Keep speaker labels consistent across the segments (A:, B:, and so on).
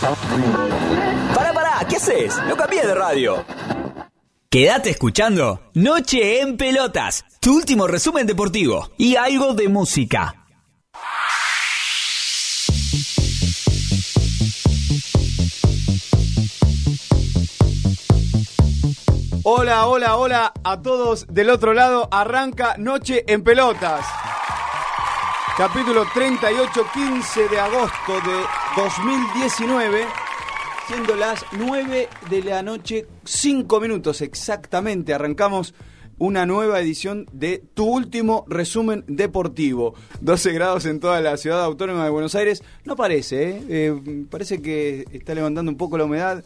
A: Pará, pará, ¿qué haces? No cambié de radio. Quédate escuchando Noche en Pelotas, tu último resumen deportivo y algo de música.
B: Hola, hola, hola a todos del otro lado. Arranca Noche en Pelotas. Capítulo 38, 15 de agosto de 2019. Siendo las 9 de la noche, 5 minutos exactamente. Arrancamos una nueva edición de tu último resumen deportivo. 12 grados en toda la ciudad autónoma de Buenos Aires. No parece, ¿eh? Eh, parece que está levantando un poco la humedad.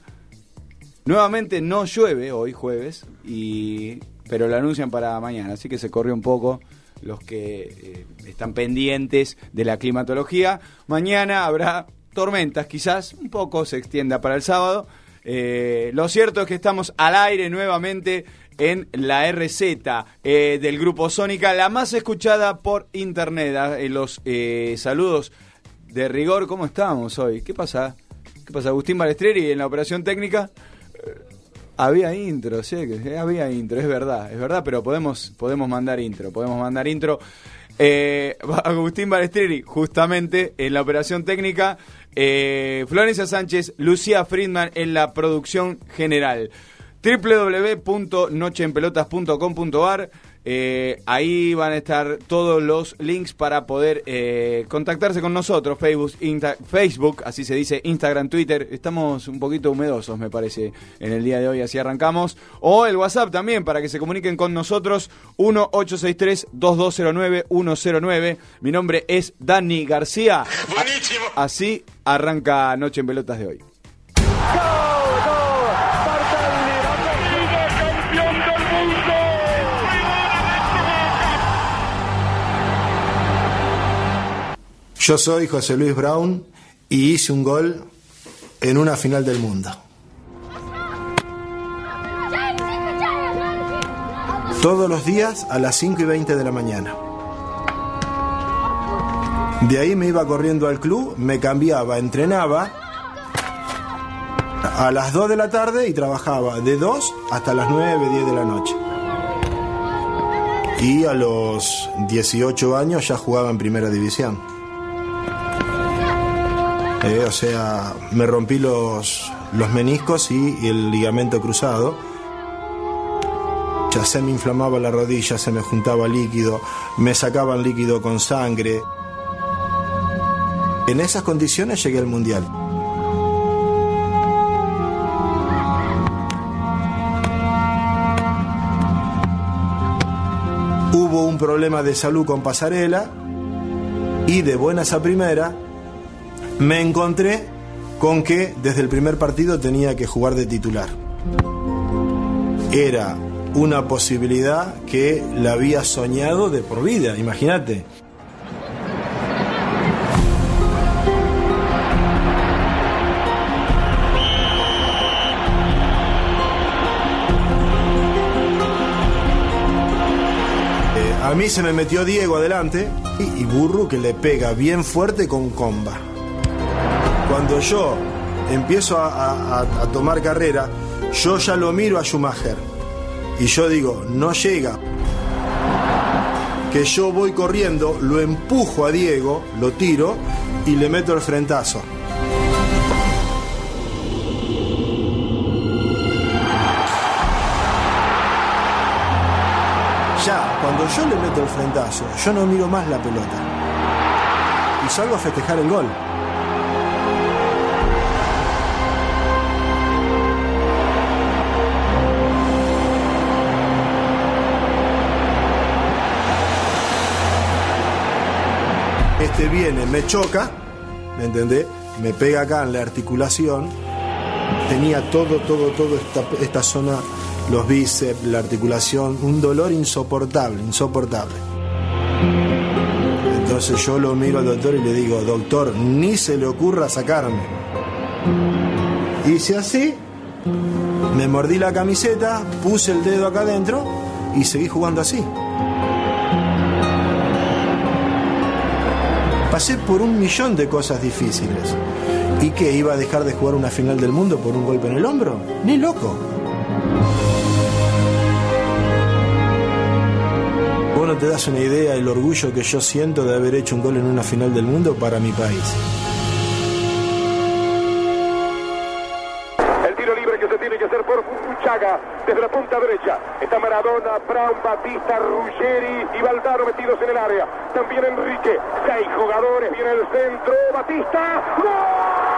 B: Nuevamente no llueve hoy jueves, y, pero lo anuncian para mañana, así que se corrió un poco los que eh, están pendientes de la climatología. Mañana habrá tormentas, quizás un poco se extienda para el sábado. Eh, lo cierto es que estamos al aire nuevamente en la RZ eh, del grupo Sónica, la más escuchada por internet. Ah, eh, los eh, saludos de rigor, ¿cómo estamos hoy? ¿Qué pasa? ¿Qué pasa? Agustín Balestreri en la operación técnica. Había intro, sí, había intro, es verdad, es verdad, pero podemos, podemos mandar intro, podemos mandar intro. Agustín Balestreri, justamente en la operación técnica, eh, Florencia Sánchez, Lucía Friedman en la producción general. www.nocheenpelotas.com.ar eh, ahí van a estar todos los links para poder eh, contactarse con nosotros, Facebook, Insta- Facebook, así se dice, Instagram, Twitter. Estamos un poquito humedosos, me parece, en el día de hoy, así arrancamos. O el WhatsApp también, para que se comuniquen con nosotros, 1-863-2209-109. Mi nombre es Dani García. Buenísimo. Así arranca Noche en Pelotas de hoy.
C: Yo soy José Luis Brown y hice un gol en una final del mundo. Todos los días a las 5 y 20 de la mañana. De ahí me iba corriendo al club, me cambiaba, entrenaba a las 2 de la tarde y trabajaba de 2 hasta las 9, 10 de la noche. Y a los 18 años ya jugaba en primera división. Eh, o sea, me rompí los, los meniscos y, el ligamento cruzado. Ya se me inflamaba la rodilla, se me juntaba líquido, me sacaban líquido con sangre. En esas condiciones llegué al Mundial. Hubo un problema de salud con Pasarela y de buenas a primera me encontré con que desde el primer partido tenía que jugar de titular. Era una posibilidad que la había soñado de por vida, imagínate. Eh, a mí se me metió Diego adelante y, y Burru que le pega bien fuerte con comba. Cuando yo empiezo a, tomar carrera, yo ya lo miro a Schumacher y yo digo, no llega. Que yo voy corriendo, lo empujo a Diego, lo tiro y le meto el frentazo. Ya, cuando yo le meto el frentazo, yo no miro más la pelota. Y salgo a festejar el gol. Viene, me choca ¿me entendés? Me pega acá en la articulación, tenía todo, todo, todo esta, esta zona, los bíceps, la articulación, un dolor insoportable, insoportable. Entonces yo lo miro al doctor y le digo, doctor, ni se le ocurra sacarme. Hice así, me mordí la camiseta, puse el dedo acá adentro y seguí jugando así. Pasé por un millón de cosas difíciles. ¿Y qué? ¿Iba a dejar de jugar una final del mundo por un golpe en el hombro? Ni loco. Vos no te das una idea del orgullo que yo siento de haber hecho un gol en una final del mundo para mi país.
D: Maradona, Brown, Batista, Ruggeri y Valdaro metidos en el área. También Enrique. Seis jugadores. Viene el centro. Batista. ¡Gol!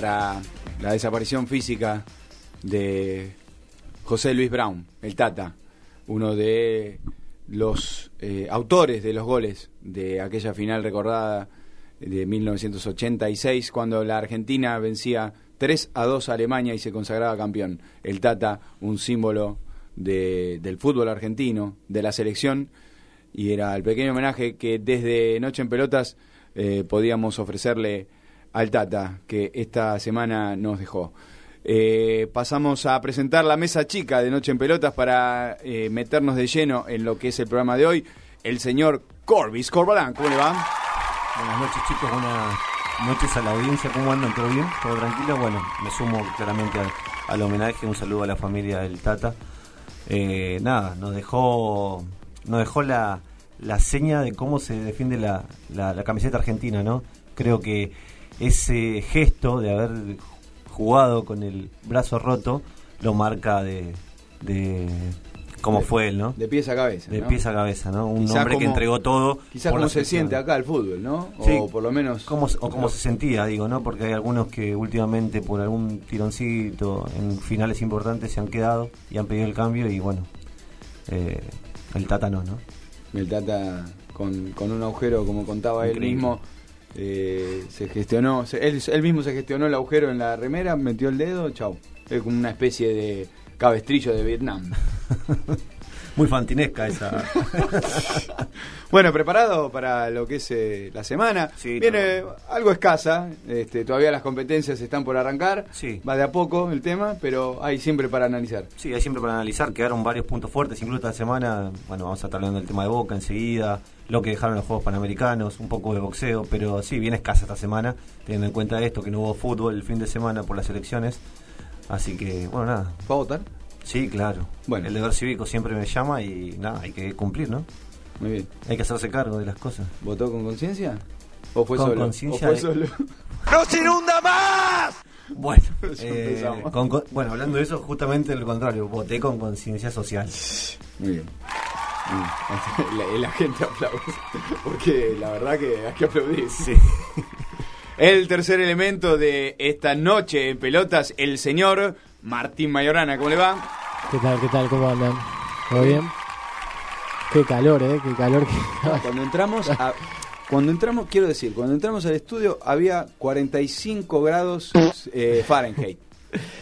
B: Para la desaparición física de José Luis Brown, el Tata, uno de los eh, autores de los goles de aquella final recordada de 1986, cuando la Argentina vencía 3 a 2 a Alemania y se consagraba campeón. El Tata, un símbolo de- del fútbol argentino, de la selección, y era el pequeño homenaje que desde Noche en Pelotas eh, podíamos ofrecerle al Tata, que esta semana nos dejó. Eh, pasamos a presentar la mesa chica de Noche en Pelotas para eh, meternos de lleno en lo que es el programa de hoy. El señor Corbis Corbalán, ¿cómo le va?
E: Buenas noches chicos, buenas noches a la audiencia, ¿cómo andan? ¿Todo bien? ¿Todo tranquilo? Bueno, me sumo claramente al, al homenaje, un saludo a la familia del Tata. Eh, nada, nos dejó, nos dejó la, la seña de cómo se defiende la, la, la camiseta argentina, ¿no? Creo que ese gesto de haber jugado con el brazo roto lo marca de, de cómo fue él, ¿no?
B: De pies a cabeza.
E: De
B: ¿no?
E: pies a cabeza, ¿no? Un
B: Quizá
E: hombre que
B: como-
E: entregó todo.
B: Quizás
E: la
B: se siente acá el fútbol, ¿no?
E: Sí.
B: O por lo menos...
E: ¿Cómo, o cómo se sentía, digo, ¿no? Porque hay algunos que últimamente por algún tironcito en finales importantes se han quedado y han pedido el cambio y bueno, eh, el Tata no, ¿no?
B: El Tata con, con un agujero, como contaba él mismo, eh, se gestionó, él, él mismo se gestionó el agujero en la remera, metió el dedo, chau. Es como una especie de cabestrillo de Vietnam.
E: Muy fantinesca esa.
B: Bueno, preparado para lo que es eh, la semana.
E: Sí,
B: Viene algo escasa, este, todavía las competencias están por arrancar.
E: Sí.
B: Va de a poco el tema, pero hay siempre para analizar.
E: sí, hay siempre para analizar, quedaron varios puntos fuertes, incluso esta semana, bueno, vamos a estar hablando del tema de Boca enseguida, lo que dejaron los Juegos Panamericanos, un poco de boxeo, pero sí, bien escasa esta semana, teniendo en cuenta esto, que no hubo fútbol el fin de semana por las elecciones, así que, bueno, nada,
B: ¿Va a votar?
E: Sí, claro.
B: Bueno.
E: El deber cívico siempre me llama y nada, hay que cumplir, ¿no?
B: Muy bien.
E: Hay que hacerse cargo de las cosas.
B: ¿Votó con conciencia? ¿O fue
E: Con
B: solo?
E: conciencia
B: ¿O fue
E: de-
B: solo?
E: Bueno,
B: Ya
E: eh,
B: empezamos.
E: con- con- bueno, hablando de eso, justamente lo contrario, voté con conciencia social.
B: Muy bien. Mm. La, la gente aplaude. Porque la verdad que hay que aplaudir.
E: Sí.
B: El tercer elemento de esta noche en pelotas, el señor Martín Mayorana. ¿Cómo le va?
F: ¿Qué tal, qué tal? ¿Cómo andan? ¿Todo bien? Qué calor, ¿eh? Qué calor que...
B: Cuando entramos a- Cuando entramos, quiero decir, cuando entramos al estudio había 45 grados eh, Fahrenheit.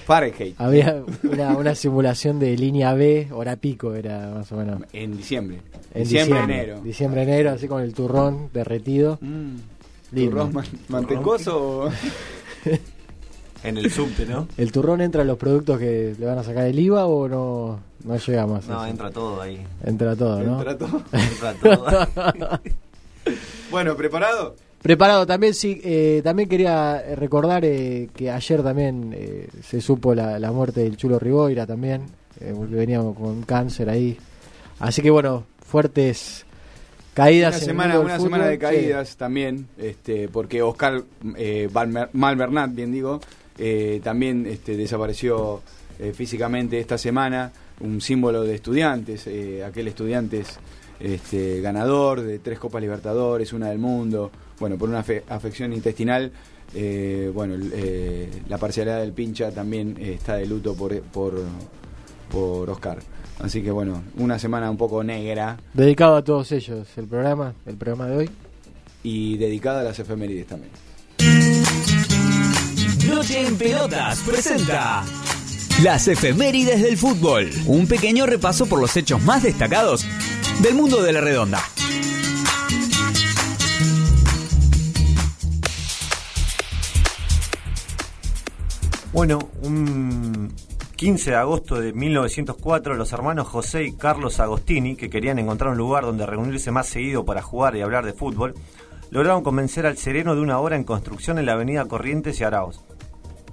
B: Fahrenheit.
F: Había una, una simulación de línea B, hora pico era más o menos.
B: En diciembre.
F: En
B: diciembre, enero.
F: Diciembre, enero, así con el turrón derretido.
B: Mm. ¿Turrón man- mantecoso
E: En el subte, ¿no?
F: ¿El turrón entra en los productos que le van a sacar el IVA o no, no llegamos?
E: No,
F: eso?
E: entra todo ahí.
F: Entra todo, ¿no?
B: ¿Entra todo?
E: Entra todo.
B: Bueno, ¿preparado?
F: Preparado también, sí. eh, también quería recordar eh, que ayer también eh, se supo la, la muerte del Chulo Riboira también, eh, porque veníamos con cáncer ahí. Así que bueno, fuertes caídas.
B: Una
F: en el
B: semana, una
F: fútbol,
B: semana de
F: sí.
B: caídas también, este, porque Oscar eh, Valmer- Malvernat, bien digo, eh, también este, desapareció eh, físicamente esta semana, un símbolo de estudiantes, eh, aquel estudiantes este, ganador de tres Copas Libertadores, una del mundo, bueno, por una afe- afección intestinal. eh, bueno, eh, la parcialidad del pincha también está de luto por, por, por Oscar. Así que bueno, una semana un poco negra
F: Dedicado a todos ellos, el programa, el programa de hoy.
B: y dedicada a las efemérides también.
A: Noche en Pelotas presenta las efemérides del fútbol. Un pequeño repaso por los hechos más destacados del mundo de la redonda.
E: Bueno, un 15 de agosto de 1904, los hermanos José y Carlos Agostini, que querían encontrar un lugar donde reunirse más seguido para jugar y hablar de fútbol, lograron convencer al sereno de una obra en construcción en la avenida Corrientes y Arauz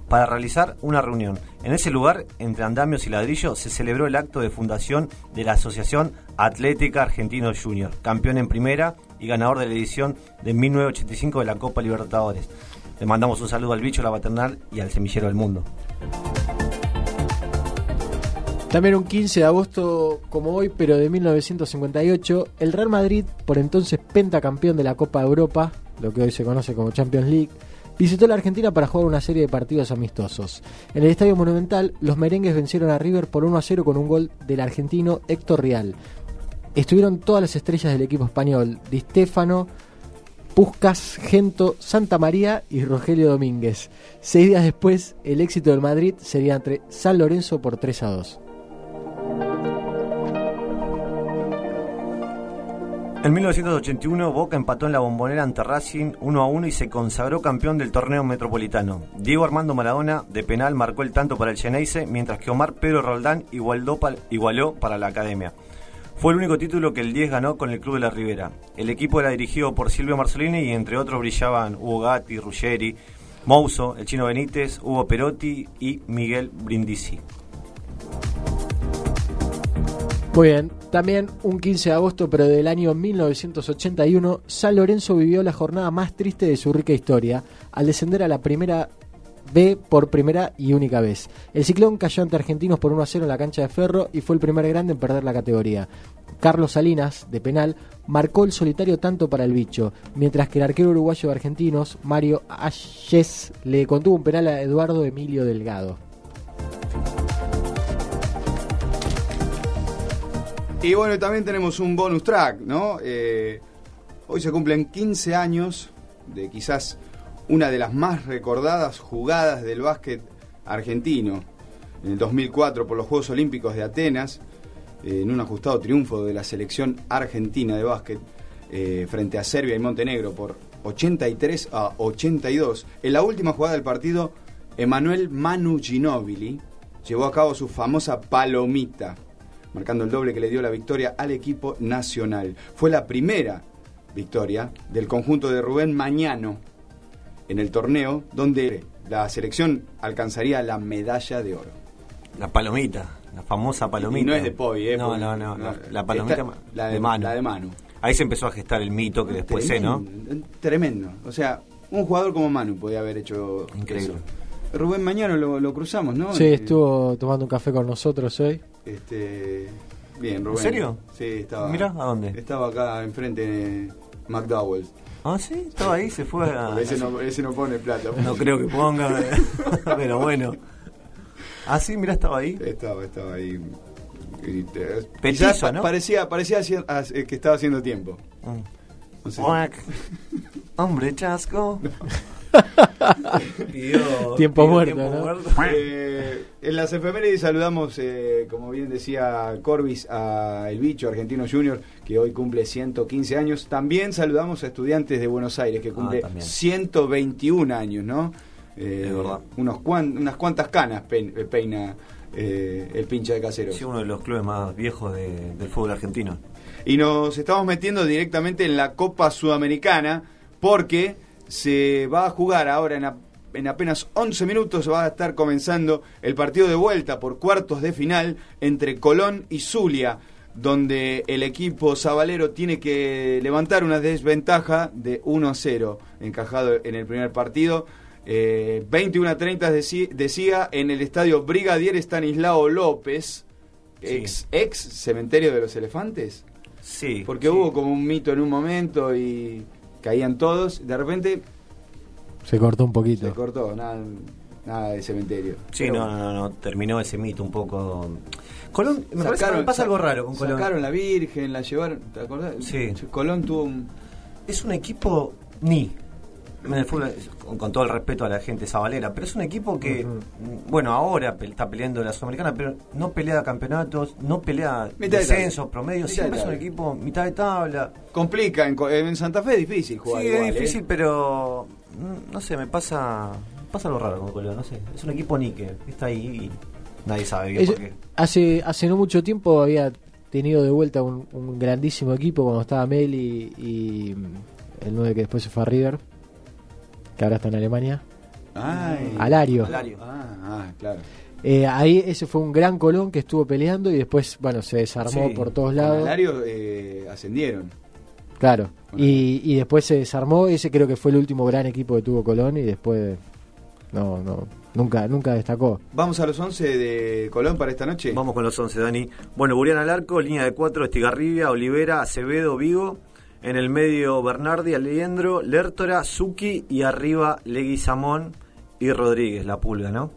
E: para realizar una reunión. En ese lugar, entre andamios y ladrillo, se celebró el acto de fundación de la Asociación Atlética Argentino Junior, campeón en primera y ganador de la edición de 1985 de la Copa Libertadores. Le mandamos un saludo al bicho, la paternal y al semillero del mundo.
F: También un 15 de agosto como hoy, pero de 1958, el Real Madrid, por entonces pentacampeón de la Copa de Europa, lo que hoy se conoce como Champions League, visitó la Argentina para jugar una serie de partidos amistosos. En el Estadio Monumental, los merengues vencieron a River por 1 a 0 con un gol del argentino Héctor Real. Estuvieron todas las estrellas del equipo español, Di Stefano, Puscas, Gento, Santa María y Rogelio Domínguez. Seis días después, el éxito del Madrid sería entre San Lorenzo por 3 a 2.
E: En 1981, Boca empató en la bombonera ante Racing 1 a 1 y se consagró campeón del torneo metropolitano. Diego Armando Maradona, de penal, marcó el tanto para el Geneise, mientras que Omar Pedro Roldán igualó, pa- igualó para la Academia. Fue el único título que el 10 ganó con el Club de la Ribera. El equipo era dirigido por Silvio Marzolini y entre otros brillaban Hugo Gatti, Ruggeri, Mouso, el Chino Benítez, Hugo Perotti y Miguel Brindisi.
F: Muy bien, también un 15 de agosto, pero del año 1981, San Lorenzo vivió la jornada más triste de su rica historia, al descender a la primera B por primera y única vez. El ciclón cayó ante Argentinos por 1 a 0 en la cancha de Ferro y fue el primer grande en perder la categoría. Carlos Salinas, de penal, marcó el solitario tanto para el bicho, mientras que el arquero uruguayo de Argentinos, Mario Ayes, le contuvo un penal a Eduardo Emilio Delgado.
B: Y bueno, también tenemos un bonus track, ¿no? Eh, hoy se cumplen 15 años de quizás una de las más recordadas jugadas del básquet argentino. En el 2004 por los Juegos Olímpicos de Atenas, eh, en un ajustado triunfo de la selección argentina de básquet eh, frente a Serbia y Montenegro por 83 a 82. En la última jugada del partido, Emanuel Manu Ginóbili llevó a cabo su famosa palomita marcando el doble que le dio la victoria al equipo nacional. Fue la primera victoria del conjunto de Rubén Mañano en el torneo donde la selección alcanzaría la medalla de oro.
E: La palomita, la famosa palomita.
B: Y no es de Poi, ¿eh?
E: No, no, no, la, la palomita
B: Esta- la de,
E: de mano.
B: La de Manu.
E: Ahí se empezó a gestar el mito que después sé, ¿no?
B: Tremendo. O sea, un jugador como Manu podía haber hecho
E: Increíble.
B: eso. Rubén Mañano lo, lo cruzamos, ¿no?
F: Sí,
B: Eh,
F: estuvo tomando un café con nosotros hoy.
B: Este, bien, Rubén.
E: serio?
B: Sí, estaba.
E: Mira, ¿a dónde?
B: Estaba acá enfrente de McDowell.
E: Ah, sí, estaba ahí, se fue a...
B: Ese no, ese no pone plata.
E: No creo que ponga, pero bueno. Ah, sí, mira, estaba ahí.
B: Estaba, estaba ahí.
E: Petizo, ¿no?
B: Parecía, parecía hac- que estaba haciendo tiempo.
E: Mm.
B: No sé.
E: Cuac. Hombre chasco. Pidió-
F: Tiempo muerto,
E: tiempo
F: ¿no?
E: muerto.
B: Eh, en las efemérides saludamos, eh, como bien decía Corbis, a El Bicho, Argentino Junior, que hoy cumple 115 años. También saludamos a estudiantes de Buenos Aires, que cumple
E: también.
B: 121 años, ¿no? Eh,
E: Es verdad.
B: Unos cuan- unas cuantas canas eh, peina eh, el pincha de casero.
E: Sí, uno de los clubes más viejos de- del fútbol argentino.
B: Y nos estamos metiendo directamente en la Copa Sudamericana porque se va a jugar ahora en, a- en apenas 11 minutos, va a estar comenzando el partido de vuelta por cuartos de final entre Colón y Zulia, donde el equipo sabalero tiene que levantar una desventaja de 1 a 0, encajado en el primer partido. Eh, 21 a 30 deci- decía en el estadio Brigadier Stanislao López,
E: Sí.
B: ex, ex cementerio de los elefantes.
E: Sí.
B: Porque
E: sí.
B: hubo como un mito en un momento y caían todos. De repente
F: Se cortó un poquito.
B: se cortó, nada, nada de cementerio.
E: Sí,
B: Pero
E: no, no, no, terminó ese mito un poco. Colón, me parece que
B: sacaron-
E: me pasa algo raro con Colón.
B: Sacaron la Virgen, la llevaron, ¿te acordás?
E: Sí.
B: Colón tuvo un...
E: Es un equipo ni. En el fútbol, con, con todo el respeto a la gente sabalera, pero es un equipo que, mm, bueno, ahora pe- está peleando la Sudamericana, pero no pelea campeonatos, no pelea
B: Mitad de
E: descenso,
B: tabla.
E: promedio,
B: Mitad
E: siempre
B: de
E: es un equipo mitad de tabla.
B: Complica, en, Co- en Santa Fe es difícil jugar
E: sí,
B: igual,
E: es
B: ¿eh?
E: difícil, pero mm, no sé, me pasa pasa algo raro con Colón, no sé. Es un equipo ni que está ahí y nadie sabe bien
F: Es-
E: por qué.
F: hace, hace no mucho tiempo había tenido de vuelta un, un grandísimo equipo cuando estaba Meli y mm, el 9 que después se fue a River, que ahora está en Alemania.
B: Ay.
F: Alario.
E: Alario.
B: Ah, ah, claro.
F: Eh, ahí ese fue un gran Colón que estuvo peleando y después, bueno, se desarmó
E: Sí,
F: por todos lados.
B: Alario eh, ascendieron.
F: Claro. Y después se desarmó. Ese creo que fue el último gran equipo que tuvo Colón y después no, no, nunca, nunca destacó.
B: Vamos a los 11 de Colón para esta noche.
E: Vamos con los 11, Dani. Bueno, Burián al arco, línea de 4, Estigarribia, Olivera, Acevedo, Vigo. En el medio, Bernardi, Aliendro, Lertora, Zucchi y arriba, Leguizamón y Rodríguez, la pulga, ¿no?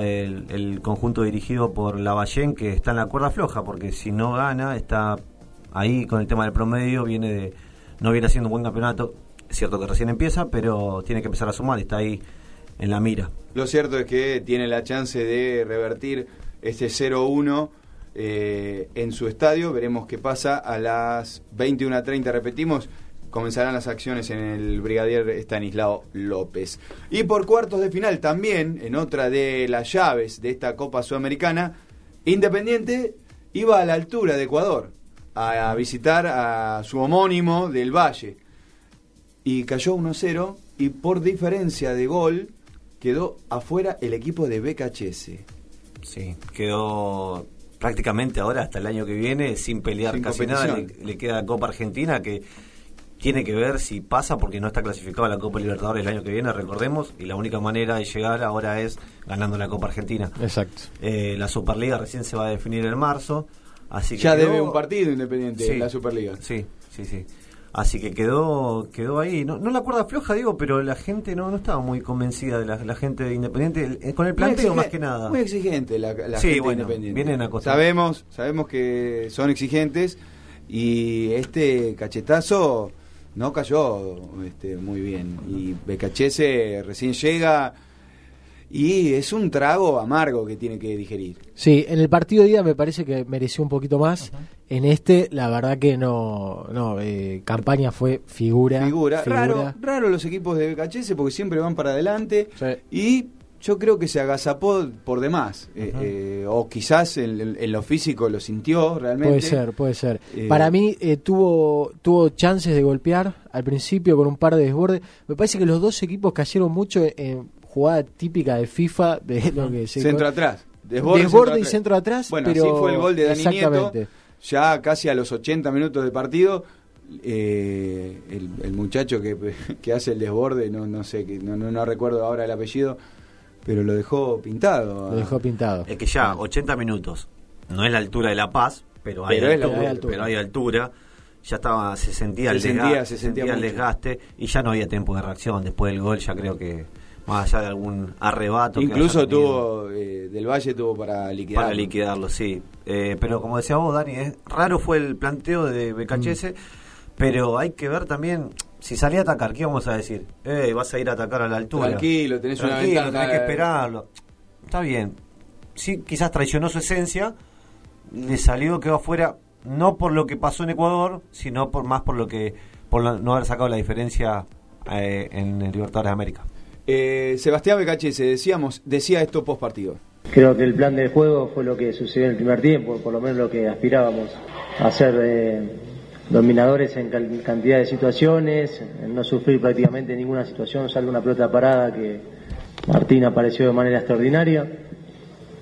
E: El, el conjunto dirigido por Lavallén, que está en la cuerda floja, porque si no gana, está ahí con el tema del promedio, viene de, no viene haciendo un buen campeonato. Es cierto que recién empieza, pero tiene que empezar a sumar, está ahí en la mira.
B: Lo cierto es que tiene la chance de revertir este 0-1 eh, en su estadio. Veremos qué pasa a las 21.30. Repetimos, comenzarán las acciones en el Brigadier Estanislao López. Y por cuartos de final también, en otra de las llaves de esta Copa Sudamericana, Independiente iba a la altura de Ecuador a, a visitar a su homónimo del Valle y cayó 1-0 y por diferencia de gol quedó afuera el equipo de BKHS.
E: Sí, quedó prácticamente ahora hasta el año que viene sin pelear
B: Sin
E: casi nada. Le, le queda Copa Argentina que tiene que ver si pasa porque no está clasificado a la Copa Libertadores el año que viene, recordemos, y la única manera de llegar ahora es ganando la Copa Argentina.
F: Exacto.
E: Eh, la Superliga recién se va a definir en marzo, así que
B: Ya
E: quedó-
B: debe un partido independiente
E: Sí,
B: en la Superliga.
E: Sí, sí, sí. Así que quedó quedó ahí. No, no la cuerda floja, digo, pero la gente no, no estaba muy convencida de la, la gente de Independiente, el- eh, con el planteo más que nada.
B: Muy exigente la, la
E: Sí,
B: gente
E: bueno,
B: independiente.
E: vienen acostumbrados.
B: Sabemos, sabemos que son exigentes y este cachetazo no cayó este, muy bien. Y BKHS recién llega y es un trago amargo que tiene que digerir.
F: Sí, en el partido de ida me parece que mereció un poquito más. En este, la verdad que no. no eh, Campaña fue figura.
B: Figura.
F: figura.
B: Raro, raro los equipos de BKHS porque siempre van para adelante
F: Sí.
B: y yo creo que se agazapó por demás. Eh, eh, o quizás en, lo físico lo sintió realmente.
F: Puede ser, puede ser.
B: Eh,
F: Para mí eh, tuvo tuvo chances de golpear al principio con un par de desbordes. Me parece que los dos equipos cayeron mucho en, en jugada típica de FIFA de lo que se
B: Centro atrás. Desborde,
F: Desborde y centro atrás,
B: Bueno,
F: pero
B: así fue el gol de Dani Nieto. Ya casi a los 80 minutos de partido, eh, el, el muchacho que, que hace el desborde, no, no sé, que no, no, no recuerdo ahora el apellido, pero lo dejó pintado.
F: Lo dejó pintado.
E: Es que ya 80 minutos no es la altura de La Paz, pero hay,
B: Pero
E: altura, pero hay altura. Ya estaba, se sentía,
B: Se
E: el,
B: sentía,
E: desgaste,
B: se
E: se
B: sentía
E: el desgaste y ya no había tiempo de reacción. Después del gol ya creo que más allá de algún arrebato. que
B: Incluso tuvo, eh, Del Valle tuvo para liquidar.
E: para liquidarlo, sí. Eh, pero como decía vos, Dani, es raro fue el planteo de
B: Mm.
E: BKHS, pero hay que ver también si salía a atacar, ¿qué vamos a decir? Eh, vas a ir a atacar a la altura.
B: Tranquilo, tenés una
E: Tranquilo,
B: ventaja.
E: tenés que esperarlo. Está bien. Sí, quizás traicionó su esencia, le salió, quedó afuera, no por lo que pasó en Ecuador, sino por más por lo que por no haber sacado la diferencia eh, en el Libertadores de América.
B: Eh, Sebastián Becachese, decíamos, decía esto post partido.
G: Creo que el plan del juego fue lo que sucedió en el primer tiempo, por lo menos lo que aspirábamos a ser eh, dominadores en cantidad de situaciones, en no sufrir prácticamente ninguna situación, salvo una pelota parada que Martín apareció de manera extraordinaria.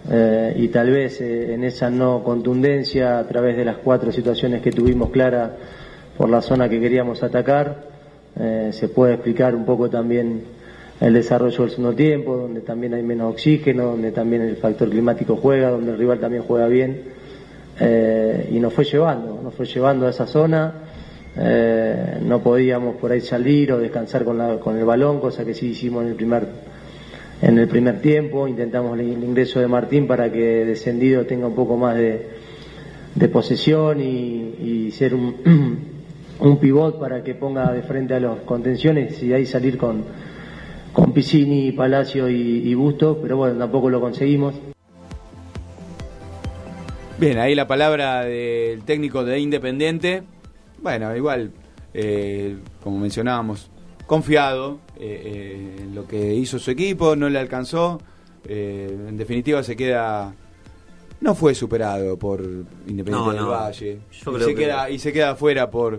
G: Eh, y tal vez eh, en esa no contundencia, a través de las cuatro situaciones que tuvimos claras por la zona que queríamos atacar, se puede explicar un poco también el desarrollo del segundo tiempo, donde también hay menos oxígeno, donde también el factor climático juega, donde el rival también juega bien, eh, y nos fue llevando, nos fue llevando a esa zona. eh, no podíamos por ahí salir o descansar con, la- con el balón, cosa que sí hicimos en el primer en el primer tiempo. Intentamos el, ingreso de Martín para que descendido tenga un poco más de, de posesión y, ser un, un pivot para que ponga de frente a los contenciones y ahí salir con, con Piscini, Palacio y, y Busto, pero bueno, tampoco lo conseguimos.
B: Bien, ahí la palabra del técnico de Independiente. Bueno, igual, eh, como mencionábamos, confiado eh, eh, en lo que hizo su equipo, no le alcanzó. eh, en definitiva, se queda. No fue superado por Independiente
E: No,
B: del
E: no.
B: Valle.
E: Yo
B: y,
E: creo
B: se
E: que-
B: queda, y se queda afuera por,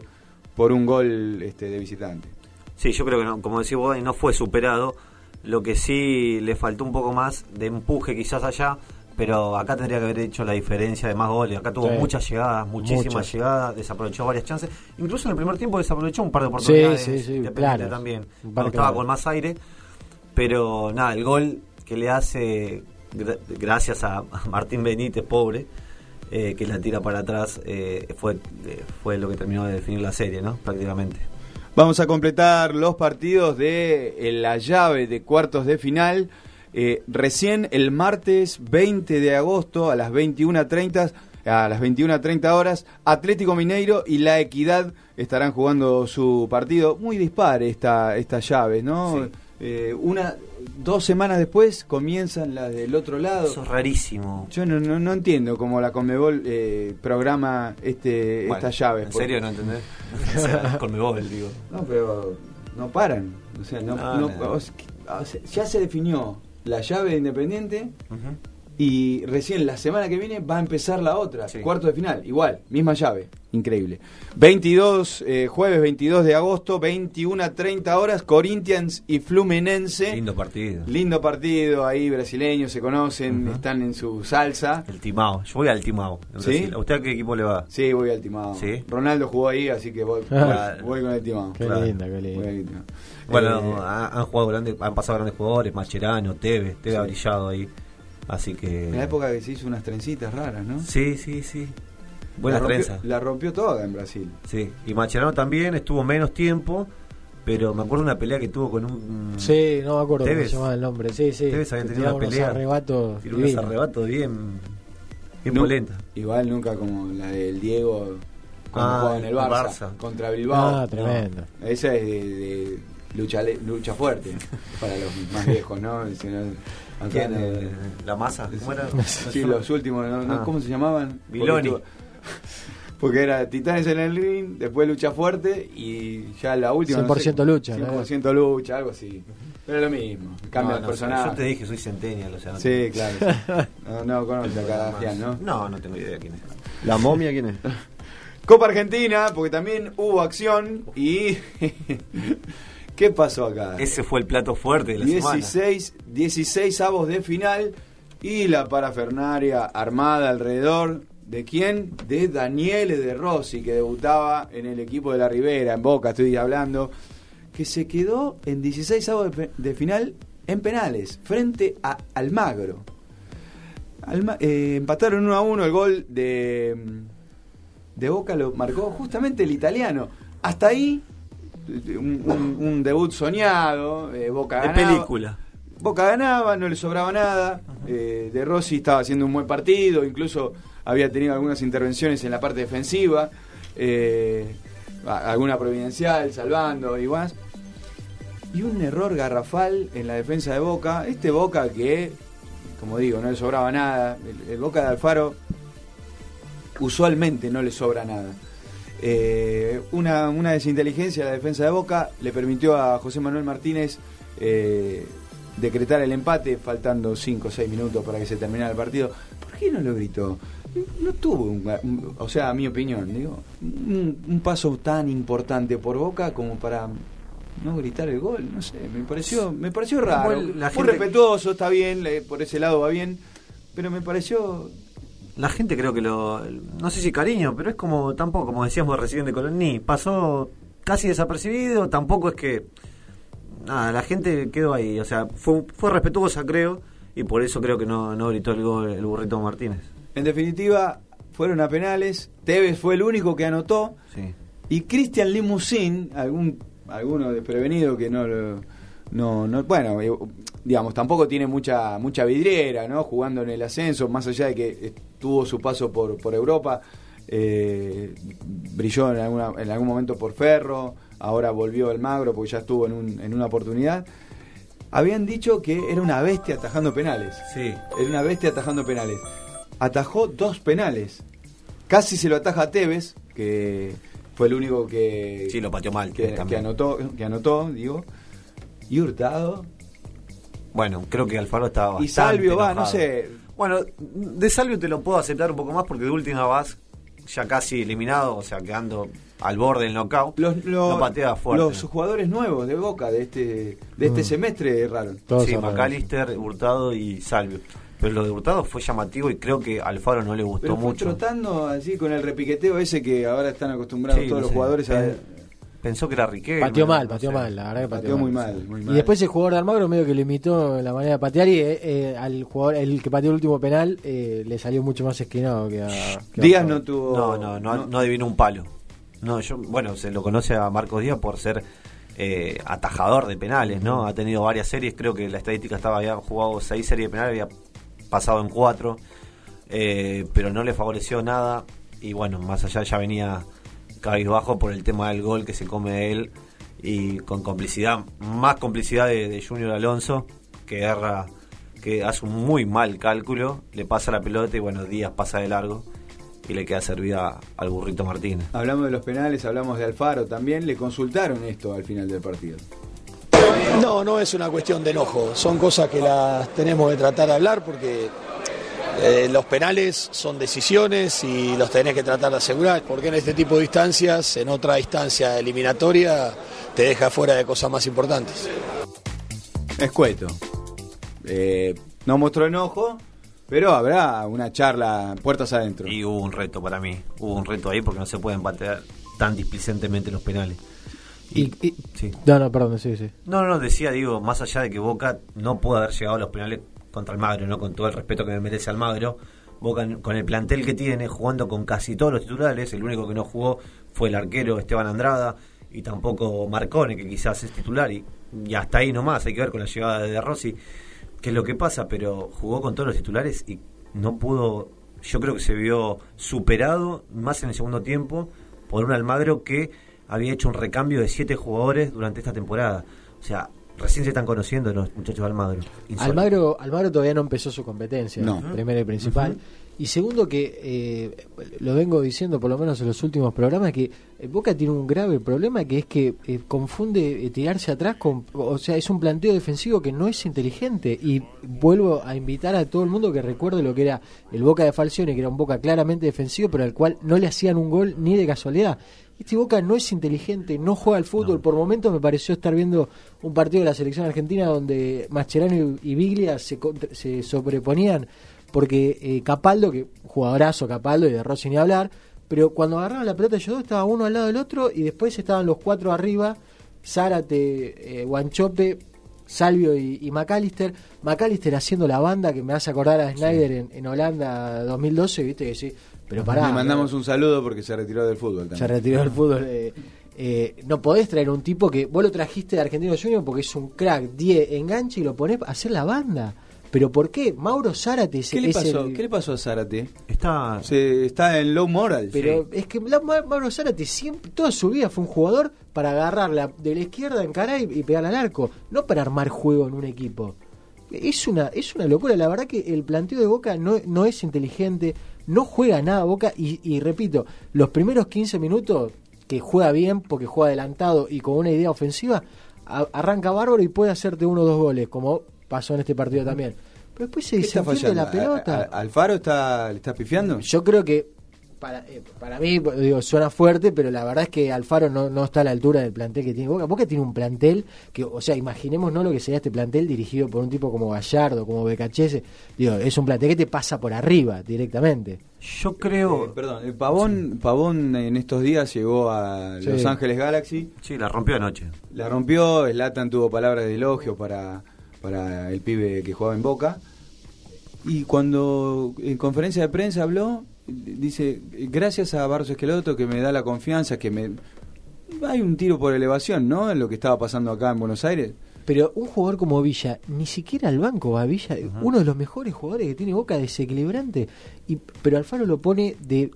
B: por un gol este, de visitante.
E: Sí, yo creo que no, como decís vos, no fue superado. Lo que sí le faltó un poco más de empuje quizás allá, pero acá tendría que haber hecho la diferencia de más goles. Acá tuvo
F: Sí.
E: muchas llegadas, muchísimas
F: Muchas.
E: llegadas, desaprovechó varias chances. Incluso en el primer tiempo desaprovechó un par de oportunidades.
F: Sí, sí, sí,
E: Independiente
F: claras.
E: también. Cuando estaba con más aire. Pero nada, el gol que le hace, gra- gracias a a Martín Benítez, pobre, eh, que la tira para atrás, eh, fue, eh, fue lo que terminó de definir la serie, ¿no? Prácticamente.
B: Vamos a completar los partidos de eh, la llave de cuartos de final. Eh, recién el martes 20 de agosto a las 21.30 a las 21.30 horas, Atlético Mineiro y La Equidad estarán jugando su partido. Muy dispar esta, esta llave, ¿no?
E: Sí.
B: Eh, una, dos semanas después comienzan las del otro lado.
E: Eso es rarísimo.
B: Yo no, no, no entiendo cómo la Conmebol eh, programa este,
E: Bueno,
B: estas llaves.
E: ¿En
B: porque-
E: serio no entendés? o sea, Conmebol, digo.
B: no, pero no paran. O sea, no,
E: No,
B: o sea, ya se definió la llave de Independiente. Y recién la semana que viene va a empezar la otra,
E: Sí.
B: cuarto de final, igual, misma llave, increíble. 22, eh, jueves 22 de agosto, 21 a 30 horas, Corinthians y Fluminense.
E: Lindo partido.
B: Lindo partido, ahí brasileños se conocen, están en su salsa.
E: El Timao. Yo voy al Timao. en
B: ¿Sí?
E: Brasil. ¿A usted a qué equipo le va?
B: Sí, voy al timado.
E: ¿Sí?
B: Ronaldo jugó ahí, así que voy,
E: Ah.
B: voy, voy con el timado.
F: Qué
E: Claro.
F: linda, qué linda.
B: Timao.
E: Bueno,
B: Eh,
E: ha- han jugado grandes, han pasado grandes jugadores, Mascherano, Tevez, Tevez ha brillado ahí. Así que.
B: En la época que se hizo unas trencitas raras, ¿no?
E: Sí, sí, sí. Buena
B: la rompió,
E: trenza.
B: La rompió toda en Brasil.
E: Sí. Y Mascherano también estuvo menos tiempo, pero me acuerdo de una pelea que tuvo con un.
F: Sí, no me acuerdo cómo se llamaba el nombre. Sí, sí.
E: Tevez había tenido una pelea.
F: arrebatos
E: Tiene unos arrebatos bien. Bien polenta.
B: Igual nunca como la del Diego cuando
E: Ah,
B: jugaba en el Barça,
E: Barça.
B: contra Bilbao.
F: Ah, tremendo.
B: No, esa es de, de lucha, lucha fuerte para los más viejos, ¿no? Acá
E: ¿Quién?
B: no-
E: eh, ¿La masa? ¿Cómo era?
B: Sí, los últimos.
E: Ah.
B: ¿cómo se llamaban?
E: Biloni.
B: Porque, era Titanes en el ring, después lucha fuerte y ya la última. no sé,
F: 100% lucha, ¿no?
B: 100% lucha, algo así. Pero es lo mismo, cambia
E: No,
B: el personaje.
E: Yo te dije, soy centennial, o sea. no
B: Sí, claro. sí. No, no conoces a Kardashian, ¿no?
E: No, no tengo idea quién es.
C: ¿La momia quién es?
B: Copa Argentina, porque también hubo acción y... ¿Qué pasó acá?
E: Ese fue el plato fuerte de la semana.
B: 16, 16 avos de final y la parafernaria armada alrededor de quién? De Daniele De Rossi, que debutaba en el equipo de la Ribera, en Boca, estoy hablando, que se quedó en 16 avos de, final en penales, frente a Almagro. Alma- eh, empataron 1 a 1 el gol de, de Boca, lo marcó justamente el italiano. Hasta ahí, un, un- un debut soñado, eh, Boca
E: De
B: ganaba.
E: película.
B: Boca ganaba, no le sobraba nada. eh, de Rossi estaba haciendo un buen partido, incluso había tenido algunas intervenciones en la parte defensiva. eh, alguna providencial salvando y más. Y un error garrafal en la defensa de Boca. Este Boca que, como digo, no le sobraba nada. El, el Boca de Alfaro usualmente no le sobra nada. Eh, una, una desinteligencia de la defensa de Boca le permitió a José Manuel Martínez eh, decretar el empate, faltando 5 o 6 minutos para que se terminara el partido. ¿Por qué no lo gritó? No tuvo, un, un- o sea, a mi opinión, digo, un, un paso tan importante por Boca como para no gritar el gol, no sé, me pareció, me pareció raro. Muy
E: gente-
B: respetuoso, está bien, por ese lado va bien, pero me pareció
E: La gente creo que lo. No sé si cariño, pero es como. Tampoco, como decíamos recién de Coloní. Pasó casi desapercibido. Tampoco es que. Nada, la gente quedó ahí. O sea, fue, fue respetuosa, creo. Y por eso creo que no, no gritó el gol el burrito Martínez.
B: En definitiva, fueron a penales. Tevez fue el único que anotó.
E: Sí.
B: Y Christian Limousin, algún, alguno desprevenido que no lo. No, no, bueno, eh, digamos, tampoco tiene mucha mucha vidriera, ¿no? Jugando en el ascenso, más allá de que tuvo su paso por, por Europa, eh, brilló en, alguna, en algún momento por Ferro, ahora volvió el Magro porque ya estuvo en, un- en una oportunidad. Habían dicho que era una bestia atajando penales.
E: Sí.
B: Era una bestia atajando penales. Atajó dos penales. Casi se lo ataja a Tevez, que fue el único que,
E: Sí, lo pateó mal.
B: que anotó, que anotó, digo. Y Hurtado.
E: Bueno, creo que Alfaro estaba
B: Y
E: bastante
B: Salvio va, no sé.
E: Bueno, de Salvio te lo puedo aceptar un poco más porque de última vas ya casi eliminado, o sea, quedando al borde del knockout.
B: Los, los,
E: no patea fuerte.
B: los jugadores nuevos de Boca de este de este
F: Mm.
B: semestre erraron.
F: Todos
E: sí,
F: erraron.
E: McAllister, Hurtado y Salvio. Pero lo de Hurtado fue llamativo y creo que a Alfaro no le gustó
B: Pero fue
E: mucho.
B: trotando así con el repiqueteo ese que ahora están acostumbrados
E: Sí,
B: todos
E: no
B: los
E: sé.
B: jugadores a
E: Pensó que era Riquelme.
F: Pateó mal,
E: no
F: pateó
E: sé.
F: mal, la verdad que pateó,
B: Pateó muy mal, muy
F: Y
B: mal.
F: después el jugador de Almagro medio que le imitó la manera de patear y eh, eh, al jugador, el que pateó el último penal, eh, le salió mucho más esquinado que a... que
B: Díaz no tuvo
E: No, no, no, no adivinó un palo. No, yo, bueno, se lo conoce a Marcos Díaz por ser eh, atajador de penales, ¿no? Ha tenido varias series, creo que la estadística estaba, había jugado seis series de penales, había pasado en cuatro, eh, pero no le favoreció nada. Y bueno, más allá ya venía cabizbajo por el tema del gol que se come él y con complicidad, más complicidad de, de Junior Alonso, que erra, que hace un muy mal cálculo, le pasa la pelota y bueno, Díaz pasa de largo y le queda servida al burrito Martínez.
B: Hablamos de los penales, hablamos de Alfaro también. Le consultaron esto al final del partido.
H: No, no es una cuestión de enojo, son cosas que las tenemos que tratar de hablar porque eh, los penales son decisiones y los tenés que tratar de asegurar, porque en este tipo de instancias, en otra instancia eliminatoria, te deja fuera de cosas más importantes.
B: Escueto. Eh, no mostró enojo, pero habrá una charla puertas adentro.
E: Y hubo un reto para mí, hubo un reto ahí porque no se pueden patear tan displicentemente los penales.
F: Y, y-
E: Sí.
F: No, no, perdón, sí, sí.
E: No, no, decía, digo, más allá de que Boca no pudo haber llegado a los penales contra Almagro, ¿no? Con todo el respeto que me merece Almagro, Boca con el plantel que tiene, jugando con casi todos los titulares, el único que no jugó fue el arquero Esteban Andrada y tampoco Marcone, que quizás es titular, y, y hasta ahí nomás, hay que ver con la llegada de Rossi qué es lo que pasa, pero jugó con todos los titulares y no pudo, yo creo que se vio superado más en el segundo tiempo por un Almagro que había hecho un recambio de siete jugadores durante esta temporada. O sea, recién se están conociendo los muchachos de Almagro. Insólito.
F: Almagro, Almagro todavía no empezó su competencia,
B: No.
F: primero y principal. Y segundo que, eh, lo vengo diciendo por lo menos en los últimos programas, que eh, Boca tiene un grave problema que es que eh, confunde eh, tirarse atrás con... O sea, es un planteo defensivo que no es inteligente. Y vuelvo a invitar a todo el mundo que recuerde lo que era el Boca de Falcione, que era un Boca claramente defensivo, pero al cual no le hacían un gol ni de casualidad. Este Boca no es inteligente, no juega al fútbol. Por momentos me pareció estar viendo un partido de la selección argentina donde Mascherano y, Biglia se, se sobreponían porque eh, Capaldo, que jugadorazo Capaldo y de Rossi ni hablar, pero cuando agarraban la pelota ellos dos estaba uno al lado del otro y después estaban los cuatro arriba, Zárate, eh, Guanchope, Salvio y, y McAllister. McAllister haciendo la banda que me hace acordar a Snyder en, en Holanda 2012, viste que sí, pero pará.
B: Le mandamos un saludo porque se retiró del fútbol también.
F: Se retiró del fútbol. eh, eh, no podés traer un tipo que vos lo trajiste de Argentino Junior porque es un crack, 10, enganche y lo ponés a hacer la banda. ¿Pero por qué? Mauro Zárate es,
B: ¿Qué le
F: es
B: pasó?
F: el-
B: ¿Qué le pasó a Zárate?
E: Está.
B: Se, está en low moral.
F: Pero es que la- Ma- Mauro Zárate siempre, toda su vida fue un jugador para agarrar la, de la izquierda en cara y, y pegar al arco, no para armar juego en un equipo. Es una, es una locura, la verdad que el planteo de Boca no, no es inteligente, no juega nada Boca y, y repito, los primeros 15 minutos que juega bien porque juega adelantado y con una idea ofensiva, a- arranca bárbaro y puede hacerte uno o dos goles, como pasó en este partido también. Pero después se
B: ¿Qué está
F: desentiende
B: fallando?
F: la pelota.
B: ¿A- a- ¿Alfaro está, le está pifiando?
F: Yo creo que para, eh, para mí, digo, suena fuerte, pero la verdad es que Alfaro no, no está a la altura del plantel que tiene Boca. Boca tiene un plantel que, o sea, imaginemos no lo que sería este plantel dirigido por un tipo como Gallardo, como Becachese. Digo, es un plantel que te pasa por arriba directamente.
E: Yo creo.
B: Eh, perdón, el Pavón, Pavón en estos días llegó a
F: Sí.
B: Los Ángeles Galaxy.
E: Sí, la rompió anoche.
B: La rompió, Slatan tuvo palabras de elogio para, para el pibe que jugaba en Boca. Y cuando en conferencia de prensa habló, dice, gracias a Barros Esqueloto que me da la confianza, que me... Hay un tiro por elevación, ¿no? En lo que estaba pasando acá en Buenos Aires.
F: Pero un jugador como Villa, ni siquiera al banco va Villa, uno de los mejores jugadores que tiene Boca, desequilibrante, y, pero Alfaro lo pone de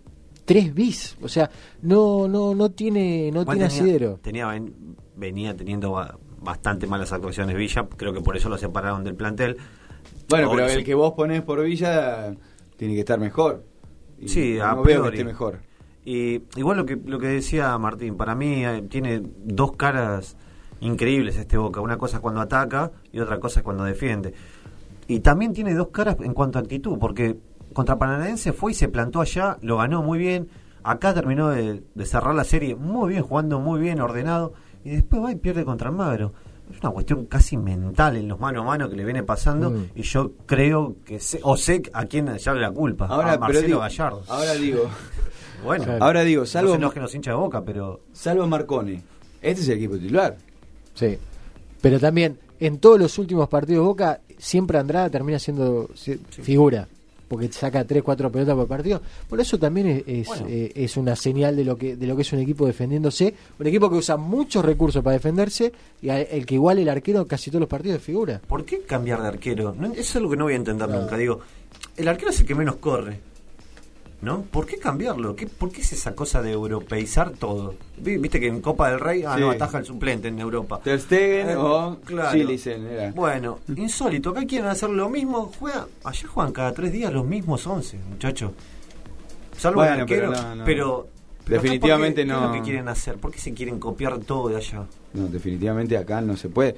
F: 3 bis, o sea, no no no tiene no tiene
E: tenía-
F: asidero.
E: tenía ven- venía teniendo ba- bastante malas actuaciones Villa, creo que por eso lo separaron del plantel.
B: Bueno,
E: Ahora
B: pero
E: sí.
B: el que vos ponés por Villa tiene que estar mejor. Y
E: Sí, a
B: veo que
E: priori.
B: esté mejor.
E: Y igual lo que lo que decía Martín, para mí eh, tiene dos caras increíbles este Boca. Una cosa es cuando ataca y otra cosa es cuando defiende. Y también tiene dos caras en cuanto a actitud, porque contra Paranaense fue y se plantó allá, lo ganó muy bien. Acá terminó de, de cerrar la serie muy bien, jugando muy bien, ordenado. Y después va y pierde contra Almagro. Es una cuestión casi mental en los mano a mano que le viene pasando.
F: Mm.
E: Y yo creo que sé, o sé a quién echarle la culpa.
B: Ahora,
E: a Marcelo
B: digo,
E: Gallardo.
B: ahora digo,
E: Bueno,
F: Claro.
B: ahora digo, salvo,
E: no se enojen los hinchas de boca, pero.
B: salvo Marcone, este es el equipo titular.
F: Sí. Pero también, en todos los últimos partidos de Boca, siempre Andrada termina siendo si- figura. Porque saca 3, 4 pelotas por partido. Por eso también es, es,
E: Bueno.
F: eh, es una señal de lo que de lo que es un equipo defendiéndose. Un equipo que usa muchos recursos para defenderse y a- el que igual el arquero casi todos los partidos es figura.
E: ¿Por qué cambiar de arquero? No, eso es lo que no voy a entender nunca. Digo, el arquero es el que menos corre. ¿No? ¿Por qué cambiarlo? ¿Qué, ¿Por qué es esa cosa de europeizar todo? Vi- Viste que en Copa del Rey ah,
B: Sí.
E: no ataja el suplente en Europa.
B: Ter Stegen
E: Eh,
B: o
E: claro.
B: Silicen, era.
E: Bueno, insólito. Acá quieren hacer lo mismo. Juega, allá juegan cada tres días los mismos 11, muchachos. Salvo el
B: Bueno,
E: arquero.
B: Pero, no, no.
E: pero
B: Definitivamente
E: acá, ¿por qué-
B: no.
E: ¿Qué es lo que quieren hacer? ¿Por qué se quieren copiar todo de allá?
B: No, definitivamente acá no se puede.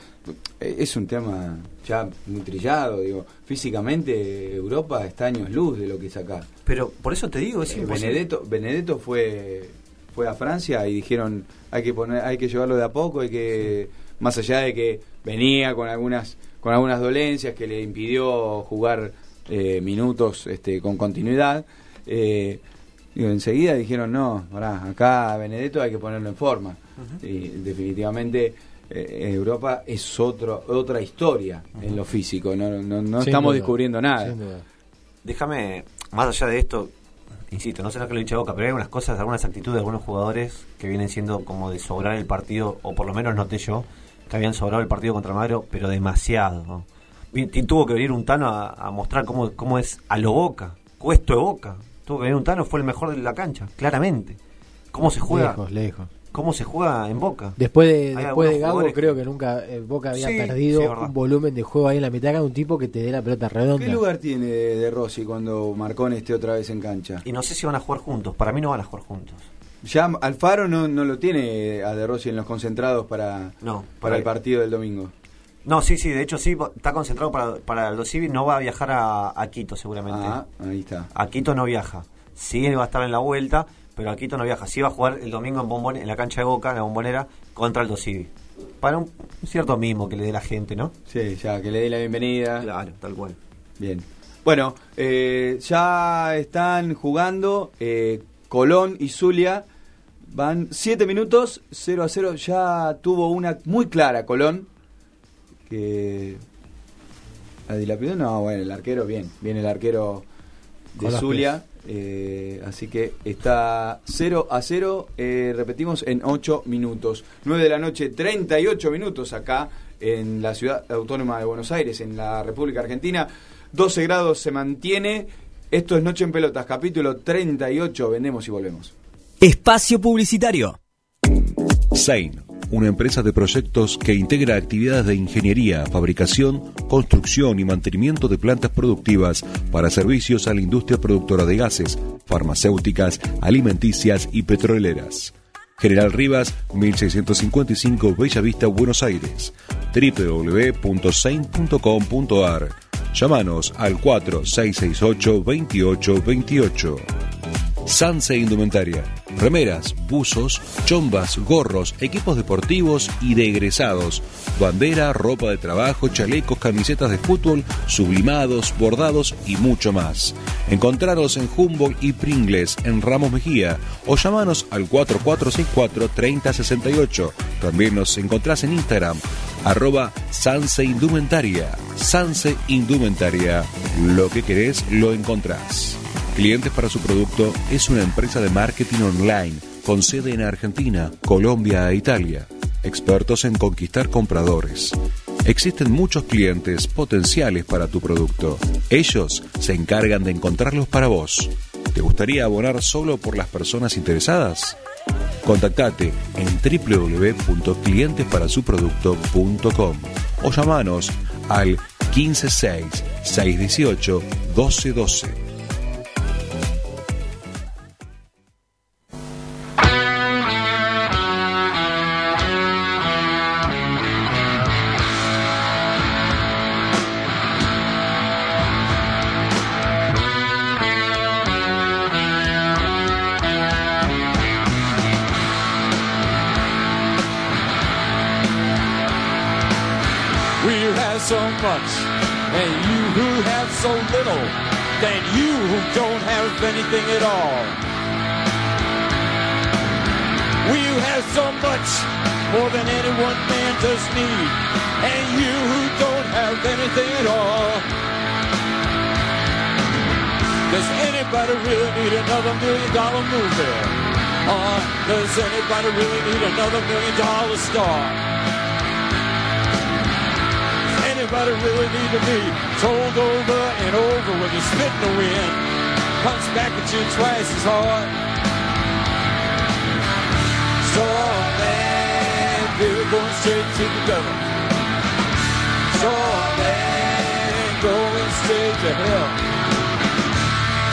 B: Es un tema ya muy trillado, digo. Físicamente Europa está años luz de lo que es acá.
E: Pero por eso te digo, es
B: Eh,
E: imposible.
B: Benedetto, Benedetto fue fue a Francia y dijeron hay que poner hay que llevarlo de a poco, hay que más allá de que venía con algunas con algunas dolencias que le impidió jugar eh, minutos este, con continuidad. eh, digo, enseguida dijeron no, pará, acá a Benedetto hay que ponerlo en forma. Y definitivamente eh, Europa es otro otra historia en lo físico, no, no, no estamos
F: duda,
B: descubriendo nada.
E: Déjame, más allá de esto, insisto, no sé lo que lo hincha de boca, pero hay algunas cosas, algunas actitudes de algunos jugadores que vienen siendo como de sobrar el partido, o por lo menos noté yo, que habían sobrado el partido contra Madero, pero demasiado. ¿no? Y tuvo que venir un Tano a, a mostrar cómo, cómo es a lo boca, cuesto de boca. Tuvo que venir un Tano, fue el mejor de la cancha, claramente. ¿Cómo se juega?
F: Lejos, lejos.
E: ¿Cómo se juega en boca?
F: Después de, después de Gago,
E: jugadores
F: creo
E: que-
F: nunca eh, Boca había
E: Sí,
F: perdido
E: sí,
F: un volumen de juego ahí en la mitad. Acá un tipo que te dé la pelota redonda.
B: ¿Qué lugar tiene de, de Rossi cuando Marcone esté otra vez en cancha?
E: Y no sé si van a jugar juntos, para mí no van a jugar juntos.
B: Ya Alfaro no, no lo tiene a De Rossi en los concentrados para,
E: No,
B: para el partido del domingo.
E: No, sí, sí, de hecho sí, está concentrado para, para el Civi, no va a viajar a, a Quito seguramente.
B: Ah, ahí está.
E: A Quito no viaja. Sí va a estar en la vuelta, pero a Quito no viaja. Sí va a jugar el domingo en, Bombone- en la cancha de Boca, en la bombonera, contra el Civi. Para un, un cierto mimo que le dé la gente, ¿no?
B: Sí, ya, que le dé la bienvenida.
E: Claro, tal cual.
B: Bien. Bueno, eh, ya están jugando eh, Colón y Zulia. Van 7 minutos, 0 a 0. Ya tuvo una muy clara Colón. Que. La dilapidó. No, bueno, el arquero, bien. Bien el arquero de
F: Con
B: Zulia. eh, así que está 0 a 0. eh, repetimos en 8 minutos. 9 de la noche, 38 minutos acá en la ciudad autónoma de Buenos Aires, en la República Argentina. 12 grados se mantiene. Esto es Noche en Pelotas, capítulo 38. Vendemos y volvemos.
A: Espacio Publicitario.
I: Sein, una empresa de proyectos que integra actividades de ingeniería, fabricación, construcción y mantenimiento de plantas productivas para servicios a la industria productora de gases, farmacéuticas, alimenticias y petroleras. General Rivas, 1655 Bella Vista, Buenos Aires. www.sein.com.ar. Llámanos al 4668 2828. Sanse Indumentaria. Remeras, buzos, chombas, gorros, equipos deportivos y de egresados. Bandera, ropa de trabajo, chalecos, camisetas de fútbol, sublimados, bordados y mucho más. Encontraros en Humboldt y Pringles en Ramos Mejía o llamanos al 4464-3068. También nos encontrás en Instagram arroba Sanse Indumentaria. Sanse Indumentaria. Lo que querés lo encontrás. Clientes para su producto es una empresa de marketing online con sede en Argentina, Colombia e Italia. Expertos en conquistar compradores. Existen muchos clientes potenciales para tu producto. Ellos se encargan de encontrarlos para vos. ¿Te gustaría abonar solo por las personas interesadas? Contactate en www.clientesparasuproducto.com o llamanos al 156 618 1212.
J: Than you who don't have anything at all. We have so much, more than any one man does need, and you who don't have anything at all. Does anybody really need another million dollar movie? Or does anybody really need another million dollar star? Anybody really need to be told over and over when you spit in the wind? Comes back at you twice as hard. So man, we're going straight to the devil. So man, going straight to hell.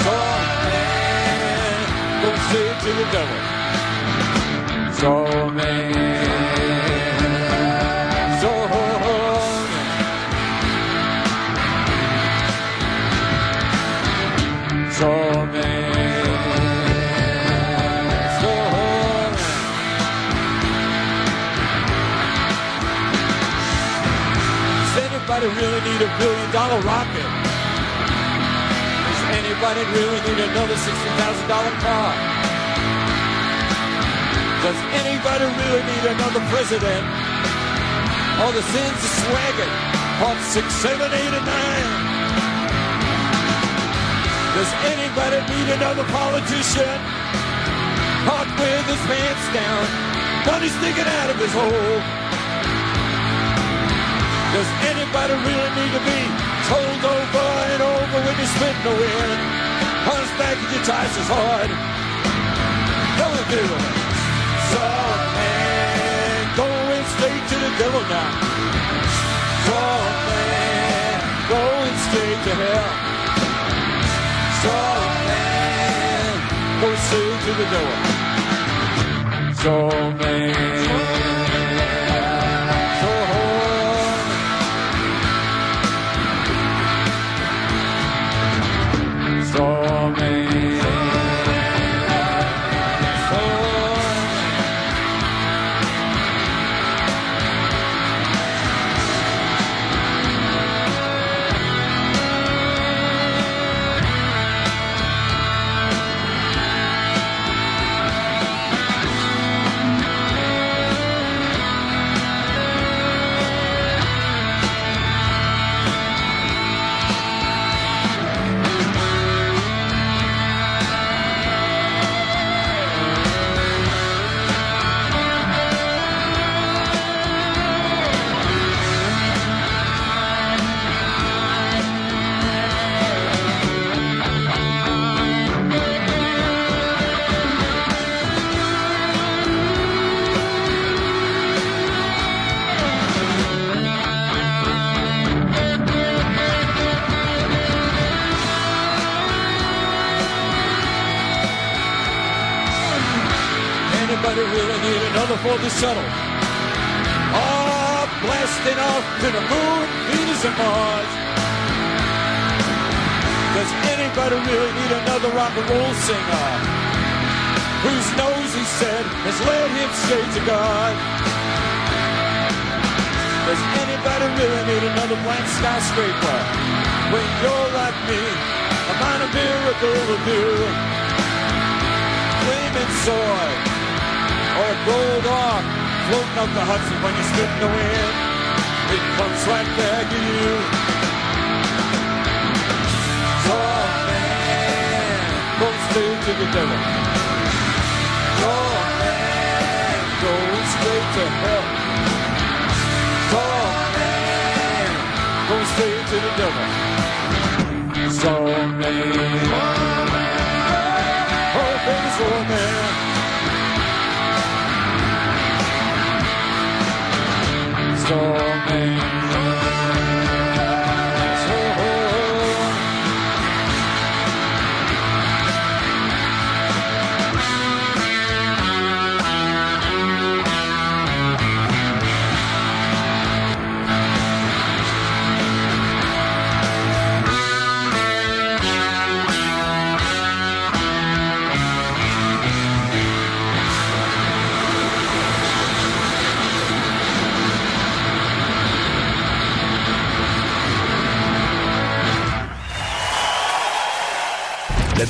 J: So man, going straight to the devil. So man, anybody really need a billion dollar rocket? Does anybody really need another sixty thousand dollar car? Does anybody really need another president? All the sins of swagging, part six, seven, eight, and nine. Does anybody need another politician? Caught with his pants down, money sticking out of his hole. Does anybody really need to be told over and over when you spit in the wind? Comes back at you twice as hard. No do. So man, going straight to the devil now. So man, going straight to hell. So man, go straight to the door. So man, for the shuttle? Oh, blasting off to the moon, Venus, and Mars. Does anybody really need another rock and roll singer? Whose nose, he said, has led him straight to God? Does anybody really need another blank skyscraper? When you're like me, a minor miracle will do. Flaming sword, or a gold arc, floating up the Hudson when you spit in the wind. It comes right back to you. Your man goes straight to the devil. Man straight to hell. Man to the devil. Your man, oh baby, your man. Your man.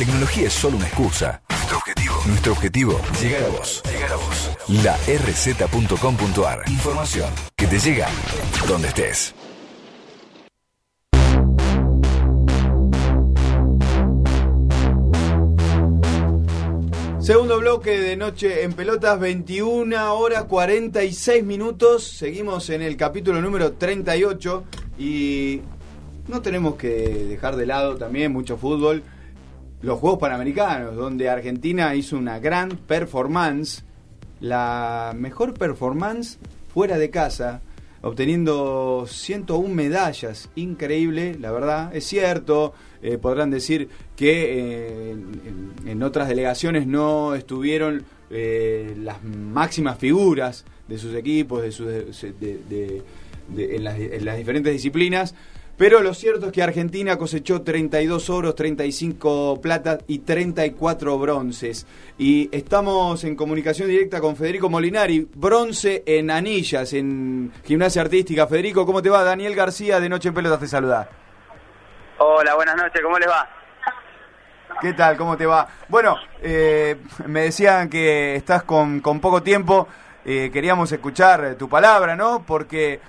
K: Tecnología es solo una excusa. Nuestro objetivo. Nuestro objetivo. Llegar a vos. Llegar a vos. La rz.com.ar. Información que te llega donde estés.
B: Segundo bloque de Noche en Pelotas, 21 horas 46 minutos. Seguimos en el capítulo número 38 y no tenemos que dejar de lado también mucho fútbol. Los Juegos Panamericanos, donde Argentina hizo una gran performance, la mejor performance fuera de casa, obteniendo 101 medallas. Increíble, la verdad. Es cierto, eh, podrán decir que eh, en, otras delegaciones no estuvieron eh, las máximas figuras de sus equipos, de sus, de- de- de- en las diferentes disciplinas. Pero lo cierto es que Argentina cosechó 32 oros, 35 platas y 34 bronces. Y estamos en comunicación directa con Federico Molinari, bronce en anillas, en gimnasia artística. Federico, ¿cómo te va? Daniel García de Noche en Pelotas te saluda.
L: Hola, buenas noches, ¿cómo les va?
B: ¿Qué tal? ¿Cómo te va? Bueno, eh, me decían que estás con, con poco tiempo. eh, queríamos escuchar tu palabra, ¿no? Porque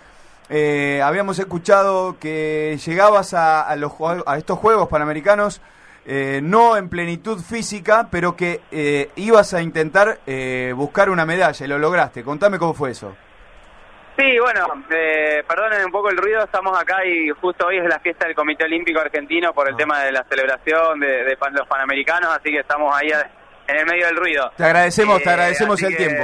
B: eh, habíamos escuchado que llegabas a, a los, a estos Juegos Panamericanos eh, no en plenitud física, pero que eh, ibas a intentar eh, buscar una medalla y lo lograste. Contame cómo fue eso.
L: Sí, bueno, eh, perdonen un poco el ruido, estamos acá y justo hoy es la fiesta del Comité Olímpico Argentino por el tema de la celebración de, de pan- los Panamericanos, así que estamos ahí en el medio del ruido.
B: Te agradecemos, te
L: Eh,
B: agradecemos el tiempo.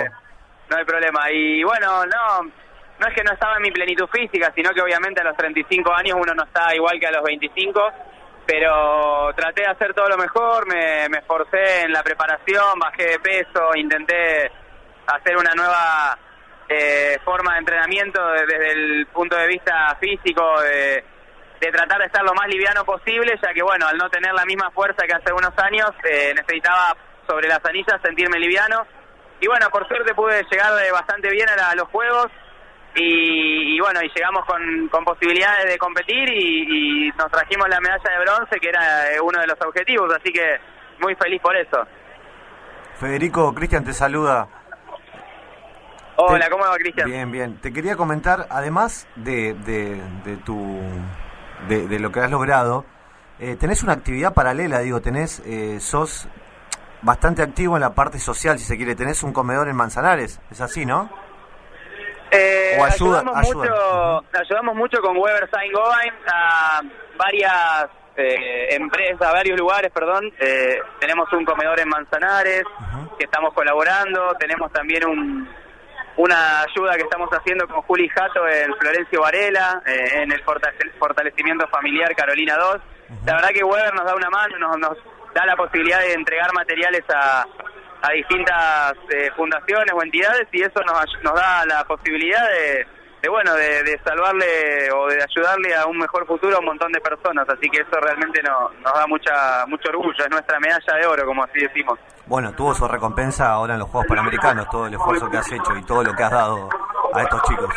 L: No hay problema. Y bueno, no, no es que no estaba en mi plenitud física, sino que obviamente a los 35 años uno no está igual que a los 25, pero traté de hacer todo lo mejor, me, me esforcé en la preparación, bajé de peso, intenté hacer una nueva eh, forma de entrenamiento de- desde el punto de vista físico, de, de tratar de estar lo más liviano posible, ya que bueno, al no tener la misma fuerza que hace unos años, eh, necesitaba sobre las anillas sentirme liviano. Y bueno, por suerte pude llegar eh, bastante bien a, la- a los juegos y, y bueno, y llegamos con, con posibilidades de competir y, y nos trajimos la medalla de bronce, que era eh, uno de los objetivos, así que muy feliz por eso.
E: Federico, Cristian te saluda.
L: Hola,
E: Te-
L: ¿cómo va Cristian?
E: Bien, bien. Te quería comentar, además de, de, de tu de, de lo que has logrado, eh, tenés una actividad paralela, digo, tenés, eh, sos bastante activo en la parte social, si se quiere, tenés un comedor en Manzanares, es así, ¿no?
L: Eh,
E: O ayuda-
L: ayudamos,
E: ayuda.
L: mucho, ayudamos mucho con Weber Saint Gobain a varias eh, empresas, a varios lugares, perdón. Eh, tenemos un comedor en Manzanares que estamos colaborando, tenemos también un, una ayuda que estamos haciendo con Juli Jato en Florencio Varela, eh, en el fortale- fortalecimiento familiar Carolina 2. La verdad que Weber nos da una mano, nos, nos da la posibilidad de entregar materiales a, a distintas eh, fundaciones o entidades y eso nos, nos da la posibilidad de, de, bueno de, de salvarle o de ayudarle a un mejor futuro a un montón de personas así que eso realmente no- nos da mucha mucho orgullo es nuestra medalla de oro como así decimos
E: Bueno, tuvo su recompensa ahora en los Juegos Panamericanos, todo el esfuerzo que has hecho y todo lo que has dado a estos chicos.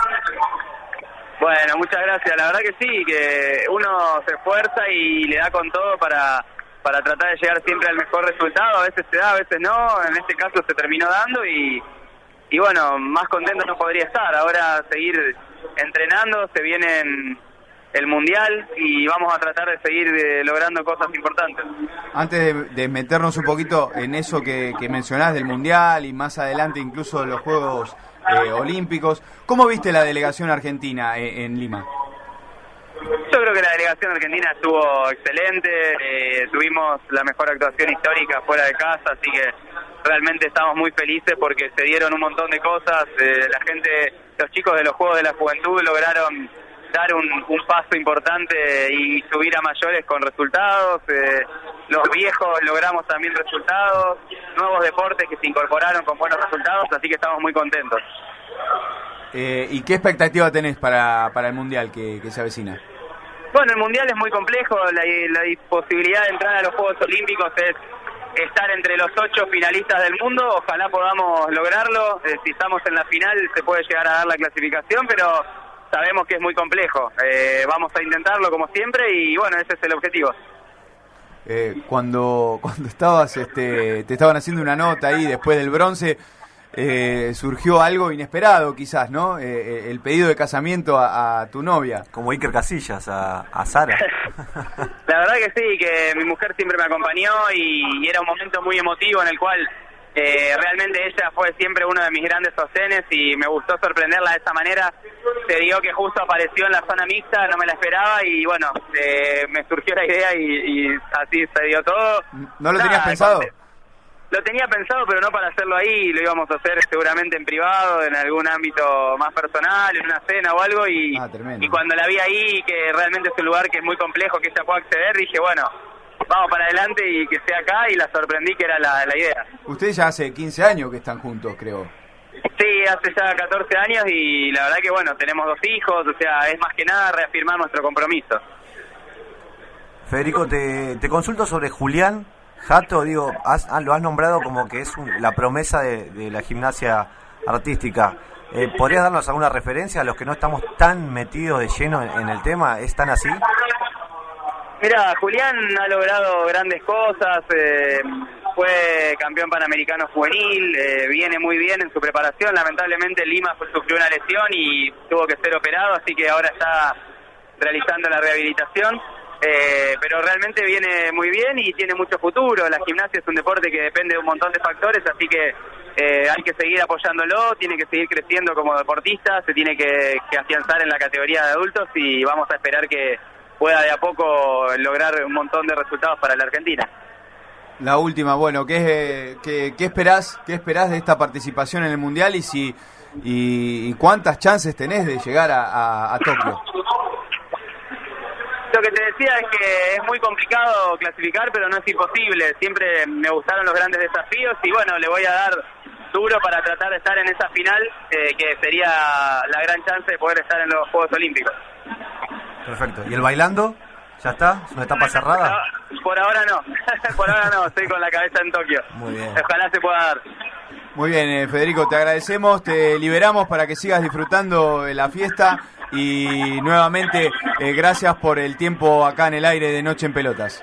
L: Bueno, muchas gracias. La verdad que sí, que uno se esfuerza y le da con todo para, para tratar de llegar siempre al mejor resultado. A veces se da, a veces no. En este caso se terminó dando y, y bueno, más contento no podría estar. Ahora seguir entrenando, se viene en el Mundial y vamos a tratar de seguir eh, logrando cosas importantes.
B: Antes de, de meternos un poquito en eso que, que mencionás del Mundial y más adelante incluso los Juegos eh, Olímpicos, ¿cómo viste la delegación argentina eh, en Lima?
L: Yo creo que la delegación argentina estuvo excelente, eh, tuvimos la mejor actuación histórica fuera de casa, así que realmente estamos muy felices porque se dieron un montón de cosas, eh, la gente, los chicos de los Juegos de la Juventud lograron dar un, paso importante y subir a mayores con resultados, eh, los viejos logramos también resultados, nuevos deportes que se incorporaron con buenos resultados, así que estamos muy contentos.
B: Eh, ¿Y qué expectativa tenés para, para el Mundial que se avecina?
L: Bueno, el Mundial es muy complejo, la, posibilidad de entrar a los Juegos Olímpicos es estar entre los ocho finalistas del mundo, ojalá podamos lograrlo, Eh, si estamos en la final se puede llegar a dar la clasificación, pero sabemos que es muy complejo, Eh, vamos a intentarlo como siempre y bueno, ese es el objetivo.
B: Eh, cuando, cuando estabas, este, te estaban haciendo una nota ahí después del bronce, eh, surgió algo inesperado quizás, ¿no? Eh, eh, el pedido de casamiento a, a tu novia.
E: Como Iker Casillas, a, a Sara.
L: La verdad que sí, que mi mujer siempre me acompañó y, y era un momento muy emotivo en el cual eh, realmente ella fue siempre uno de mis grandes sostenes y me gustó sorprenderla de esta manera. Se dio que justo apareció en la zona mixta, no me la esperaba y bueno, eh, me surgió la idea y, y así se dio todo.
B: ¿No lo
L: Nada,
B: tenías pensado?
L: Lo tenía pensado, pero no para hacerlo ahí, lo íbamos a hacer seguramente en privado, en algún ámbito más personal, en una cena o algo, y,
B: Ah, tremendo.
L: y cuando la vi ahí, que realmente es un lugar que es muy complejo, que ella pueda acceder, dije, bueno, vamos para adelante y que sea acá, y la sorprendí que era la, la idea.
B: Ustedes ya hace 15 años que están juntos, creo.
L: Sí, hace ya 14 años y la verdad que bueno, tenemos dos hijos, o sea, es más que nada reafirmar nuestro compromiso.
E: Federico, te, te consulto sobre Julián Jato, digo, has- ah, lo has nombrado como que es un- la promesa de, la gimnasia artística. Eh, ¿Podrías darnos alguna referencia a los que no estamos tan metidos de lleno en, el tema? ¿Es tan así?
L: Mira, Julián ha logrado grandes cosas, eh, fue campeón panamericano juvenil, eh, viene muy bien en su preparación, lamentablemente en Lima sufrió una lesión y tuvo que ser operado, así que ahora está realizando la rehabilitación, eh, pero realmente viene muy bien y tiene mucho futuro, la gimnasia es un deporte que depende de un montón de factores, así que eh, hay que seguir apoyándolo, tiene que seguir creciendo como deportista, se tiene que, que afianzar en la categoría de adultos y vamos a esperar que pueda de a poco lograr un montón de resultados para la Argentina.
B: La última, bueno, ¿qué, qué, qué esperás, qué esperás de esta participación en el Mundial y si y, y cuántas chances tenés de llegar a, a- a Tokio?
L: Lo que te decía es que es muy complicado clasificar, pero no es imposible. Siempre me gustaron los grandes desafíos y bueno, le voy a dar duro para tratar de estar en esa final, eh, que sería la gran chance de poder estar en los Juegos Olímpicos.
E: Perfecto. ¿Y el bailando? ¿Ya está? ¿Es una etapa cerrada?
L: Por ahora no, por ahora no, estoy con la cabeza en Tokio.
E: Muy bien.
L: Ojalá se pueda dar.
B: Muy bien, eh, Federico, te agradecemos, te liberamos para que sigas disfrutando de la fiesta y nuevamente eh, gracias por el tiempo acá en el aire de Noche en Pelotas.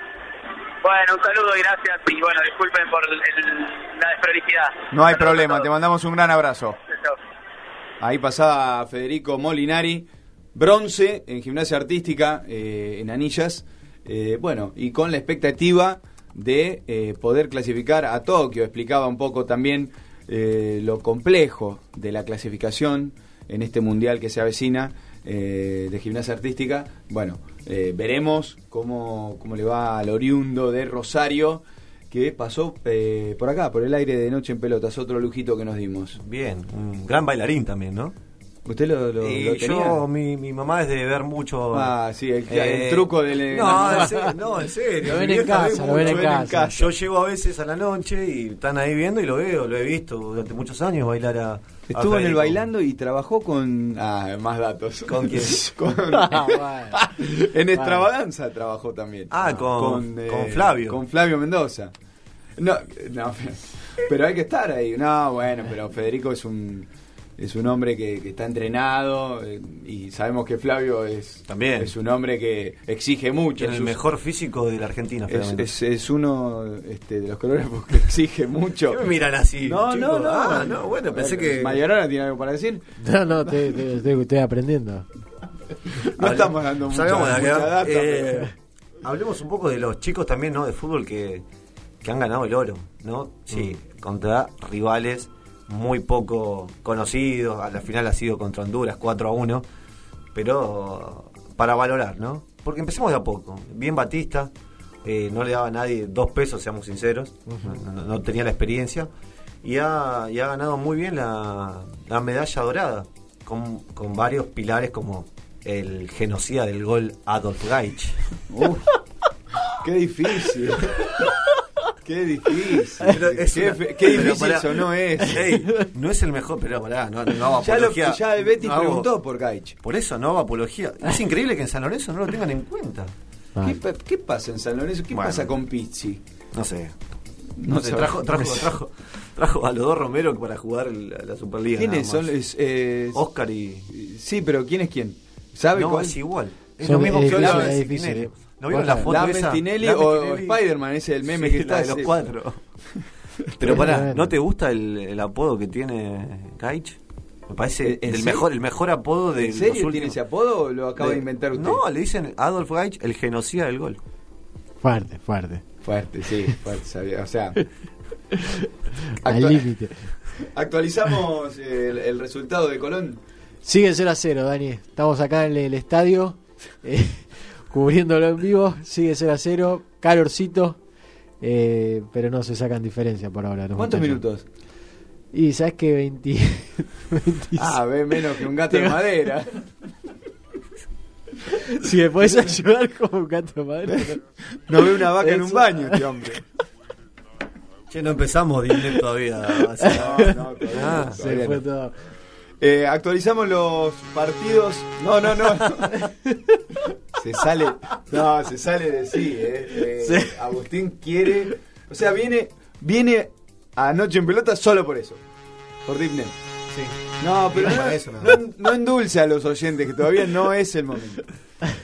L: Bueno, un saludo y gracias y bueno, disculpen por el- la desprolijidad.
B: No hay problema, te mandamos un gran abrazo.
L: Chao.
B: Ahí pasaba Federico Molinari, bronce en gimnasia artística eh, en Anillas. Eh, bueno, y con la expectativa de eh, poder clasificar a Tokio. Explicaba un poco también eh, lo complejo de la clasificación en este mundial que se avecina eh, de gimnasia artística. Bueno, eh, veremos cómo, cómo le va al oriundo de Rosario que pasó eh, por acá, por el aire de Noche en Pelotas, otro lujito que nos dimos.
E: Bien, un gran bailarín también, ¿no?
B: ¿Usted lo, lo,
E: Y
B: lo tenía?
E: yo, mi, mi mamá es de ver mucho. eh,
B: Ah, sí, el- el truco del-
E: No, en serio, no, en serio.
F: Lo en casa, ven en casa.
E: Yo llego a veces a la noche y están ahí viendo y lo veo, lo he visto durante muchos años bailar a.
B: Estuvo en el bailando y trabajó con. Ah, más datos.
E: ¿Con quién?
B: Con-
F: Ah,
B: en extravaganza trabajó también.
E: Ah, con-
B: eh,
E: con Flavio.
B: Con Flavio Mendoza. No, no, pero hay que estar ahí. No, bueno, pero Federico es un. Es un hombre que, que está entrenado eh, y sabemos que Flavio es
E: También.
B: es un hombre que exige mucho.
E: Tiene el
B: Sus-
E: mejor físico de la Argentina,
B: es, es, es uno este, de los colores que exige mucho.
E: ¿Qué me miran así?
B: No, no, no.
E: Ah, no, bueno, pensé que.
B: Mayorana tiene algo para decir.
F: No, no, te, te- te- estoy aprendiendo.
B: No estamos dando mucha,
E: Salgamos de acá.
B: mucha data.
E: Eh,
B: pero-
E: Hablemos un poco de los chicos también, ¿no? De fútbol que, que han ganado el oro, ¿no? Sí,
B: Mm.
E: contra rivales muy poco conocidos. A la final ha sido contra Honduras 4 a 1. Pero para valorar, ¿no? Porque empecemos de a poco. Bien Batista, eh, no le daba a nadie dos pesos, seamos sinceros. no, no- no tenía la experiencia. Y ha, y ha ganado muy bien la, la medalla dorada. Con, con varios pilares como el genocida del gol Adolf Reich.
B: Uf, qué difícil. Qué difícil.
E: Pero es
B: qué,
E: una- pero
B: difícil
E: pará.
B: eso no es.
E: Ey, no es el mejor, pero pará, no, no hago
B: ya, lo,
E: apología.
B: ya el Betis
E: No hago-
B: preguntó por Gaich.
E: Por eso no hago apología. Es increíble que en San Lorenzo no lo tengan en cuenta.
B: ¿Qué, qué pasa en San Lorenzo? ¿Qué
E: Bueno.
B: pasa con Pizzi?
E: No sé.
B: No
E: No sé, trajo, trajo, trajo, trajo a los dos Romero para jugar la Superliga.
B: ¿Quiénes son? Es, eh,
E: Oscar y.
B: Sí, pero ¿quién es quién? ¿Sabe
E: No,
B: cuál?
E: es igual. Es lo mismo que Tinelli.
F: eh.
E: ¿No vieron la
F: Vos
E: foto
B: Lamen
E: esa?
B: Tinelli o. Spider-Man, ese el meme
E: Sí,
B: que está.
E: de los cuatro. Pero pará. ¿no te gusta el, el apodo que tiene Gaich? Me parece
B: ¿En
E: el mejor, el mejor apodo de
B: ¿En serio
E: los últimos.
B: tiene ese apodo o lo acaba de, inventar usted?
E: No, le dicen Adolf Gaich, el genocida del gol.
F: Fuerte, fuerte.
B: Fuerte, sí, fuerte, sabía. O sea,
F: Al límite.
B: actualizamos el, el resultado de Colón.
F: Sigue 0 a 0, Dani. Estamos acá en el estadio, eh, cubriéndolo en vivo. Sigue 0 a 0, calorcito, eh, pero no se sacan diferencia por ahora.
B: ¿Cuántos
F: muchachos.
B: minutos?
F: Y sabes que 20, 26.
B: Ah, ve menos que un gato de madera.
F: Si me podés ayudar como un gato de madera.
B: No ve una vaca en un baño, este hombre.
E: Che, no empezamos bien todavía.
B: No, no, todavía
E: Ah,
B: no,
F: Se
B: todavía
F: fue
B: no.
F: todo.
B: Eh, actualizamos los partidos. No, no, no. se sale. No, se sale de sí. Eh. Eh, Agustín quiere. O sea, viene, viene a Noche en Pelota solo por eso. Por Deep Net.
E: Sí.
B: No, pero
E: No,
B: no,
E: eso
B: no, no endulce a los oyentes, que todavía no es el momento.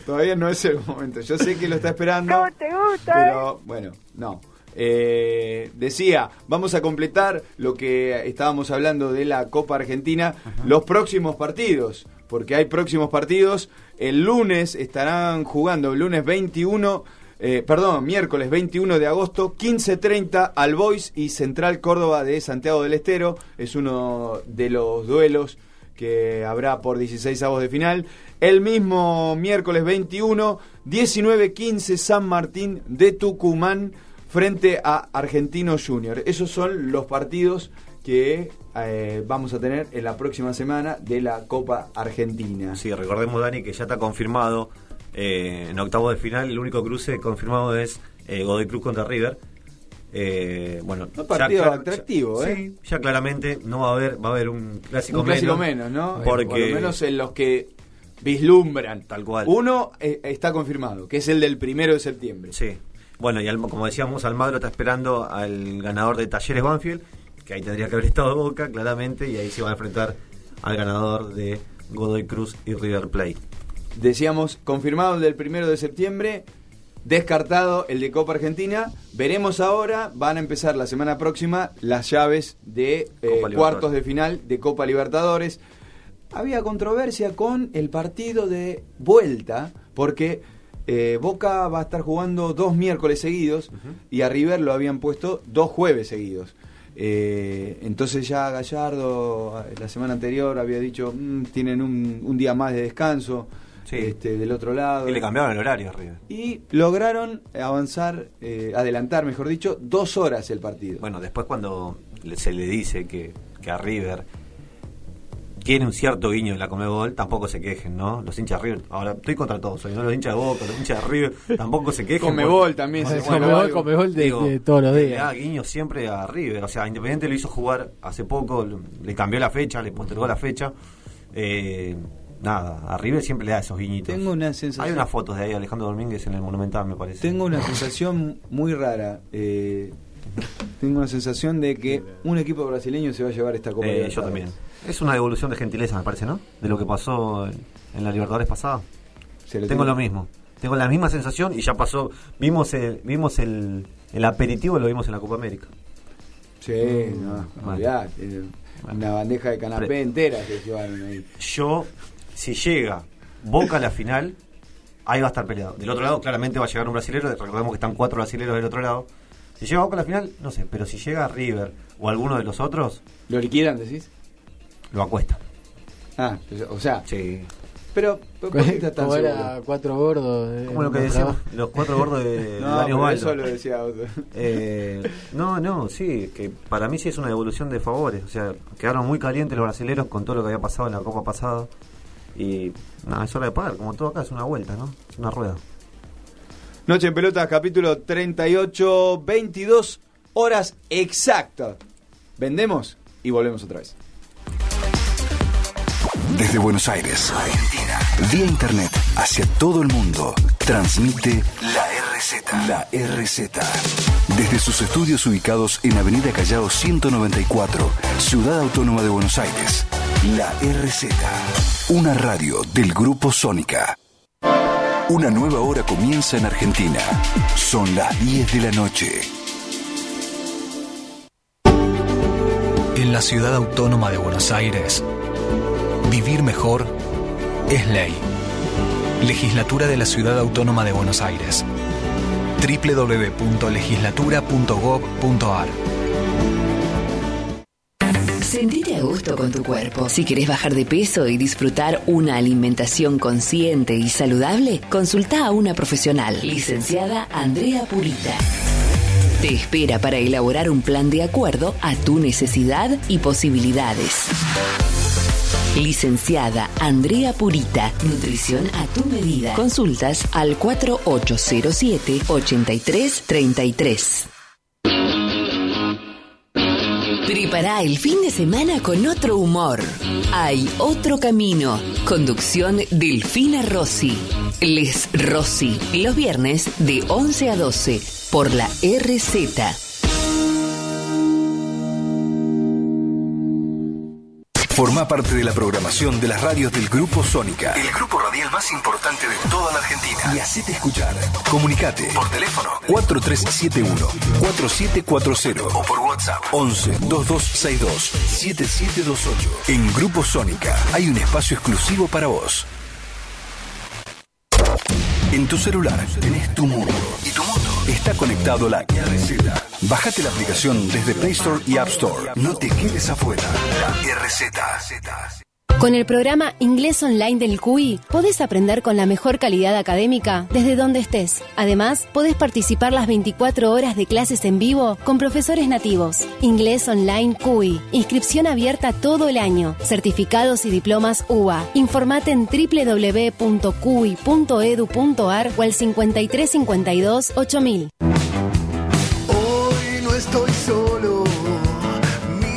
B: Todavía no es el momento. Yo sé que lo está esperando.
D: ¿Cómo te gusta?
B: Pero bueno, no. Eh, decía, vamos a completar lo que estábamos hablando de la Copa Argentina, los próximos partidos, porque hay próximos partidos. El lunes estarán jugando, el lunes 21, eh, perdón, miércoles 21 de agosto, 15.30 al Boys y Central Córdoba de Santiago del Estero. Es uno de los duelos que habrá por 16 avos de final. El mismo miércoles 21, 19-15 San Martín de Tucumán frente a Argentino Junior. Esos son los partidos que eh, vamos a tener en la próxima semana de la Copa Argentina.
E: Sí, recordemos, Dani, que ya está confirmado eh, en octavo de final. El único cruce confirmado es eh, Godoy Cruz contra River. Eh, bueno,
B: Un partido atractivo,
E: ya-
B: ¿eh?
E: sí, ya claramente no va a haber, va a haber un clásico,
B: Un clásico menos, ¿no? Eh,
E: Porque
B: Por lo menos en los que vislumbran.
E: Tal cual.
B: Uno eh, está confirmado, que es el del primero de septiembre.
E: Sí. Bueno, y Alm- como decíamos, Almagro está esperando al ganador de Talleres Banfield, que ahí tendría que haber estado Boca, claramente, y ahí se va a enfrentar al ganador de Godoy Cruz y River Plate.
B: Decíamos, confirmado el del primero de septiembre, descartado el de Copa Argentina. Veremos ahora, van a empezar la semana próxima las llaves de eh, cuartos de final de Copa Libertadores. Había controversia con el partido de vuelta, porque eh, Boca va a estar jugando dos miércoles seguidos y a River lo habían puesto dos jueves seguidos. Eh, entonces ya Gallardo eh, la semana anterior había dicho "Mm, tienen un, un día más de descanso
E: Sí.
B: este, del otro lado
E: Y le cambiaron el horario a River.
B: y lograron avanzar, eh, adelantar, mejor dicho, dos horas el partido.
E: Bueno, después cuando se le dice que, que a River quiere un cierto guiño de la Comebol, tampoco se quejen, ¿no? Los hinchas de River, ahora estoy contra todos, hoy, ¿no? Los hinchas de Boca, los hinchas de River, tampoco se quejen.
B: Comebol
E: porque-
B: también se
F: Bueno,
B: bueno,
F: Comebol,
B: algo.
F: Comebol de,
E: Digo,
F: de todos los
E: Le
F: días.
E: da guiño siempre a River. O sea, Independiente lo hizo jugar hace poco, le- le cambió la fecha, le postergó la fecha. Eh, nada, a River siempre le da esos guiñitos.
M: Tengo una sensación.
E: Hay unas fotos de ahí, Alejandro Domínguez, en el Monumental, me parece.
M: Tengo una sensación muy rara. eh, tengo una sensación de que un equipo brasileño se va a llevar esta Copa
E: Eh, yo también. Es una devolución de gentileza, me parece, ¿no? De lo que pasó en, la Libertadores pasada.
M: Se lo
E: Tengo
M: tengo-
E: lo mismo. Tengo la misma sensación y ya pasó. Vimos el, vimos el, el aperitivo, lo vimos en la Copa América.
M: Sí, no,
E: Bueno.
M: olvidate, eh, Una bandeja de canapé
E: Pre-
M: entera que llevaron ahí.
E: Yo, si llega Boca a la final, ahí va a estar peleado. Del otro lado, claramente va a llegar un brasilero. Recordemos que están cuatro brasileros del otro lado. Si llega Boca a la final, no sé. Pero si llega River o alguno de los otros,
M: ¿Lo liquidan, decís?
E: lo acuesta.
M: Ah, o sea.
E: Sí.
M: Pero, ¿por qué estás tan
F: era cuatro gordos. eh,
E: Como lo que decíamos,
F: trabajo.
E: los cuatro gordos de,
M: No, eso lo decía otro.
E: Eh, no, no, sí, que para mí sí es una devolución de favores. O sea, quedaron muy calientes los brasileros con todo lo que había pasado en la Copa pasada. Y nada, es hora de pagar. Como todo acá, es una vuelta, ¿no? Es una rueda.
B: Noche en Pelotas, capítulo 38, 22 horas exactas. Vendemos y volvemos otra vez.
K: Desde Buenos Aires, Argentina, vía internet hacia todo el mundo, transmite la RZ. La RZ. Desde sus estudios ubicados en Avenida Callao 194, Ciudad Autónoma de Buenos Aires, la RZ. Una radio del Grupo Sónica. Una nueva hora comienza en Argentina. Son las 10 de la noche.
N: En la ciudad autónoma de Buenos Aires, vivir mejor es ley. Legislatura de la Ciudad Autónoma de Buenos Aires. www.legislatura.gov.ar
O: Sentite a gusto con tu cuerpo. Si querés bajar de peso y disfrutar una alimentación consciente y saludable, consulta a una profesional, licenciada Andrea Purita. Te espera para elaborar un plan de acuerdo a tu necesidad y posibilidades. Licenciada Andrea Purita, nutrición a tu medida. Consultas al 4807-8333. Prepara el fin de semana con otro humor. Hay otro camino. Conducción Delfina Rossi. Les Rossi. Los viernes de 11 a 12 por la RZ.
K: Forma parte de la programación de las radios del Grupo Sónica, el grupo radial más importante de toda la Argentina. Y hacete escuchar. Comunicate por teléfono 4371-4740 o por WhatsApp 11 2262 7728. En Grupo Sónica hay un espacio exclusivo para vos. En tu celular tenés tu mundo y tu mundo está conectado la RZ. Bájate la aplicación desde Play Store y App Store. No te quedes afuera. La RZ.
P: Con el programa Inglés Online del CUI podés aprender con la mejor calidad académica desde donde estés. Además, podés participar las 24 horas de clases en vivo con profesores nativos. Inglés Online CUI. Inscripción abierta todo el año. Certificados y diplomas UBA. Informate en www.cui.edu.ar o al 5352 8000.
Q: Hoy no estoy solo.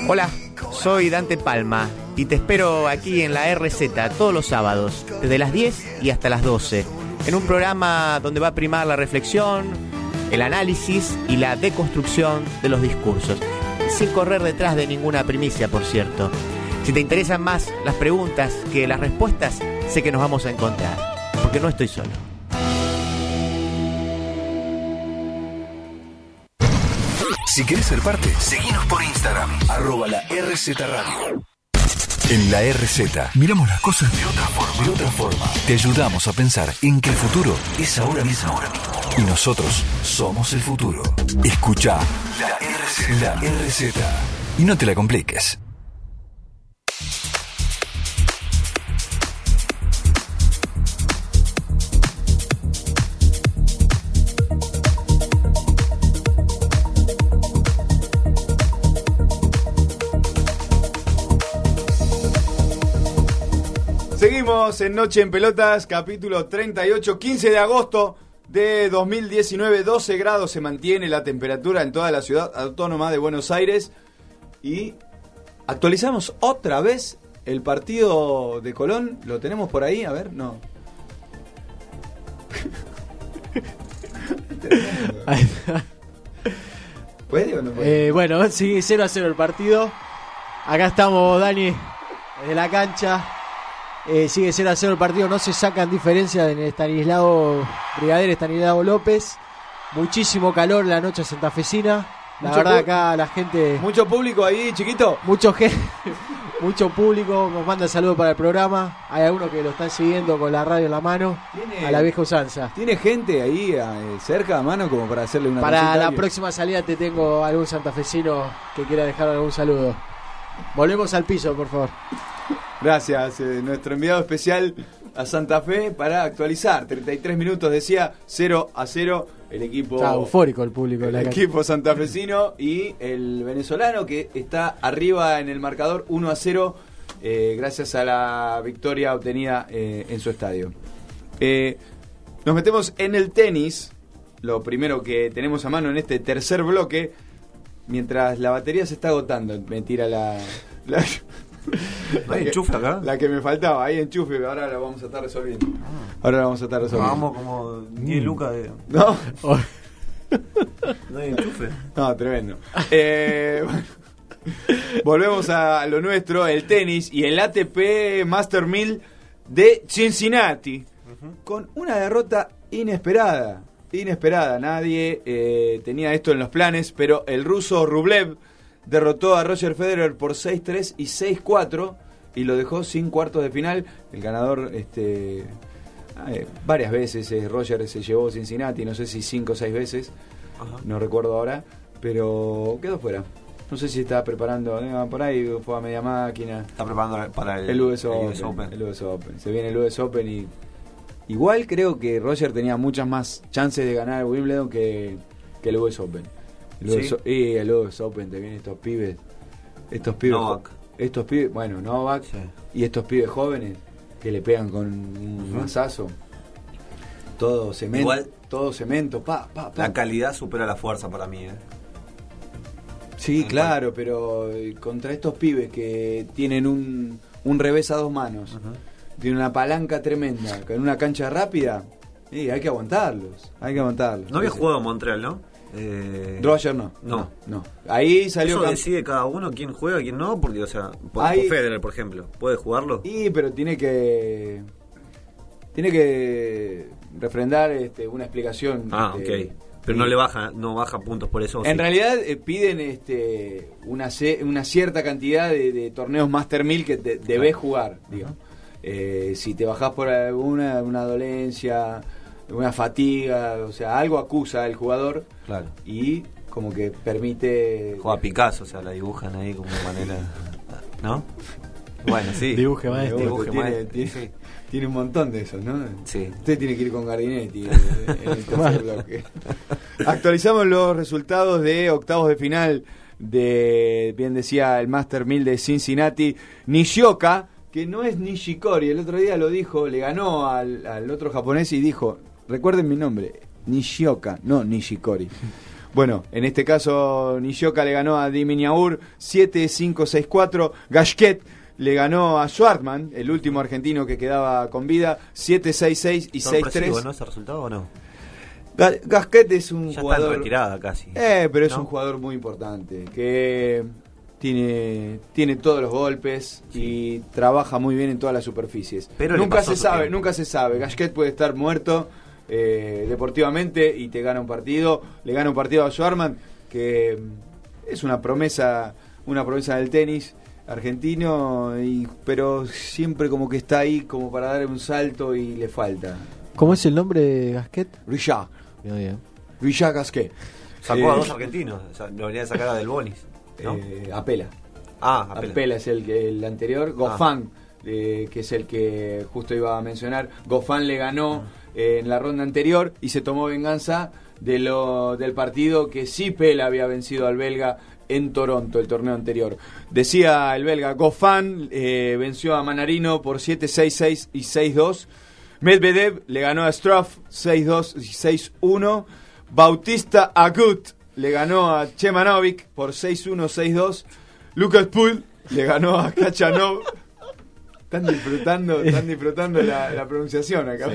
R: Hola, soy Dante Palma y te espero aquí en la RZ todos los sábados, desde las 10 y hasta las 12, en un programa donde va a primar la reflexión, el análisis y la deconstrucción de los discursos, sin correr detrás de ninguna primicia, por cierto. Si te interesan más las preguntas que las respuestas, sé que nos vamos a encontrar, porque no estoy solo.
K: Si querés ser parte, seguinos por Instagram, arroba la. En la RZ miramos las cosas de otra forma. De otra forma. Te ayudamos a pensar en que el futuro es ahora mismo. Y nosotros somos el futuro. Escucha la RZ. La RZ. Y no te la compliques.
B: Seguimos en Noche en Pelotas, capítulo 38, 15 de agosto de 2019, 12 grados se mantiene la temperatura en toda la ciudad autónoma de Buenos Aires y actualizamos otra vez el partido de Colón, lo tenemos por ahí, a ver, no. ¿Puede o no puede?
F: Eh, bueno, sigue 0 a 0 el partido. Acá estamos, Dani, desde la cancha. Eh, sigue 0 a 0 el partido. No se sacan diferencias en Estanislao, Brigadier Estanislao López. Muchísimo calor la noche santafesina. La
B: Mucho
F: verdad, acá la gente.
B: Mucho público ahí, chiquito.
F: Mucho, mucho público nos manda saludos para el programa. Hay algunos que lo están siguiendo con la radio en la mano. A la vieja usanza.
B: ¿Tiene gente ahí eh, cerca a mano como para hacerle una
F: Para la próxima salida te tengo algún santafesino que quiera dejar algún saludo. Volvemos al piso, por favor.
B: Gracias, eh, nuestro enviado especial a Santa Fe para actualizar. 33 minutos, decía 0 a 0 el equipo.
F: Está eufórico el público.
B: El
F: la
B: equipo santafesino y el venezolano que está arriba en el marcador 1 a 0 eh, gracias a la victoria obtenida eh, en su estadio. Eh, nos metemos en el tenis, lo primero que tenemos a mano en este tercer bloque, mientras la batería se está agotando. Me tira la... la
E: ¿No hay enchufe acá?
B: La que me faltaba, ahí enchufe, ahora la vamos a estar resolviendo. Ahora la vamos a estar resolviendo.
E: Vamos como 10 lucas de.
B: No.
E: No hay enchufe.
B: No, tremendo. Eh, bueno, volvemos a lo nuestro, el tenis y el ATP Master 1000 de Cincinnati. Con una derrota inesperada. Inesperada. Nadie eh, tenía esto en los planes, pero el ruso Rublev derrotó a Roger Federer por 6-3 y 6-4 y lo dejó sin cuartos de final. El ganador, este, eh, varias veces, eh, Roger se llevó Cincinnati, no sé si 5 o 6 veces, no recuerdo ahora, pero quedó fuera. No sé si está preparando, eh, por ahí fue a media máquina.
E: Está preparando para el,
B: El US,
E: el
B: Open,
E: US Open.
B: el US Open. Se viene el US Open y igual creo que Roger tenía muchas más chances de ganar el Wimbledon que, que el US Open. El
E: ¿Sí?
B: Y el US Open te vienen estos pibes, estos pibes,
E: Novak.
B: estos pibes, bueno, Novak y estos pibes jóvenes que le pegan con un mazazo. Todo cemento,
E: Igual-
B: todo cemento, pa, pa, pa.
E: La calidad supera la fuerza para mí. ¿eh?
B: Sí, claro, pero eh, contra estos pibes que tienen un, un revés a dos manos, tienen una palanca tremenda, con una cancha rápida, y hay que aguantarlos, hay que aguantarlos.
E: No había jugado Montreal, ¿no? Eh,
B: Roger no,
E: No.
B: no. Ahí salió
E: Eso decide cada uno quién juega, quién no, porque, o sea, por,
B: Ahí-
E: Federer, por ejemplo, ¿puede jugarlo?
B: Y pero tiene que tiene que refrendar este, una explicación.
E: Ah,
B: este,
E: ok. Pero no le baja, no baja puntos por eso. ¿o
B: En
E: sí?
B: realidad eh, piden este una, una cierta cantidad de, de torneos Master 1000 que te, debes jugar, digamos. Eh, si te bajás por alguna una dolencia, una fatiga, o sea, algo acusa al jugador
E: Claro.
B: y como que permite...
E: Juega Picasso, o sea, la dibujan ahí como de manera. ¿No? Bueno, sí.
F: Dibuje maestro.
E: Dibuje
B: tiene,
E: maestro,
B: tiene-
E: sí.
B: tiene un montón de esos, ¿no?
E: Sí.
B: Usted tiene que ir con Gardinetti en, en el tercer bloque. Actualizamos los resultados de octavos de final de, bien decía el Master 1000 de Cincinnati, Nishioka, que no es Nishikori, el otro día lo dijo, le ganó al, al otro japonés y dijo, recuerden mi nombre, Nishioka, no Nishikori. Bueno, en este caso Nishioka le ganó a Diminiaur 7-5-6-4, Gashket le ganó a Schwartman, el último argentino que quedaba con vida, 7-6-6 y
E: Sorpresivo,
B: 6-3.
E: ¿no? ¿Ese resultado o no?
B: Ga- Gasquet es un
E: Ya
B: jugador.
E: retirada casi.
B: Eh, pero es
E: ¿No?
B: un jugador muy importante. Que tiene, tiene todos los golpes y trabaja muy bien en todas las superficies.
E: Pero
B: nunca se sabe,
E: tiempo.
B: nunca se sabe. Gasquet puede estar muerto eh, deportivamente y te gana un partido. Le gana un partido a Schwarman, que mm, es una promesa, una promesa del tenis argentino, y, pero siempre como que está ahí como para dar un salto y le falta.
F: ¿Cómo es el nombre de Gasquet?
B: Richard.
F: Bien, bien.
B: Richard Gasquet.
E: Sacó a
B: Eh,
E: dos argentinos. O sea, lo venía a sacar a Del Bonis. ¿No?
B: Eh, Apela.
E: ah, Apela.
B: Apela. es el, el anterior. Gofán, eh, que es el que justo iba a mencionar. Gofán le ganó eh, en la ronda anterior y se tomó venganza de lo, del partido que sí Pela había vencido al belga en Toronto, el torneo anterior. Decía el belga, Goffin eh, venció a Manarino por 7-6-6 y 6-2. Medvedev le ganó a Struff 6-2 y 6-1. Bautista Agut le ganó a Chemanovic por 6-1, 6-2. Lucas Pool le ganó a Kachanov. Están disfrutando, están disfrutando la, la pronunciación acá.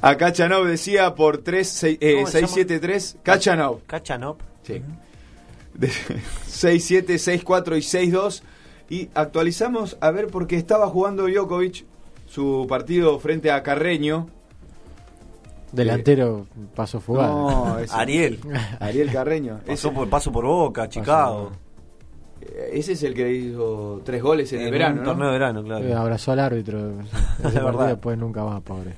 B: A Kachanov decía por 3, 6, eh,
E: ¿Cómo se
B: 6 7 3 Kachanov.
E: Kachanov.
B: Sí. De 6 7 6 4 y 6 2 y actualizamos a ver porque estaba jugando Djokovic su partido frente a Carreño.
F: Delantero, paso fugaz.
B: No, ese-
E: Ariel.
B: Ariel Carreño.
E: Pasó
B: Ese-
E: por, paso por Boca, Chicago.
B: Ese es el que hizo tres goles en, el verano,
E: un
B: ¿no?
E: torneo de verano, claro.
F: Eh, abrazó al árbitro. Ese
E: Es
F: partido
E: verdad.
F: después nunca más, pobre.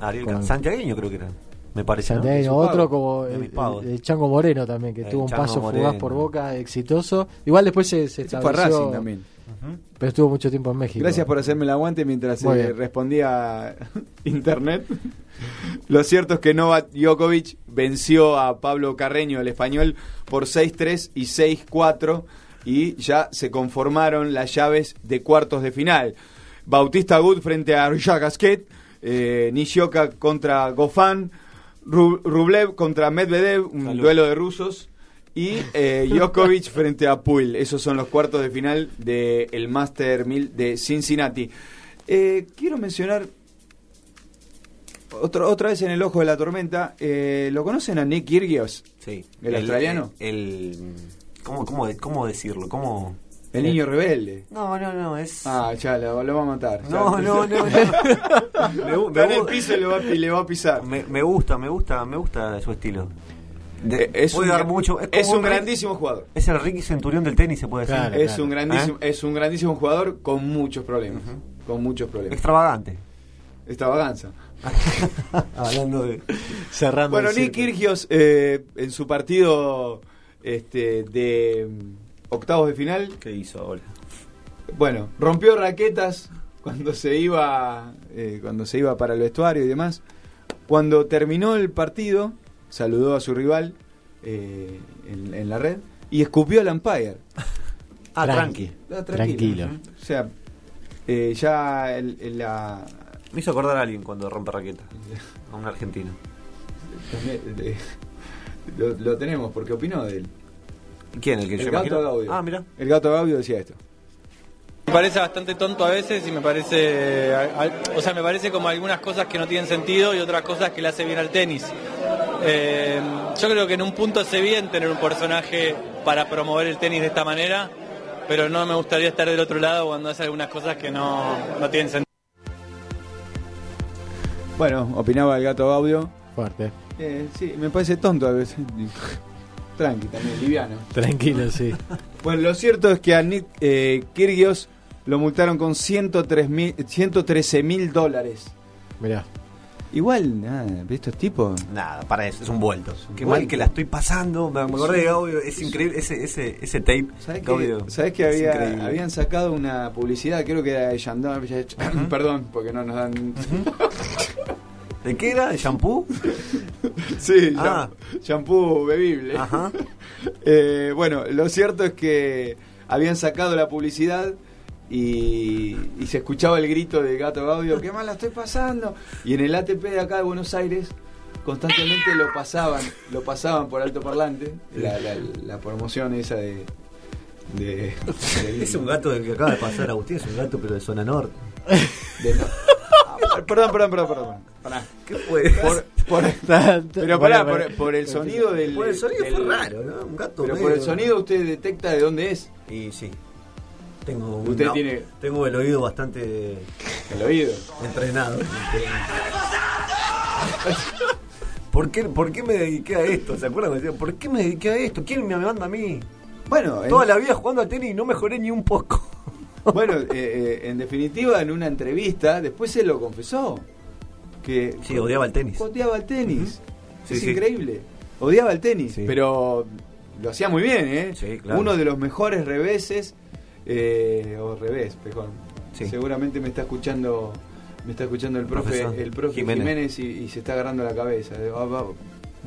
E: Ariel
F: Con-
E: Santiagueño creo que era. Me parece. ¿no?
F: Otro
E: pago.
F: como el, Chango Moreno también, que
E: El
F: tuvo un
E: Chango
F: paso
E: Moreno.
F: fugaz por Boca exitoso. Igual después se, se
B: fue. Racing también.
F: Pero estuvo mucho tiempo en México.
B: Gracias por hacerme el aguante mientras eh, respondía internet. Lo cierto es que Novak Djokovic venció a Pablo Carreño, el español, por 6-3 y 6-4 y ya se conformaron las llaves de cuartos de final. Bautista Agut frente a Arja Gasquet, eh, Nishioka contra Gofan, Ru- Rublev contra Medvedev, un
E: Salud.
B: duelo de rusos. Y eh, Djokovic frente a Puil. Esos son los cuartos de final del Master 1000 de Cincinnati. Eh, quiero mencionar otro- otra vez en el ojo de la tormenta. eh, ¿Lo conocen a Nick Kyrgios?
E: Sí.
B: ¿El australiano?
E: El. ¿cómo, cómo, cómo decirlo? ¿Cómo.?
B: El niño rebelde.
E: No, no, no, es.
B: Ah, ya, lo, lo va a matar.
E: No,
B: Ya.
E: no, no, no. Me me
B: Está en el
E: gu-
B: piso y le va, y le va a pisar.
E: Me, me gusta, me gusta, me gusta su estilo. De-
B: es
E: puede
B: un,
E: dar mucho.
B: es un
E: Rick-
B: grandísimo jugador.
E: Es el Ricky Centurión del tenis, se puede decir.
F: Claro,
B: Es un grandísimo,
E: ¿Eh?
B: es un grandísimo jugador con muchos problemas. Con muchos problemas.
E: Extravagante.
B: Extravaganza.
E: Hablando de.
F: Cerrando
B: Bueno, Nick. Kyrgios eh, en su partido este, de mm, octavos de final,
E: ¿Qué hizo ahora?
B: bueno, rompió raquetas cuando se iba eh, cuando se iba para el vestuario y demás. Cuando terminó el partido, saludó a su rival eh, en, en la red y escupió al umpire.
E: Ah,
F: Tranqui.
E: tranqui.
B: Ah,
F: Tranquilo.
B: O sea, eh, ya el- el- la,
E: Me hizo acordar a alguien cuando rompe raqueta. A un argentino.
B: eh, lo, lo tenemos porque opinó de él.
E: ¿Quién? El que
B: El
E: yo
B: gato? Gaudio.
E: Ah, mira.
B: El gato Gaudio decía esto.
Q: Me parece bastante tonto a veces y me parece, o sea, me parece como algunas cosas que no tienen sentido y otras cosas que le hace bien al tenis. Eh, yo creo que en un punto hace bien tener un personaje para promover el tenis de esta manera, pero no me gustaría estar del otro lado cuando hace algunas cosas que no, no tienen sentido.
B: Bueno, opinaba el gato Gaudio.
F: Fuerte.
B: Eh, sí, me parece tonto a veces. Tranqui, también, liviano.
F: Tranquilo, sí.
B: Bueno, lo cierto es que a Nick eh, Kyrgios lo multaron con 103 mil- 113 mil dólares.
F: Mirá.
B: Igual, nada, estos tipos.
E: Nada, para eso, es un vuelto. Qué
B: vuelto.
E: mal que la estoy pasando. Me, acordé de Gaudio, es increíble. Ese, ese, ese tape.
B: ¿Sabes que, ¿sabés que
E: es
B: había, habían sacado una publicidad? Creo que era de Yandón. Perdón, porque no nos dan.
E: ¿De qué era? ¿De shampoo?
B: Sí,
E: Ah.
B: sham- shampoo bebible.
E: Ajá.
B: Eh, bueno, lo cierto es que habían sacado la publicidad y, y se escuchaba el grito de Gato Gaudio, qué mal la estoy pasando. Y en el ATP de acá de Buenos Aires constantemente lo pasaban, lo pasaban por alto parlante, la, la- la promoción esa de... de, de-
E: Es un gato del que acaba de pasar Agustín, es un gato pero de zona norte.
B: de- Ah, perdón, perdón, perdón, perdón. Pará.
E: ¿Qué fue?
B: Por- por- pero pará, por, por el sonido del...
E: Por el sonido
B: del-
E: fue raro, ¿no? Un gato
B: Pero por el sonido usted detecta de dónde es.
E: Y sí. Tengo un-
B: Usted
E: no,
B: tiene-
E: Tengo el oído bastante
B: El oído.
E: entrenado. ¿Por qué, ¿Por qué me dediqué a esto? ¿Se acuerdan? ¿por qué me dediqué a esto? ¿Quién me manda a mí?
B: Bueno, en-
E: Toda la vida jugando al tenis y no mejoré ni un poco.
B: Bueno, eh, eh, en definitiva, en una entrevista, después se lo confesó. Que
E: Sí, odiaba el tenis.
B: Odiaba el tenis.
E: Sí,
B: es
E: sí.
B: increíble. Odiaba el tenis,
E: Sí.
B: pero lo hacía muy bien, ¿eh?
E: Sí, claro.
B: Uno de los mejores reveses, eh, o revés, mejor.
E: Sí.
B: Seguramente me está escuchando me está escuchando el profe,
E: Profesor
B: el profe
E: Jiménez.
B: Jiménez, y, y se está agarrando la cabeza. De, "Ah, va-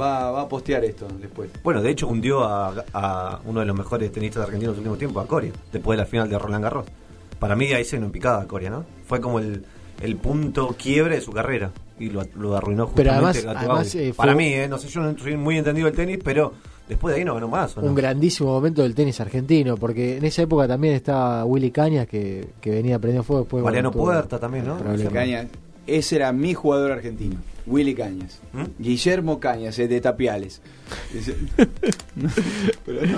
B: va, va a postear esto después.
E: Bueno, de hecho hundió a, a uno de los mejores tenistas argentinos del último tiempo, a Coria, después de la final de Roland Garros. Para mí ahí se no picaba a Coria, ¿no? Fue como el, el punto quiebre de su carrera y lo, lo arruinó
F: Pero
E: justamente
F: además-
E: Gato
F: además, eh, fue-
E: Para mí, ¿eh? no sé, yo no soy muy entendido del tenis, pero después de ahí no ganó más. ¿o no?
F: Un grandísimo momento del tenis argentino, porque en esa época también estaba Willy Cañas, que, que venía prendiendo fuego después.
E: Mariano Puerta también, ¿no?
B: Cañas. Ese era mi jugador argentino, Willy Cañas.
E: ¿Mm?
B: Guillermo Cañas, de Tapiales. Pero no,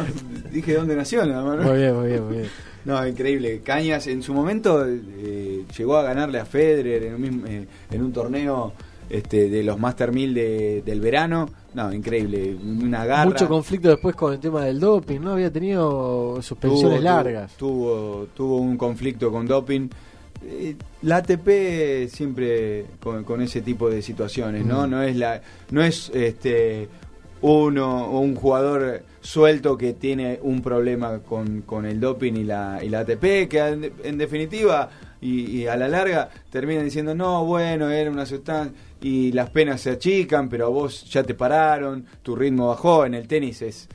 B: dije dónde nació, nada más. ¿no?
F: Muy bien, muy bien, muy bien.
B: No, increíble. Cañas en su momento eh, llegó a ganarle a Federer en un, mismo- eh, en un torneo este, de los Master 1000 de- del verano. No, increíble. Una garra.
F: Mucho conflicto después con el tema del doping, ¿no? Había tenido suspensiones
B: Tuvo-
F: largas.
B: Tuvo, tuvo un conflicto con doping. Eh, La ATP siempre con, con ese tipo de situaciones, ¿no?
F: Mm.
B: No es la, no es este uno o un jugador suelto que tiene un problema con, con el doping y la, y la ATP, que en, en definitiva y, y a la larga terminan diciendo, no, bueno, era una sustancia y las penas se achican, pero a vos ya te pararon, tu ritmo bajó, en el tenis es,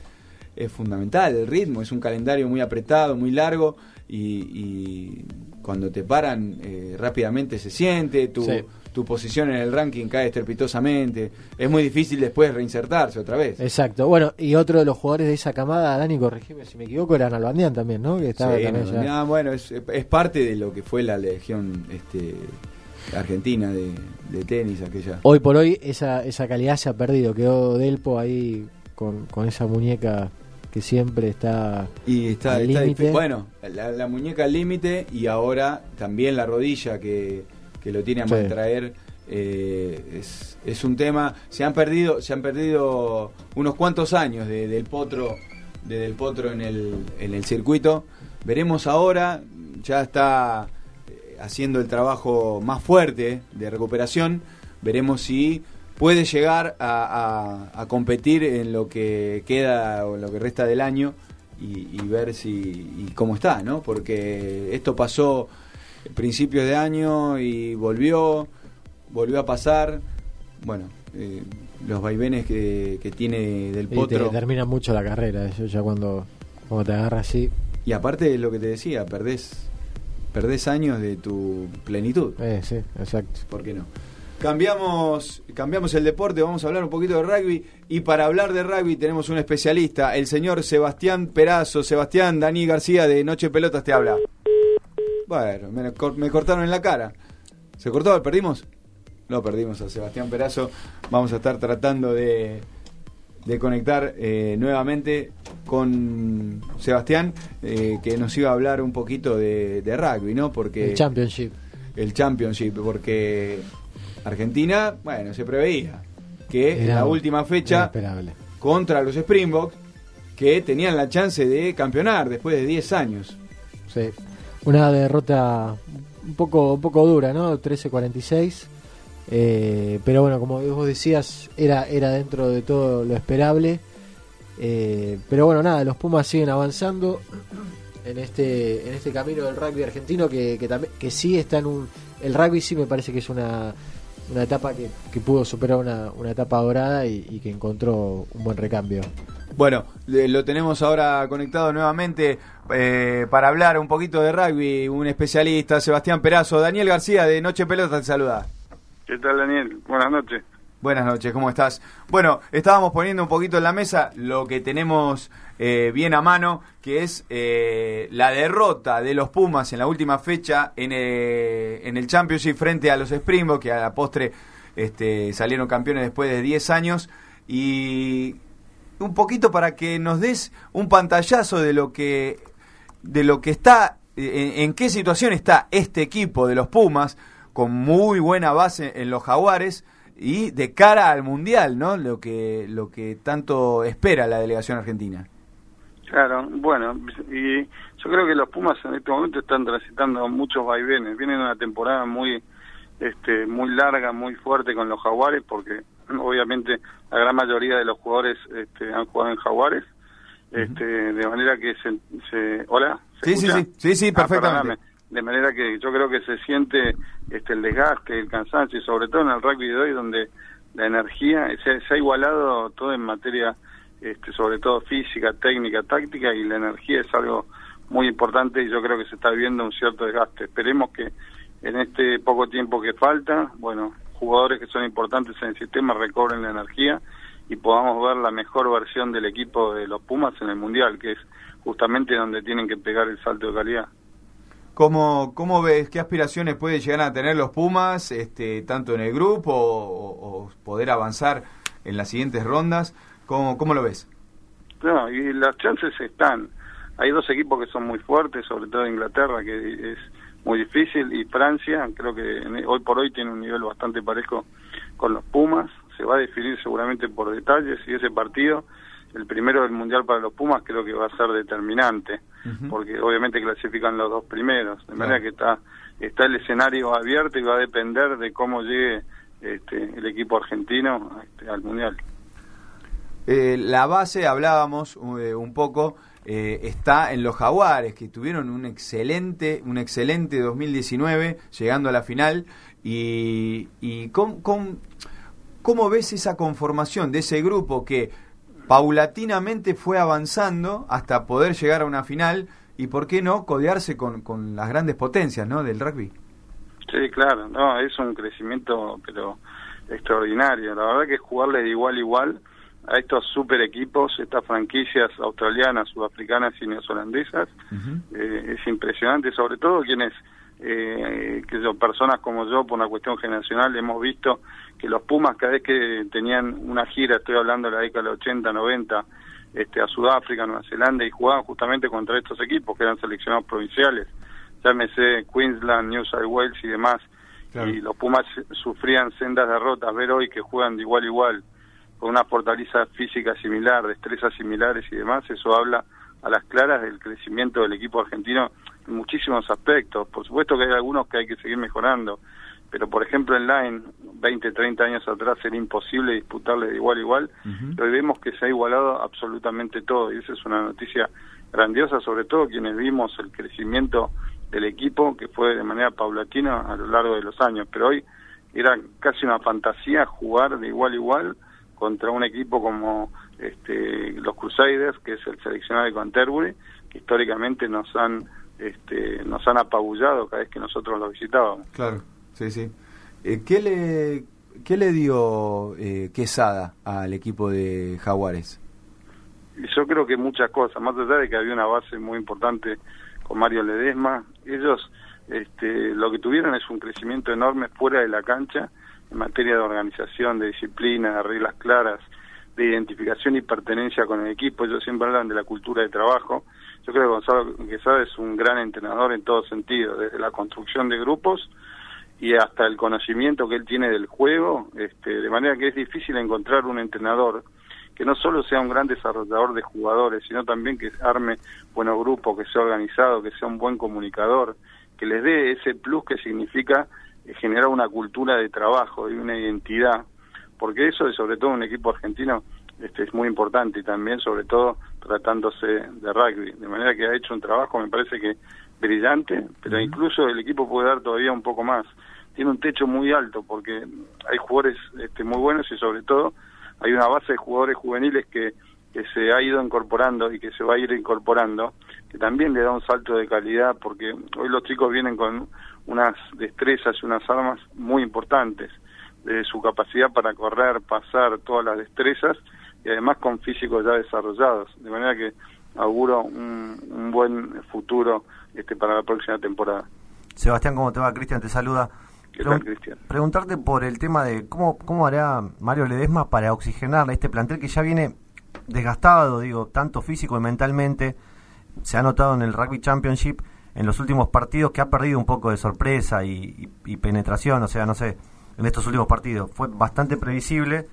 B: es fundamental el ritmo, es un calendario muy apretado, muy largo y, y cuando te paran eh, rápidamente se siente, tu,
F: Sí.
B: tu posición en el ranking cae estrepitosamente, es muy difícil después reinsertarse otra vez.
F: Exacto. Bueno, y otro de los jugadores de esa camada, Dani, corregime si me equivoco, era Nalbandián también, ¿no? Que estaba
B: Sí,
F: también ya-
B: bueno, es, es parte de lo que fue la legión este, argentina de, de tenis aquella.
F: Hoy por hoy esa, esa calidad se ha perdido. Quedó Delpo ahí con, con esa muñeca que siempre está,
B: Y está,
F: al
B: está bueno, la, la muñeca al límite y ahora también la rodilla que, que lo tiene a
F: Sí.
B: maltraer eh, es, es un tema. Se han perdido, se han perdido unos cuantos años de- del potro, de del potro en el, en el circuito. Veremos ahora, ya está haciendo el trabajo más fuerte de recuperación. Veremos si puede llegar a, a- a competir en lo que queda o en lo que resta del año y, y ver si y cómo está, ¿no? Porque esto pasó principios de año y volvió, volvió a pasar. Bueno, eh, los vaivenes que, que tiene del
F: y te
B: potro.
F: termina mucho la carrera, eso ya cuando, cuando te agarra así.
B: Y aparte de lo que te decía, perdés, perdés años de tu plenitud.
F: Eh, sí, exacto.
B: ¿Por qué no? Cambiamos, cambiamos el deporte, vamos a hablar un poquito de rugby. Y para hablar de rugby tenemos un especialista, el señor Sebastián Perazo. Sebastián, Dani García de Noche Pelotas te habla. Bueno, me, me cortaron en la cara. ¿Se cortó? ¿Perdimos? No perdimos a Sebastián Perazo. Vamos a estar tratando de, de conectar eh, nuevamente con Sebastián, eh, que nos iba a hablar un poquito de, de rugby, ¿no? Porque
F: El Championship.
B: el Championship, porque Argentina, bueno, se preveía que en la última fecha contra los Springboks, que tenían la chance de campeonar después de 10 años.
F: Sí. Una derrota un poco, un poco dura, ¿no? 13-46. Eh, pero bueno, como vos decías, era, era dentro de todo lo esperable. Eh, pero bueno, nada, los Pumas siguen avanzando en este, en este camino del rugby argentino que, que, también, que sí está en un... El rugby sí me parece que es una, una etapa que, que pudo superar una, una etapa dorada y, y que encontró un buen recambio.
B: Bueno, lo tenemos ahora conectado nuevamente eh, para hablar un poquito de rugby, un especialista, Sebastián Perazo. Daniel García de Noche Pelota te saluda.
S: ¿Qué tal, Daniel? Buenas noches.
B: Buenas noches, ¿cómo estás? Bueno, estábamos poniendo un poquito en la mesa lo que tenemos eh, bien a mano, que es eh, la derrota de los Pumas en la última fecha en, eh, en el Championship frente a los Springboks, que a la postre este, salieron campeones después de 10 años. Y un poquito para que nos des un pantallazo de lo que, de lo que está, en, en qué situación está este equipo de los Pumas, con muy buena base en los Jaguares y de cara al mundial, ¿no? Lo que lo que tanto espera la delegación argentina.
S: Claro, bueno, y yo creo que los Pumas en este momento están transitando muchos vaivenes. Vienen una temporada muy este muy larga, muy fuerte con los Jaguares porque obviamente la gran mayoría de los jugadores este, han jugado en Jaguares. Este, de manera que se, se hola ¿Se
B: Sí, sí,
S: escucha?
B: sí, sí, sí,
S: Ah,
B: perfectamente.
S: De manera que yo creo que se siente este el desgaste el cansancio y sobre todo en el rugby de hoy donde la energía, se, se ha igualado todo en materia, este, sobre todo física, técnica, táctica, y la energía es algo muy importante y yo creo que se está viviendo un cierto desgaste. Esperemos que en este poco tiempo que falta, bueno, jugadores que son importantes en el sistema recobren la energía y podamos ver la mejor versión del equipo de los Pumas en el Mundial, que es justamente donde tienen que pegar el salto de calidad.
B: ¿Cómo, ¿Cómo ves qué aspiraciones pueden llegar a tener los Pumas, este, tanto en el grupo o, o poder avanzar en las siguientes rondas? ¿Cómo, cómo lo ves?
S: No, y las chances están. Hay dos equipos que son muy fuertes, sobre todo Inglaterra, que es muy difícil, y Francia, creo que en- hoy por hoy tiene un nivel bastante parejo con los Pumas. Se va a definir seguramente por detalles y ese partido, el primero del Mundial para los Pumas, creo que va a ser determinante, porque obviamente clasifican los dos primeros. De manera que está, está el escenario abierto y va a depender de cómo llegue este, el equipo argentino este, al Mundial.
B: Eh, la base, hablábamos eh, un poco, eh, está en los Jaguares, que tuvieron un excelente, un excelente 2019, llegando a la final. Y, y ¿cómo, cómo, cómo ves esa conformación de ese grupo que paulatinamente fue avanzando hasta poder llegar a una final? Y por qué no codearse con, con las grandes potencias ¿no? del rugby.
S: Sí, claro, no, es un crecimiento pero extraordinario. La verdad que jugarle de igual a igual a estos super equipos, estas franquicias australianas, sudafricanas y neozelandesas, eh, es impresionante, sobre todo quienes, eh, que yo, personas como yo, por una cuestión generacional, hemos visto que los Pumas cada vez que tenían una gira, estoy hablando de la década del 80, 90, este, a Sudáfrica, Nueva Zelanda, y jugaban justamente contra estos equipos que eran seleccionados provinciales, llámese Queensland, New South Wales y demás, y los Pumas sufrían sendas derrotas, ver hoy que juegan de igual a igual, con una fortaleza física similar, destrezas similares y demás, eso habla a las claras del crecimiento del equipo argentino en muchísimos aspectos. Por supuesto que hay algunos que hay que seguir mejorando, pero por ejemplo en Line, 20, 30 años atrás era imposible disputarle de igual a igual, y hoy vemos que se ha igualado absolutamente todo, y esa es una noticia grandiosa, sobre todo quienes vimos el crecimiento del equipo, que fue de manera paulatina a lo largo de los años, pero hoy era casi una fantasía jugar de igual a igual contra un equipo como este, los Crusaders, que es el seleccionado de Canterbury, que históricamente nos han este, nos han apabullado cada vez que nosotros los visitábamos.
B: Claro, sí, sí. Eh, ¿qué, le, ¿Qué le dio eh, Quesada al equipo de Jaguares?
S: Yo creo que muchas cosas, más allá de que había una base muy importante con Mario Ledesma, ellos este, lo que tuvieron es un crecimiento enorme fuera de la cancha en materia de organización, de disciplina, de reglas claras, de identificación y pertenencia con el equipo. Ellos siempre hablan de la cultura de trabajo. Yo creo que Gonzalo Quesada es un gran entrenador en todo sentido, desde la construcción de grupos y hasta el conocimiento que él tiene del juego, este, de manera que es difícil encontrar un entrenador que no solo sea un gran desarrollador de jugadores, sino también que arme buenos grupos, que sea organizado, que sea un buen comunicador, que les dé ese plus que significa eh, generar una cultura de trabajo y una identidad, porque eso es sobre todo un equipo argentino este, es muy importante y también sobre todo tratándose de rugby, de manera que ha hecho un trabajo me parece que brillante, pero incluso el equipo puede dar todavía un poco más. Tiene un techo muy alto porque hay jugadores este, muy buenos y sobre todo hay una base de jugadores juveniles que, que se ha ido incorporando y que se va a ir incorporando, que también le da un salto de calidad porque hoy los chicos vienen con unas destrezas y unas armas muy importantes, de su capacidad para correr, pasar todas las destrezas y además con físicos ya desarrollados, de manera que auguro un, un buen futuro este para la próxima temporada.
E: Sebastián, ¿cómo te va? Cristian te saluda.
S: ¿Qué tal, Cristian?
E: Preguntarte por el tema de cómo, cómo hará Mario Ledesma para oxigenar este plantel que ya viene desgastado, digo, tanto físico y mentalmente. Se ha notado en el Rugby Championship en los últimos partidos que ha perdido un poco de sorpresa y, y- y penetración, o sea, no sé, en estos últimos partidos. Fue bastante previsible.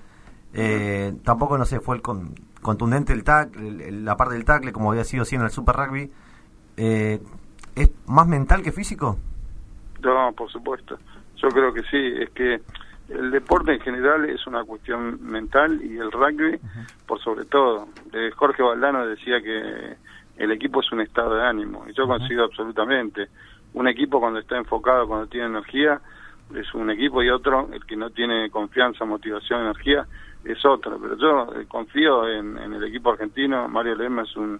E: Eh, tampoco, no sé, fue el con- contundente el tackle, la parte del tackle, como había sido así en el Super Rugby. Eh, ¿Es más mental que físico?
S: No, por supuesto. Yo creo que sí, es que el deporte en general es una cuestión mental y el rugby por sobre todo. Eh, Jorge Valdano decía que el equipo es un estado de ánimo y yo coincido absolutamente. Un equipo cuando está enfocado, cuando tiene energía, es un equipo y otro, el que no tiene confianza, motivación, energía, es otro. Pero yo eh, confío en, el equipo argentino, Mario Lema es un,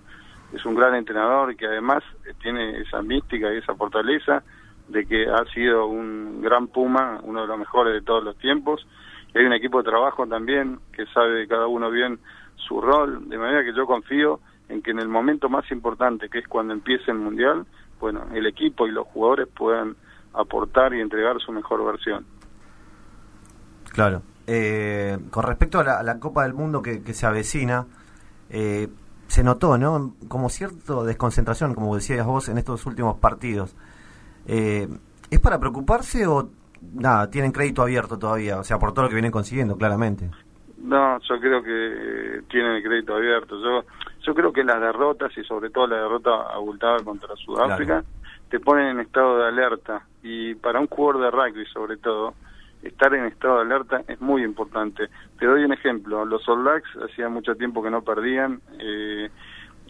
S: es un gran entrenador y que además eh, tiene esa mística y esa fortaleza de que ha sido un gran Puma, uno de los mejores de todos los tiempos. Y hay un equipo de trabajo también que sabe cada uno bien su rol, de manera que yo confío en que en el momento más importante, que es cuando empiece el Mundial, bueno, el equipo y los jugadores puedan aportar y entregar su mejor versión.
E: Claro. Eh, con respecto a la, a la Copa del Mundo que, que se avecina, eh, se notó, ¿no? Como cierta desconcentración, como decías vos, en estos últimos partidos. Eh, ¿Es para preocuparse o nada, tienen crédito abierto todavía? O sea, por todo lo que vienen consiguiendo, claramente.
S: No, yo creo que eh, tienen el crédito abierto. Yo yo creo que las derrotas y sobre todo la derrota abultada contra Sudáfrica te ponen en estado de alerta y para un jugador de rugby sobre todo estar en estado de alerta es muy importante. Te doy un ejemplo, los All Blacks hacía mucho tiempo que no perdían, eh,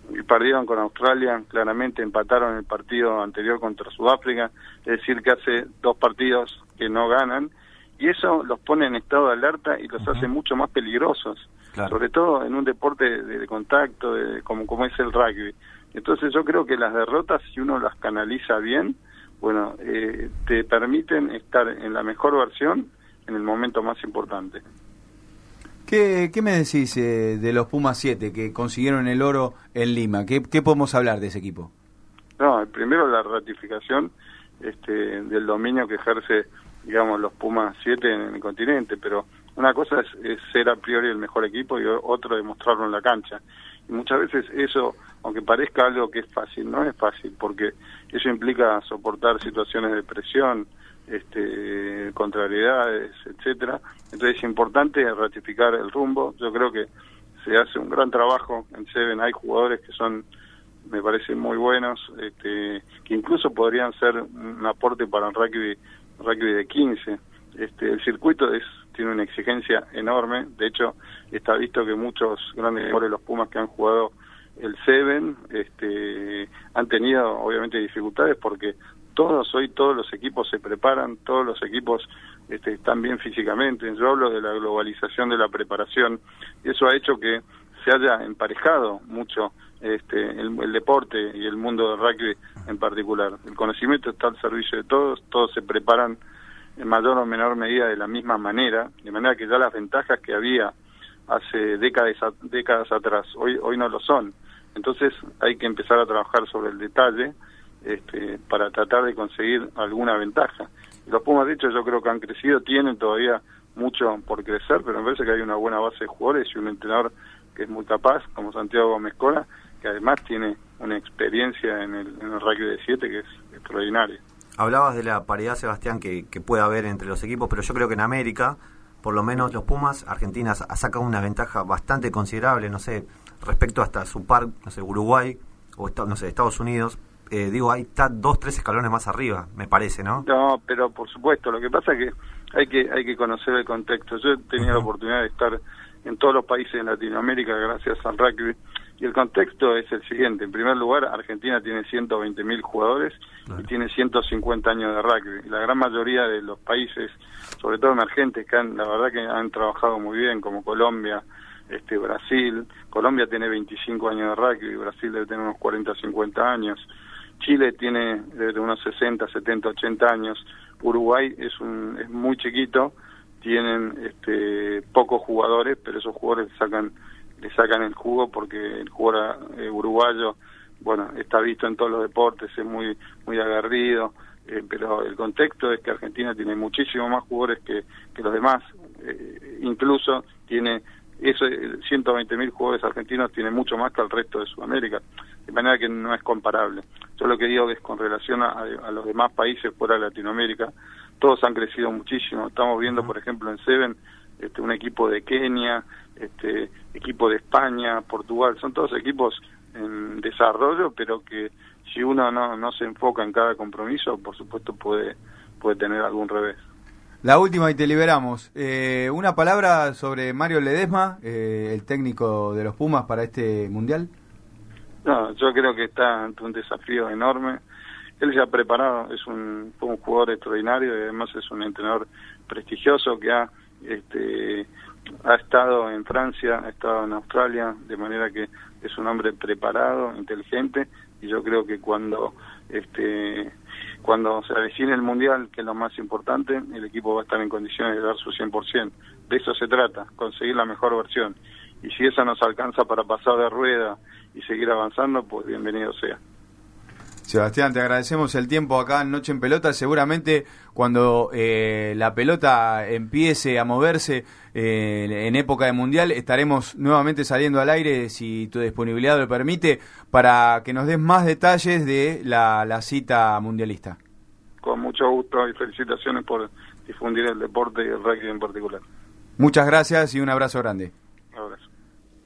S: y perdieron con Australia, claramente empataron el partido anterior contra Sudáfrica, es decir que hace dos partidos que no ganan y eso los pone en estado de alerta y los hace mucho más peligrosos, sobre todo en un deporte de, de contacto de, como, como es el rugby. Entonces yo creo que las derrotas, si uno las canaliza bien, bueno, eh, te permiten estar en la mejor versión en el momento más importante.
B: ¿Qué, qué me decís eh, de los Pumas 7 que consiguieron el oro en Lima? ¿Qué, ¿Qué podemos hablar de ese equipo?
S: No, primero la ratificación este, del dominio que ejerce, digamos, los Pumas 7 en el continente, pero una cosa es, es ser a priori el mejor equipo y otro demostrarlo en la cancha. Y muchas veces eso, aunque parezca algo que es fácil, no es fácil, porque eso implica soportar situaciones de presión, este, contrariedades, etcétera. Entonces es importante ratificar el rumbo. Yo creo que se hace un gran trabajo en Seven. Hay jugadores que son, me parece, muy buenos, este, que incluso podrían ser un aporte para el rugby, rugby de 15. Este, el circuito es tiene una exigencia enorme. De hecho, está visto que muchos grandes jugadores de los Pumas que han jugado el Seven este, han tenido obviamente dificultades porque todos hoy todos los equipos se preparan, todos los equipos este, están bien físicamente. Yo hablo de la globalización de la preparación y eso ha hecho que se haya emparejado mucho este, el, el deporte y el mundo del rugby en particular. El conocimiento está al servicio de todos, todos se preparan en mayor o menor medida de la misma manera, de manera que ya las ventajas que había hace décadas, décadas atrás, hoy, hoy no lo son. Entonces hay que empezar a trabajar sobre el detalle este, para tratar de conseguir alguna ventaja. Los Pumas, de hecho, yo creo que han crecido, tienen todavía mucho por crecer, pero me parece que hay una buena base de jugadores y un entrenador que es muy capaz, como Santiago Gómez Cola, que además tiene una experiencia en el, en el rugby de 7 que es extraordinaria.
E: Hablabas de la paridad, Sebastián, que, que puede haber entre los equipos, pero yo creo que en América, por lo menos los Pumas, Argentina ha sacado una ventaja bastante considerable, no sé, respecto hasta su par, no sé, Uruguay o no sé, Estados Unidos. Eh, digo, ahí está dos, tres escalones más arriba, me parece, ¿no?
S: No, pero por supuesto, lo que pasa es que hay que hay que conocer el contexto. Yo he tenido la oportunidad de estar en todos los países de Latinoamérica gracias al rugby y el contexto es el siguiente. En primer lugar, Argentina tiene 120 mil jugadores y tiene 150 años de rugby. Y la gran mayoría de los países, sobre todo emergentes, que han, la verdad que han trabajado muy bien, como Colombia, este Brasil. Colombia tiene 25 años de rugby, Brasil debe tener unos 40, 50 años. Chile tiene desde unos 60, 70, 80 años. Uruguay es un es muy chiquito, tienen este pocos jugadores, pero esos jugadores sacan le sacan el jugo porque el jugador eh, uruguayo, bueno, está visto en todos los deportes, es muy muy aguerrido, eh, pero el contexto es que Argentina tiene muchísimo más jugadores que, que los demás, eh, incluso tiene eso 120 mil jugadores argentinos tiene mucho más que el resto de Sudamérica. De manera que no es comparable. Yo lo que digo es con relación a, a los demás países fuera de Latinoamérica todos han crecido muchísimo. Estamos viendo por ejemplo en Seven este, un equipo de Kenia este equipo de España Portugal. Son todos equipos en desarrollo pero que si uno no no se enfoca en cada compromiso por supuesto puede puede tener algún revés
B: La última y te liberamos. Eh, una palabra sobre Mario Ledesma, eh, el técnico de los Pumas para este mundial.
S: No, yo creo que está ante un desafío enorme. él ya preparado, es un, un jugador extraordinario y además es un entrenador prestigioso que ha, este, ha estado en Francia, ha estado en Australia, de manera que es un hombre preparado, inteligente y yo creo que cuando este cuando se avecine el mundial, que es lo más importante, el equipo va a estar en condiciones de dar su 100%. De eso se trata, conseguir la mejor versión. Y si esa nos alcanza para pasar de rueda y seguir avanzando, pues bienvenido sea.
B: Sebastián, te agradecemos el tiempo acá en Noche en Pelota. Seguramente cuando eh, la pelota empiece a moverse eh, en época de Mundial, estaremos nuevamente saliendo al aire, si tu disponibilidad lo permite, para que nos des más detalles de la, la cita mundialista.
S: Con mucho gusto y felicitaciones por difundir el deporte y el rugby en particular.
B: Muchas gracias y un abrazo grande.
S: Un abrazo.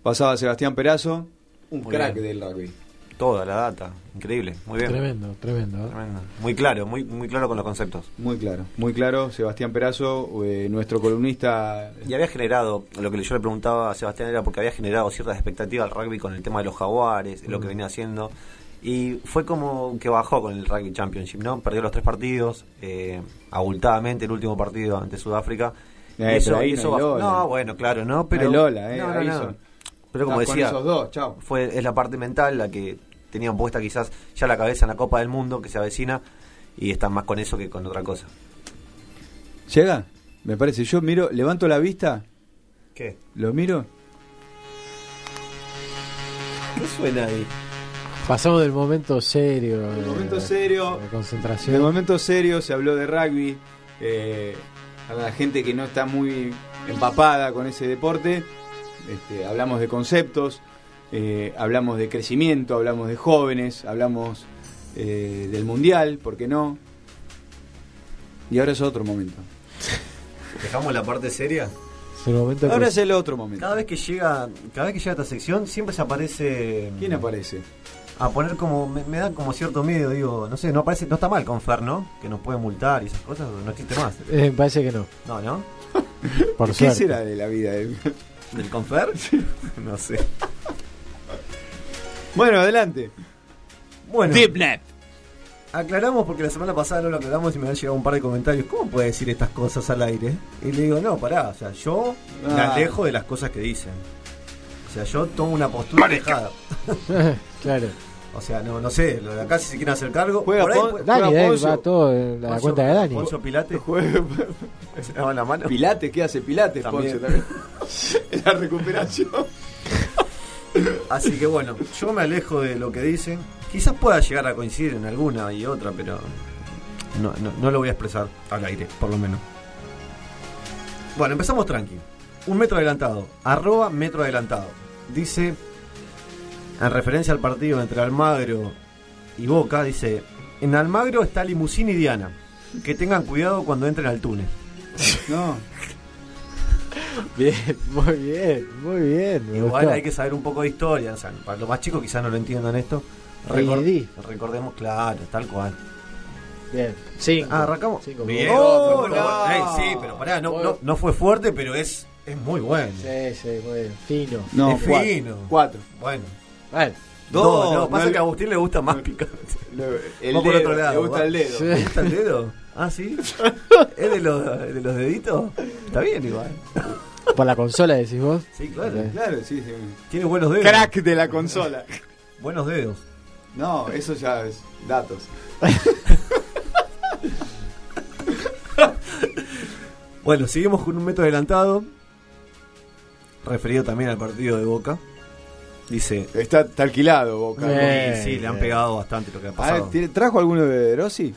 B: Pasaba Sebastián Perazo, un
E: Muy
B: crack
E: bien.
B: del rugby.
E: Toda la data, increíble, muy bien.
F: Tremendo, tremendo. ¿eh?
E: Tremendo. Muy claro, muy, muy claro con los conceptos.
B: Muy claro, muy claro. Sebastián Perazo, eh, nuestro columnista.
E: Y había generado, lo que yo le preguntaba a Sebastián era porque había generado ciertas expectativas al rugby con el tema de los jaguares, lo que
B: Mm.
E: venía haciendo. Y fue como que bajó con el Rugby Championship, ¿no? Perdió los tres partidos, eh, abultadamente el último partido ante Sudáfrica.
B: Eh,
E: y eso,
B: ahí no
E: eso
B: hay
E: bajó.
B: Lola.
E: No, bueno, claro, no, pero.
B: Lola, eh,
E: no, no, no. Pero como
B: Estás con
E: decía,
B: esos dos, chao.
E: fue es la parte mental la que tenían puesta quizás ya la cabeza en la Copa del Mundo que se avecina y están más con eso que con otra cosa.
B: ¿Llega? Me parece. Yo miro, levanto la vista,
E: ¿Qué?
B: lo miro.
E: ¿Qué suena ahí?
F: Pasamos del momento serio.
B: Del
F: de-
B: momento serio.
F: de concentración.
B: De momento serio se habló de rugby. eh, a la gente que no está muy empapada con ese deporte, este, hablamos de conceptos, eh, hablamos de crecimiento, hablamos de jóvenes, hablamos eh, del mundial, ¿por qué no? Y ahora es otro momento.
E: ¿Dejamos la parte seria?
B: Ahora es el otro momento.
E: Cada vez que llega, cada vez que llega esta sección siempre se aparece
B: ¿Quién aparece?
E: a poner como me, me da como cierto miedo, digo, no sé, no aparece, no está mal con Fer, ¿no? Que nos puede multar y esas cosas, no existe más.
F: Eh, me parece que no.
E: No, ¿no?
F: Por
B: ¿Qué
F: suerte.
B: será de la vida del,
E: del Confer? no sé.
B: Bueno, adelante.
E: Bueno.
B: Deepnet.
E: Aclaramos porque la semana pasada no lo aclaramos y me han llegado un par de comentarios. ¿Cómo puede decir estas cosas al aire? Y le digo, no, pará, o sea, yo me
B: Ah.
E: alejo de las cosas que dicen. O sea, yo tomo una postura alejada.
F: claro.
E: O sea, no, no sé, lo de acá si se quieren hacer cargo.
B: Juega
E: por ahí
F: Dani,
B: Juega
F: Dani,
B: Poncio.
F: va todo en la
E: Poncio-
F: cuenta de Dani.
E: Poncio Pilate. Se lava la mano.
B: Pilates, ¿qué hace Pilates?
E: También.
B: Poncio, también. la recuperación.
E: Así que bueno, yo me alejo de lo que dicen. Quizás pueda llegar a coincidir en alguna y otra, pero no, no, no lo voy a expresar al aire, por lo menos. Bueno, empezamos tranqui. Un metro adelantado. Arroba metro adelantado. Dice, en referencia al partido entre Almagro y Boca, dice, en Almagro está Limusín y Diana. Que tengan cuidado cuando entren al túnel.
B: No.
F: Bien, muy bien, muy bien.
E: Igual
F: gustó.
E: hay que saber un poco de historia. o sea, para los más chicos quizás no lo entiendan esto.
F: AED.
E: recordemos, claro, tal cual.
F: Bien. Cinco.
E: Ah, arrancamos.
F: Cinco.
E: Bien.
F: Oh, no.
E: sí, pero pará, no, no, no fue fuerte, pero es, es muy bueno.
F: Sí, sí, muy bien. Fino.
B: No,
E: es
B: cuatro.
E: fino.
B: Cuatro.
E: Bueno.
F: Bueno.
B: Dos,
E: no, pasa
B: no,
E: que a Agustín le gusta más picante.
B: El
E: Va por
B: dedo,
E: otro lado.
B: le gusta
E: va.
B: el dedo.
E: ¿Le gusta el dedo? Ah, sí. ¿Es de los, de los deditos? Está bien igual.
F: Por la consola decís vos.
E: Sí, claro.
B: Claro, sí, sí.
E: Tiene buenos dedos.
B: Crack de la consola.
E: Buenos dedos.
B: No, eso ya es datos.
E: Bueno, seguimos con un metro adelantado. Referido también al partido de Boca. Dice.
B: Está, está alquilado, Boca.
E: Sí, sí, le han pegado bastante lo que ha
B: A ver,
E: pasado.
B: ¿tiene- ¿Trajo alguno de Rossi?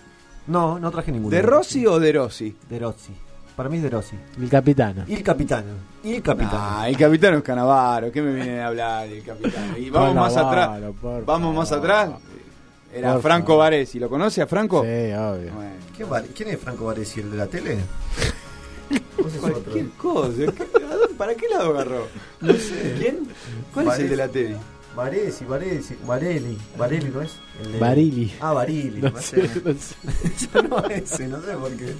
E: No, no traje ninguno.
B: ¿De Rossi o de Rossi?
E: De Rossi. Para mí es de Rossi.
F: El capitano.
E: Y el capitano. Y el capitano.
B: Ah, el capitano es Canavaro. ¿Qué me vienen a hablar del capitano? Y vamos más atrás. Vamos más atrás. Era
F: Por
B: Franco. Varesi. ¿Lo conoce a Franco?
F: Sí, obvio.
B: Bueno.
E: ¿Qué Var- ¿Quién es Franco Varesi? ¿El de la tele?
B: Cualquier cosa. ¿Qué- a dónde- ¿Para qué lado agarró?
E: No sé.
B: ¿Quién? ¿Cuál es el de la tele?
E: Varesi, Varesi, Vareli. Vareli, ¿no es? El de-
F: Barili.
E: Ah, Barili.
F: No sé, no sé.
E: Yo no ese, no sé por qué.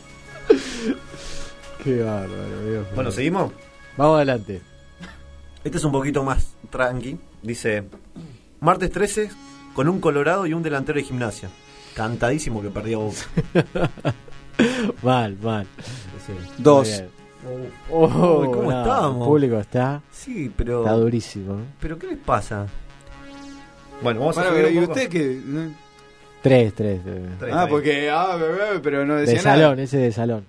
F: Qué bárbaro, Dios
E: Bueno. ¿seguimos?
F: Vamos adelante.
E: Este es un poquito más tranqui. Dice, martes 13 con un colorado y un delantero de gimnasia. cantadísimo que perdía Boca.
F: mal, mal.
B: Dos.
E: Uy,
F: Oh,
E: ¿cómo
F: no,
E: estamos?
F: El público está.
E: Sí, pero.
F: Está durísimo.
E: ¿Pero qué les pasa? Bueno, vamos
B: Bueno,
E: a subir
B: ¿Y usted qué? ¿No?
F: Tres, tres. eh.
E: Tres,
B: Ah, porque. Ah, bebé, pero no
F: De
B: decía
F: salón,
B: nada.
F: ese de salón.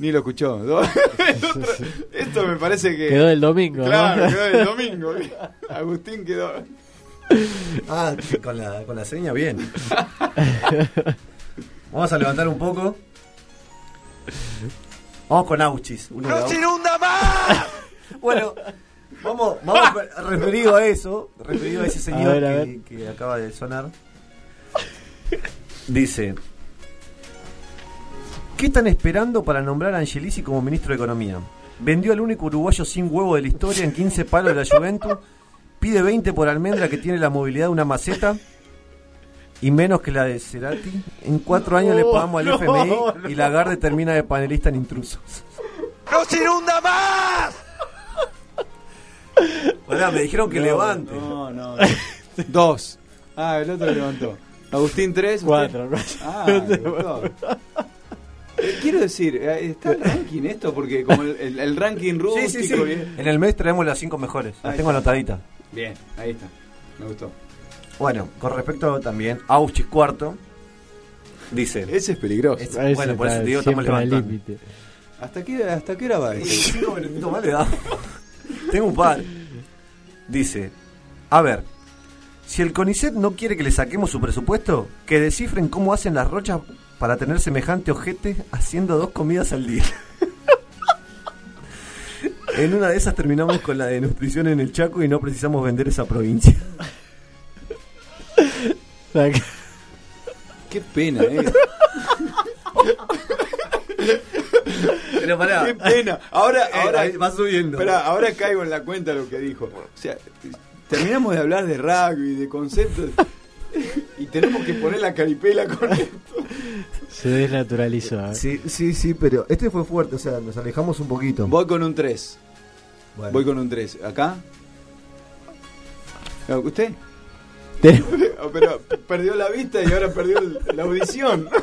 B: Ni lo escuchó. Esto me parece que.
F: Quedó del domingo, ¿no?
B: Claro, quedó del domingo. Agustín quedó.
E: Ah, con la, con la seña, bien. Vamos a levantar un poco. Vamos con Auchis.
J: ¡No se inunda más!
E: Bueno, vamos, vamos a- referido a eso, referido a ese señor
F: A ver, a
E: que, que acaba de sonar. Dice: ¿Qué están esperando para nombrar a Angelici como ministro de Economía? Vendió al único uruguayo sin huevo de la historia en 15 palos de la Juventus. Pide 20 por almendra que tiene la movilidad de una maceta. Y menos que la de Cerati. En cuatro años le pagamos al
J: no,
E: FMI y Lagarde termina de panelista en intrusos.
J: ¡No se inunda más!
E: Pará, me dijeron que
B: No,
E: levante.
B: No, no. Dos. Ah, el otro levantó. Agustín tres. usted-
F: Cuatro, cuatro.
B: Ah, me gustó. Eh, Quiero decir, eh, ¿está el ranking esto? Porque como el, el- el ranking rústico.
E: Sí, sí, sí.
B: Bien.
E: En el mes traemos las cinco mejores. Las
B: Ahí
E: tengo
B: está.
E: anotaditas.
B: Bien, ahí está. Me gustó.
E: Bueno, con respecto también a Auchis cuarto, dice.
B: Ese es peligroso.
E: Es-
F: Ese
E: bueno, por eso te digo, estamos levantando.
F: límite.
B: ¿Hasta qué, ¿Hasta qué hora va esto?
E: Cinco minutitos más le da. Tengo un par. Dice, a ver, si el CONICET no quiere que le saquemos su presupuesto, que descifren cómo hacen las rochas para tener semejante ojete haciendo dos comidas al día. En una de esas terminamos con la de nutrición en el Chaco y no precisamos vender esa provincia.
B: Qué pena, eh.
E: Pero pará.
B: Qué pena. Ahora,
E: Eh,
B: ahora
E: va subiendo.
B: Esperá, ahora caigo en la cuenta de lo que dijo. O sea, terminamos de hablar de rugby, de conceptos. Y tenemos que poner la caripela con esto.
F: Se desnaturalizó. ¿eh?
E: Sí, sí, sí, pero este fue fuerte, o sea, nos alejamos un poquito.
B: Voy con un 3.
E: Bueno.
B: Voy con un 3. ¿Acá? ¿Usted? Oh, Pero perdió la vista y ahora perdió el- la audición.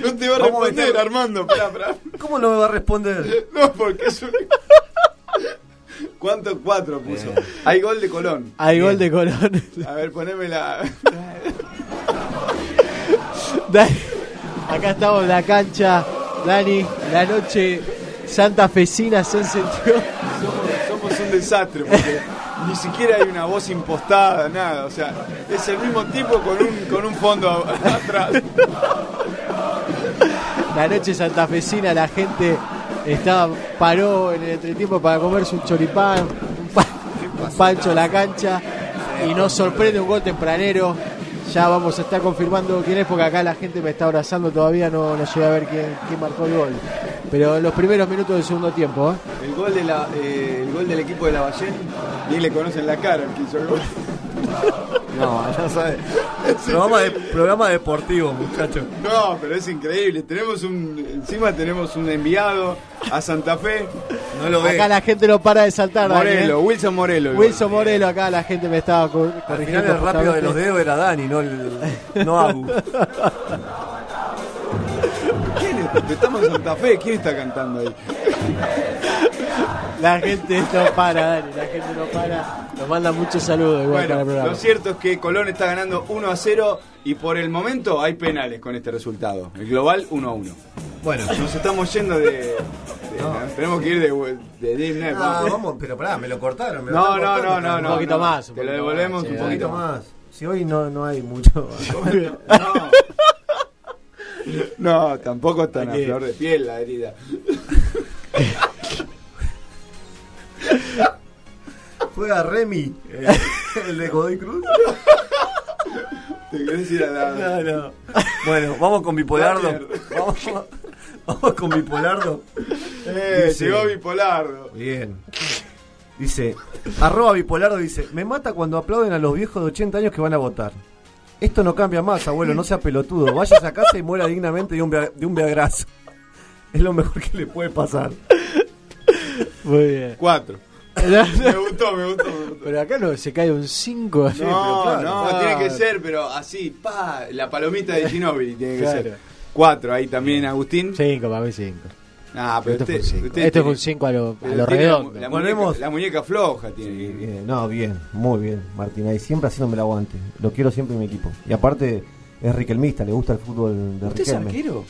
B: No te va a
E: Vamos
B: responder,
E: meter-
B: Armando. Esperá, esperá.
E: ¿Cómo no me va a responder?
B: No, porque es un... ¿Cuántos cuatro puso? Hay gol de Colón.
F: Hay gol de Colón.
B: A ver, poneme la...
F: Dani, acá estamos en la cancha. Dani, la noche santafesina se encendió.
B: Somos, somos un desastre porque ni siquiera hay una voz impostada, nada. O sea, es el mismo tipo con un, con un fondo a- atrás.
F: La noche santafesina, la gente estaba, paró en el entretiempo para comerse un choripán, un, pa- un pancho en la cancha y nos sorprende un gol tempranero. Ya vamos a estar confirmando quién es porque acá la gente me está abrazando todavía, no, no llegué a ver quién, quién marcó el gol. Pero los primeros minutos del segundo tiempo, ¿eh?
B: El gol, de la, eh, gol del equipo de la Ballén, ni le conocen la cara el que hizo el gol.
E: No, ya sabes. Programa, de, programa deportivo, muchachos.
B: No, pero es increíble. Tenemos un, encima tenemos un enviado a Santa Fe.
E: No lo
F: acá la gente no para de saltar. Dani, ¿eh?
B: Morelo, Wilson Morelo. el
F: Wilson Morelo, acá la gente me estaba cor-
E: Al
F: corrigiendo.
E: final el rápido de los dedos era Dani, no, el, no Agu.
B: ¿Quién es? Estamos en Santa Fe. ¿Quién está cantando ahí?
F: La gente no para, Dani, la gente no para. Nos manda muchos saludos igual para
B: Bueno,
F: el programa.
B: lo cierto es que Colón está ganando 1 a 0 y por el momento hay penales con este resultado. El global 1 a 1.
E: Bueno,
B: Nos estamos yendo de. de- Tenemos que ir de, de Deep Net,
E: Ah,
B: ¿no?
E: vamos, pero pará, me lo cortaron. me
B: No, no,
E: cortando,
B: no, no, no.
F: Un poquito
B: no.
F: más, un
B: Te lo devolvemos un
F: sí,
E: Un poquito más. Si hoy no, no hay mucho.
B: No, tampoco es tan a flor de piel la herida.
E: Juega Remy, eh, el de Godoy Cruz.
B: Te querés ir a la.
E: No, no. Bueno, vamos con Bipolardo. Vamos, vamos con Bipolardo.
B: Eh,
E: Dice-
B: llegó Bipolardo.
E: Bien. Dice, arroba bipolardo dice, me mata cuando aplauden a los viejos de 80 años que van a votar. Esto no cambia más, abuelo, no sea pelotudo. Váyase a casa y muera dignamente de un, de un viagrazo. Es lo mejor que le puede pasar.
F: Muy bien.
B: Cuatro. me gustó, me gustó, me gustó.
F: Pero acá no se cae un 5.
B: No, no, tiene que ser, pero así, pa, la palomita de Ginóbili tiene que
F: Claro.
B: ser. Cuatro, ahí también Agustín.
F: 5, para mí 5.
B: Ah, pero
F: Esto fue
B: usted,
F: un cinco.
B: usted
F: Esto
B: tiene-
F: fue un 5 a lo, a lo
B: la- muñeca, la muñeca floja tiene.
E: Eh, no, bien, muy bien, Martín. Ahí siempre haciéndome el aguante. Lo quiero siempre en mi equipo. Y aparte, es riquelmista, le gusta el fútbol de
B: ¿Usted es
E: Riquelme.
B: arquero?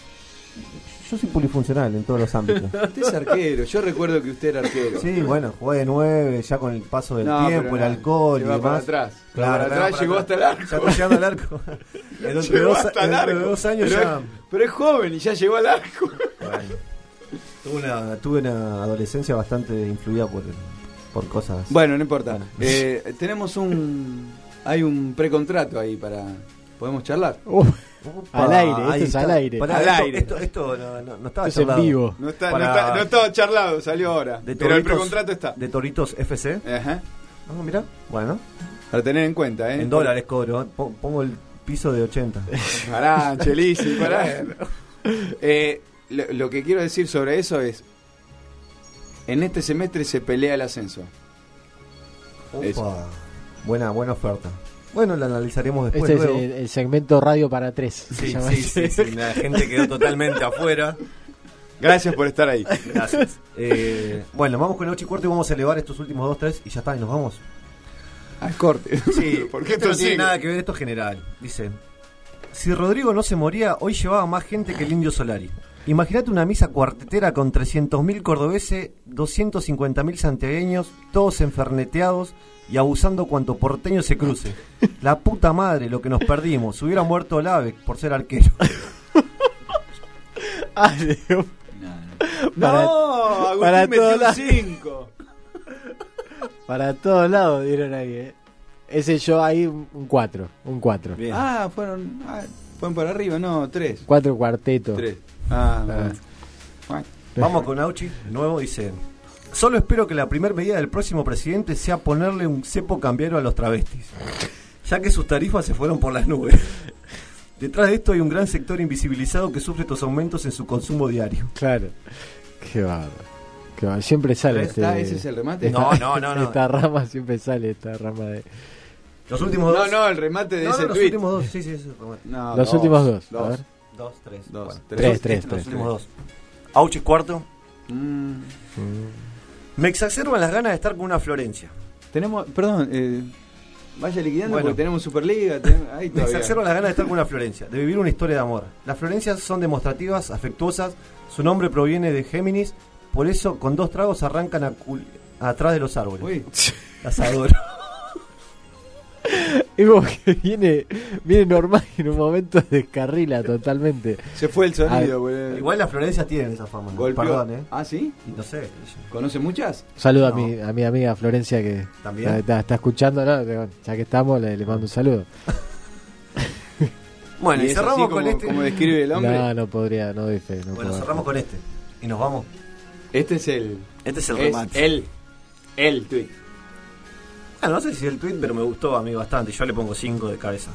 E: Yo soy polifuncional en todos los ámbitos.
B: Usted es arquero. Yo recuerdo que usted era arquero.
E: Sí, bueno, jugué de nueve, ya con el paso del
B: No,
E: tiempo, el
B: no,
E: alcohol y demás.
B: para atrás.
E: Claro,
B: para
E: claro,
B: atrás,
E: para
B: llegó
E: atrás.
B: hasta el arco.
E: Ya estoy llegando al arco. Dentro
B: Llegó hasta el arco.
E: dos años
B: pero,
E: ya.
B: pero es joven y ya llegó al arco.
E: Tuve una, tuve una adolescencia bastante influida por, por cosas.
B: Bueno, no importa. Eh, tenemos un. Hay un precontrato ahí para. ¿Podemos charlar?
F: al aire, esto es
E: está.
F: al aire.
B: Al
E: esto,
B: aire.
E: Esto, esto no, no, no estaba
F: Esto es en
E: charlado.
F: vivo.
B: No, está,
E: Para-
B: no, está, no estaba charlado, salió ahora.
E: De
B: pero el
E: Toritos-
B: precontrato está.
E: De Toritos FC.
B: Ajá.
E: Ah, mira, bueno.
B: Para tener en cuenta, ¿eh?
E: En dólares cobro. ¿eh? Po- Pongo el piso de 80.
B: Pará, Chelisi, pará. Eh, lo, lo que quiero decir sobre eso es. En este semestre se pelea el ascenso.
E: Opa. Buena, buena oferta. Bueno, la analizaremos después.
F: Este es
E: luego.
F: el, el segmento radio para 3.
E: Sí, sí, sí, sí, La gente quedó totalmente afuera.
B: Gracias por estar ahí.
E: Gracias. Eh, bueno, vamos con el 8 y cuarto y vamos a elevar estos últimos 2, 3 y ya está, y nos vamos.
B: Al corte.
E: Sí,
B: Porque
E: esto
B: esto
E: no tiene nada que ver, esto es general. Dice: Si Rodrigo no se moría, hoy llevaba más gente que el Indio Solari. Imagínate una misa cuartetera con 300.000 cordobeses, 250.000 santiagueños, todos enferneteados y abusando cuanto porteño se cruce. La puta madre, lo que nos perdimos. Hubiera muerto Olave por ser arquero.
F: Ay, Dios.
B: No, Agustín
F: para
B: metió
F: todos
B: un
F: lados.
B: 5.
F: Para todos lados dieron ahí, eh. Ese yo ahí un 4, un 4.
B: Ah, fueron. ah, fueron por arriba, no, 3.
F: 4 cuartetos.
B: 3. Ah,
F: Ah.
B: bueno. Bueno.
E: Vamos con Auchi, nuevo, dice. Solo espero que la primera medida del próximo presidente sea ponerle un cepo cambiario a los travestis, ya que sus tarifas se fueron por las nubes. Detrás de esto hay un gran sector invisibilizado que sufre estos aumentos en su consumo diario.
F: Claro. Qué bárbaro. Qué bárbaro. Siempre sale
B: ¿Pero está-
F: este-
B: ese es el remate?
F: esta-
E: No, no, no, no.
F: Esta rama siempre sale, esta rama de.
E: Los últimos
B: No,
E: dos.
B: no, el remate de
E: No, no,
B: ese
E: los
B: tweet.
E: últimos dos, sí, sí, sí.
B: No,
F: Los
B: dos,
F: últimos dos, a
B: Dos.
F: ver.
E: Dos, tres.
B: Dos,
E: Bueno,
B: tres.
F: Tres,
E: Los-
F: tres,
E: los
F: tres.
E: últimos dos. Auchi cuarto.
B: Mm.
E: Me exacerban las ganas de estar con una Florencia.
B: Tenemos, perdón, eh, vaya liquidando
E: Bueno.
B: porque tenemos Superliga. tenemos- ahí
E: Me exacerban las ganas de estar con una Florencia, de vivir una historia de amor. Las Florencias son demostrativas, afectuosas, su nombre proviene de Géminis, por eso con dos tragos arrancan a atrás de los árboles.
B: Uy.
E: Las adoro.
F: Es como que viene, viene normal y en un momento descarrila totalmente.
B: Se fue el sonido,
F: Ah,
B: boludo.
E: Igual las Florencias tienen esa fama. ¿no?
B: Golpeó.
E: Perdón, ¿eh?
B: Ah, ¿sí?
E: No sé.
B: ¿Conoce muchas?
F: Saludo a, mi, a mi amiga Florencia que
E: También.
F: Está, está- está escuchando, ¿no? Ya que estamos, le, le mando un saludo.
E: Bueno, y,
B: es
E: cerramos
B: así
E: con
B: como-
E: este.
B: como describe el hombre.
F: No, no podría, no. No
E: Bueno,
F: puedo.
E: cerramos con este. Y nos vamos.
B: Este es el.
E: Este es el remate.
B: El. El tweet.
E: Ah, no sé si el tweet, pero me gustó a mí bastante. Yo le pongo 5 de cabeza.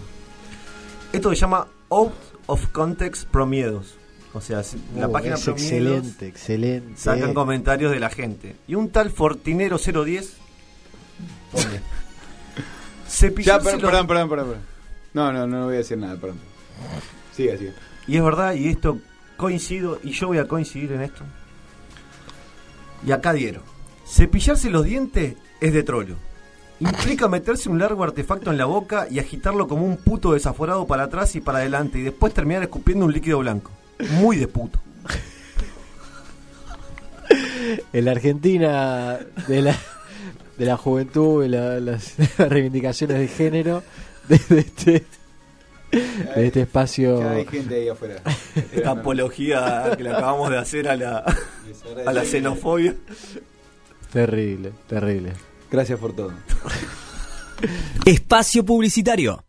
E: Esto se llama Out of Context Promiedos. O sea, la
F: Uh,
E: página
F: es
E: Promiedos
F: excelente, excelente.
E: sacan comentarios de la gente. Y un tal Fortinero 010 pone.
B: Ya, per-
E: los-
B: perdón, perdón, perdón, perdón. No, no, no voy a decir nada, perdón. Siga, siga.
E: Y es verdad, y esto coincido, y yo voy a coincidir en esto. Y acá dieron. Cepillarse los dientes es de trolo. Implica meterse un largo artefacto en la boca y agitarlo como un puto desaforado para atrás y para adelante y después terminar escupiendo un líquido blanco. Muy de puto.
F: En la Argentina de la, de la juventud y la- las reivindicaciones de género, de, este, de este espacio.
B: Ya hay gente ahí afuera.
E: Esta apología que le acabamos de hacer a la, a la xenofobia.
F: Terrible, terrible.
B: Gracias por todo.
A: Espacio publicitario.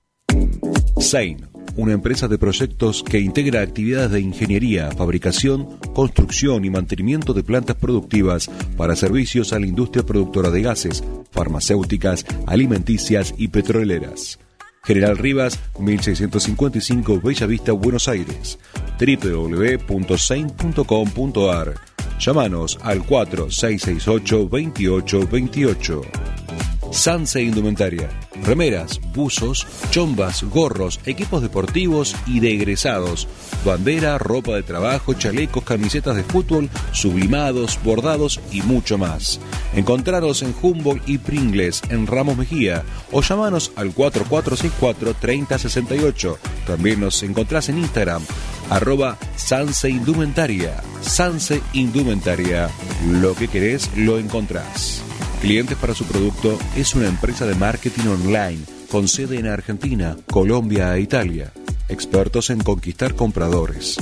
I: Sein, una empresa de proyectos que integra actividades de ingeniería, fabricación, construcción y mantenimiento de plantas productivas para servicios a la industria productora de gases, farmacéuticas, alimenticias y petroleras. General Rivas, 1655 Bella Vista, Buenos Aires. www.sein.com.ar Llámanos al 4668-2828. Sanse Indumentaria. Remeras, buzos, chombas, gorros, equipos deportivos y de egresados. Bandera, ropa de trabajo, chalecos, camisetas de fútbol, sublimados, bordados y mucho más. Encontraros en Humboldt y Pringles en Ramos Mejía o llamanos al 4464-3068. También nos encontrás en Instagram arroba Sanse Indumentaria. Sanse Indumentaria. Lo que querés lo encontrás. Clientes para su producto es una empresa de marketing online con sede en Argentina, Colombia e Italia. Expertos en conquistar compradores.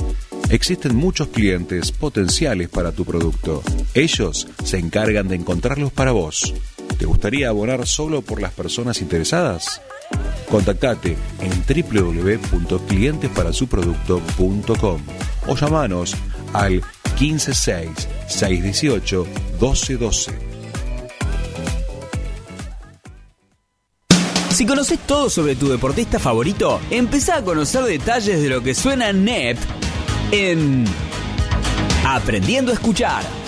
I: Existen muchos clientes potenciales para tu producto. Ellos se encargan de encontrarlos para vos. ¿Te gustaría abonar solo por las personas interesadas? Contactate en www.clientesparasuproducto.com o llamanos al 156 618 1212.
A: Si conoces todo sobre tu deportista favorito, empezá a conocer detalles de lo que suena NEP en Aprendiendo a Escuchar.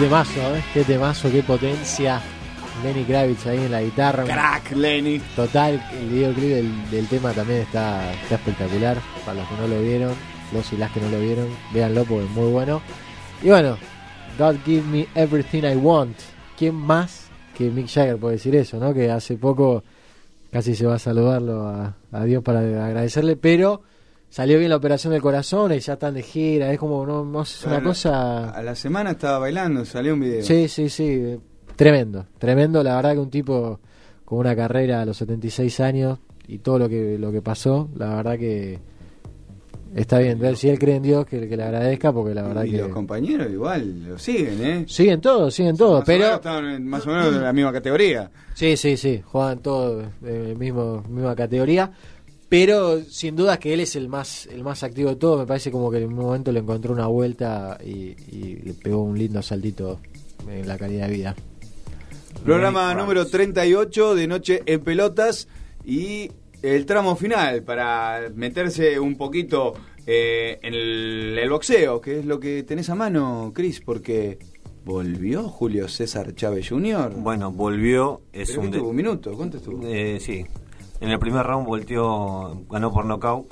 F: Temazo, ¿eh? Qué temazo, qué potencia. Lenny Kravitz ahí en la guitarra.
B: Crack, Lenny.
F: Total, el videoclip del, del tema también está, está espectacular. Para los que no lo vieron, los y las que no lo vieron, véanlo porque es muy bueno. Y bueno, God give me everything I want. ¿Quién más que Mick Jagger puede decir eso, no? Que hace poco casi se va a saludarlo a, a Dios para agradecerle, pero salió bien la operación del corazón y ya están de gira. Es como, no, no es una cosa.
B: A la semana estaba bailando, salió un video.
F: Sí, sí, sí. Tremendo. Tremendo. La verdad que un tipo con una carrera a los 76 años y todo lo que, lo que pasó, la verdad que está bien. Ver si él cree en Dios, que, que le agradezca, porque la verdad
B: y
F: que.
B: los compañeros igual lo siguen, ¿eh?
F: Siguen todos, siguen todos,
B: Más o menos
F: pero.
B: en- más o menos en la misma categoría.
F: Sí, sí, sí, juegan todos en mismo misma categoría, pero sin duda que él es el más el más activo de todos, me parece como que en un momento le encontró una vuelta y, y le pegó un lindo saltito en la calidad de vida.
B: Programa número 38 de Noche en Pelotas y el tramo final para meterse un poquito eh, en el, el boxeo, que es lo que tenés a mano, Cris, porque volvió Julio César Chávez Jr.
E: Bueno, volvió. Es
B: ¿Pero
E: un
B: qué
E: de-
B: tuvo? ¿Un minuto? ¿Cuánto estuvo?
E: Eh, sí. En el primer round volteó, ganó por nocaut.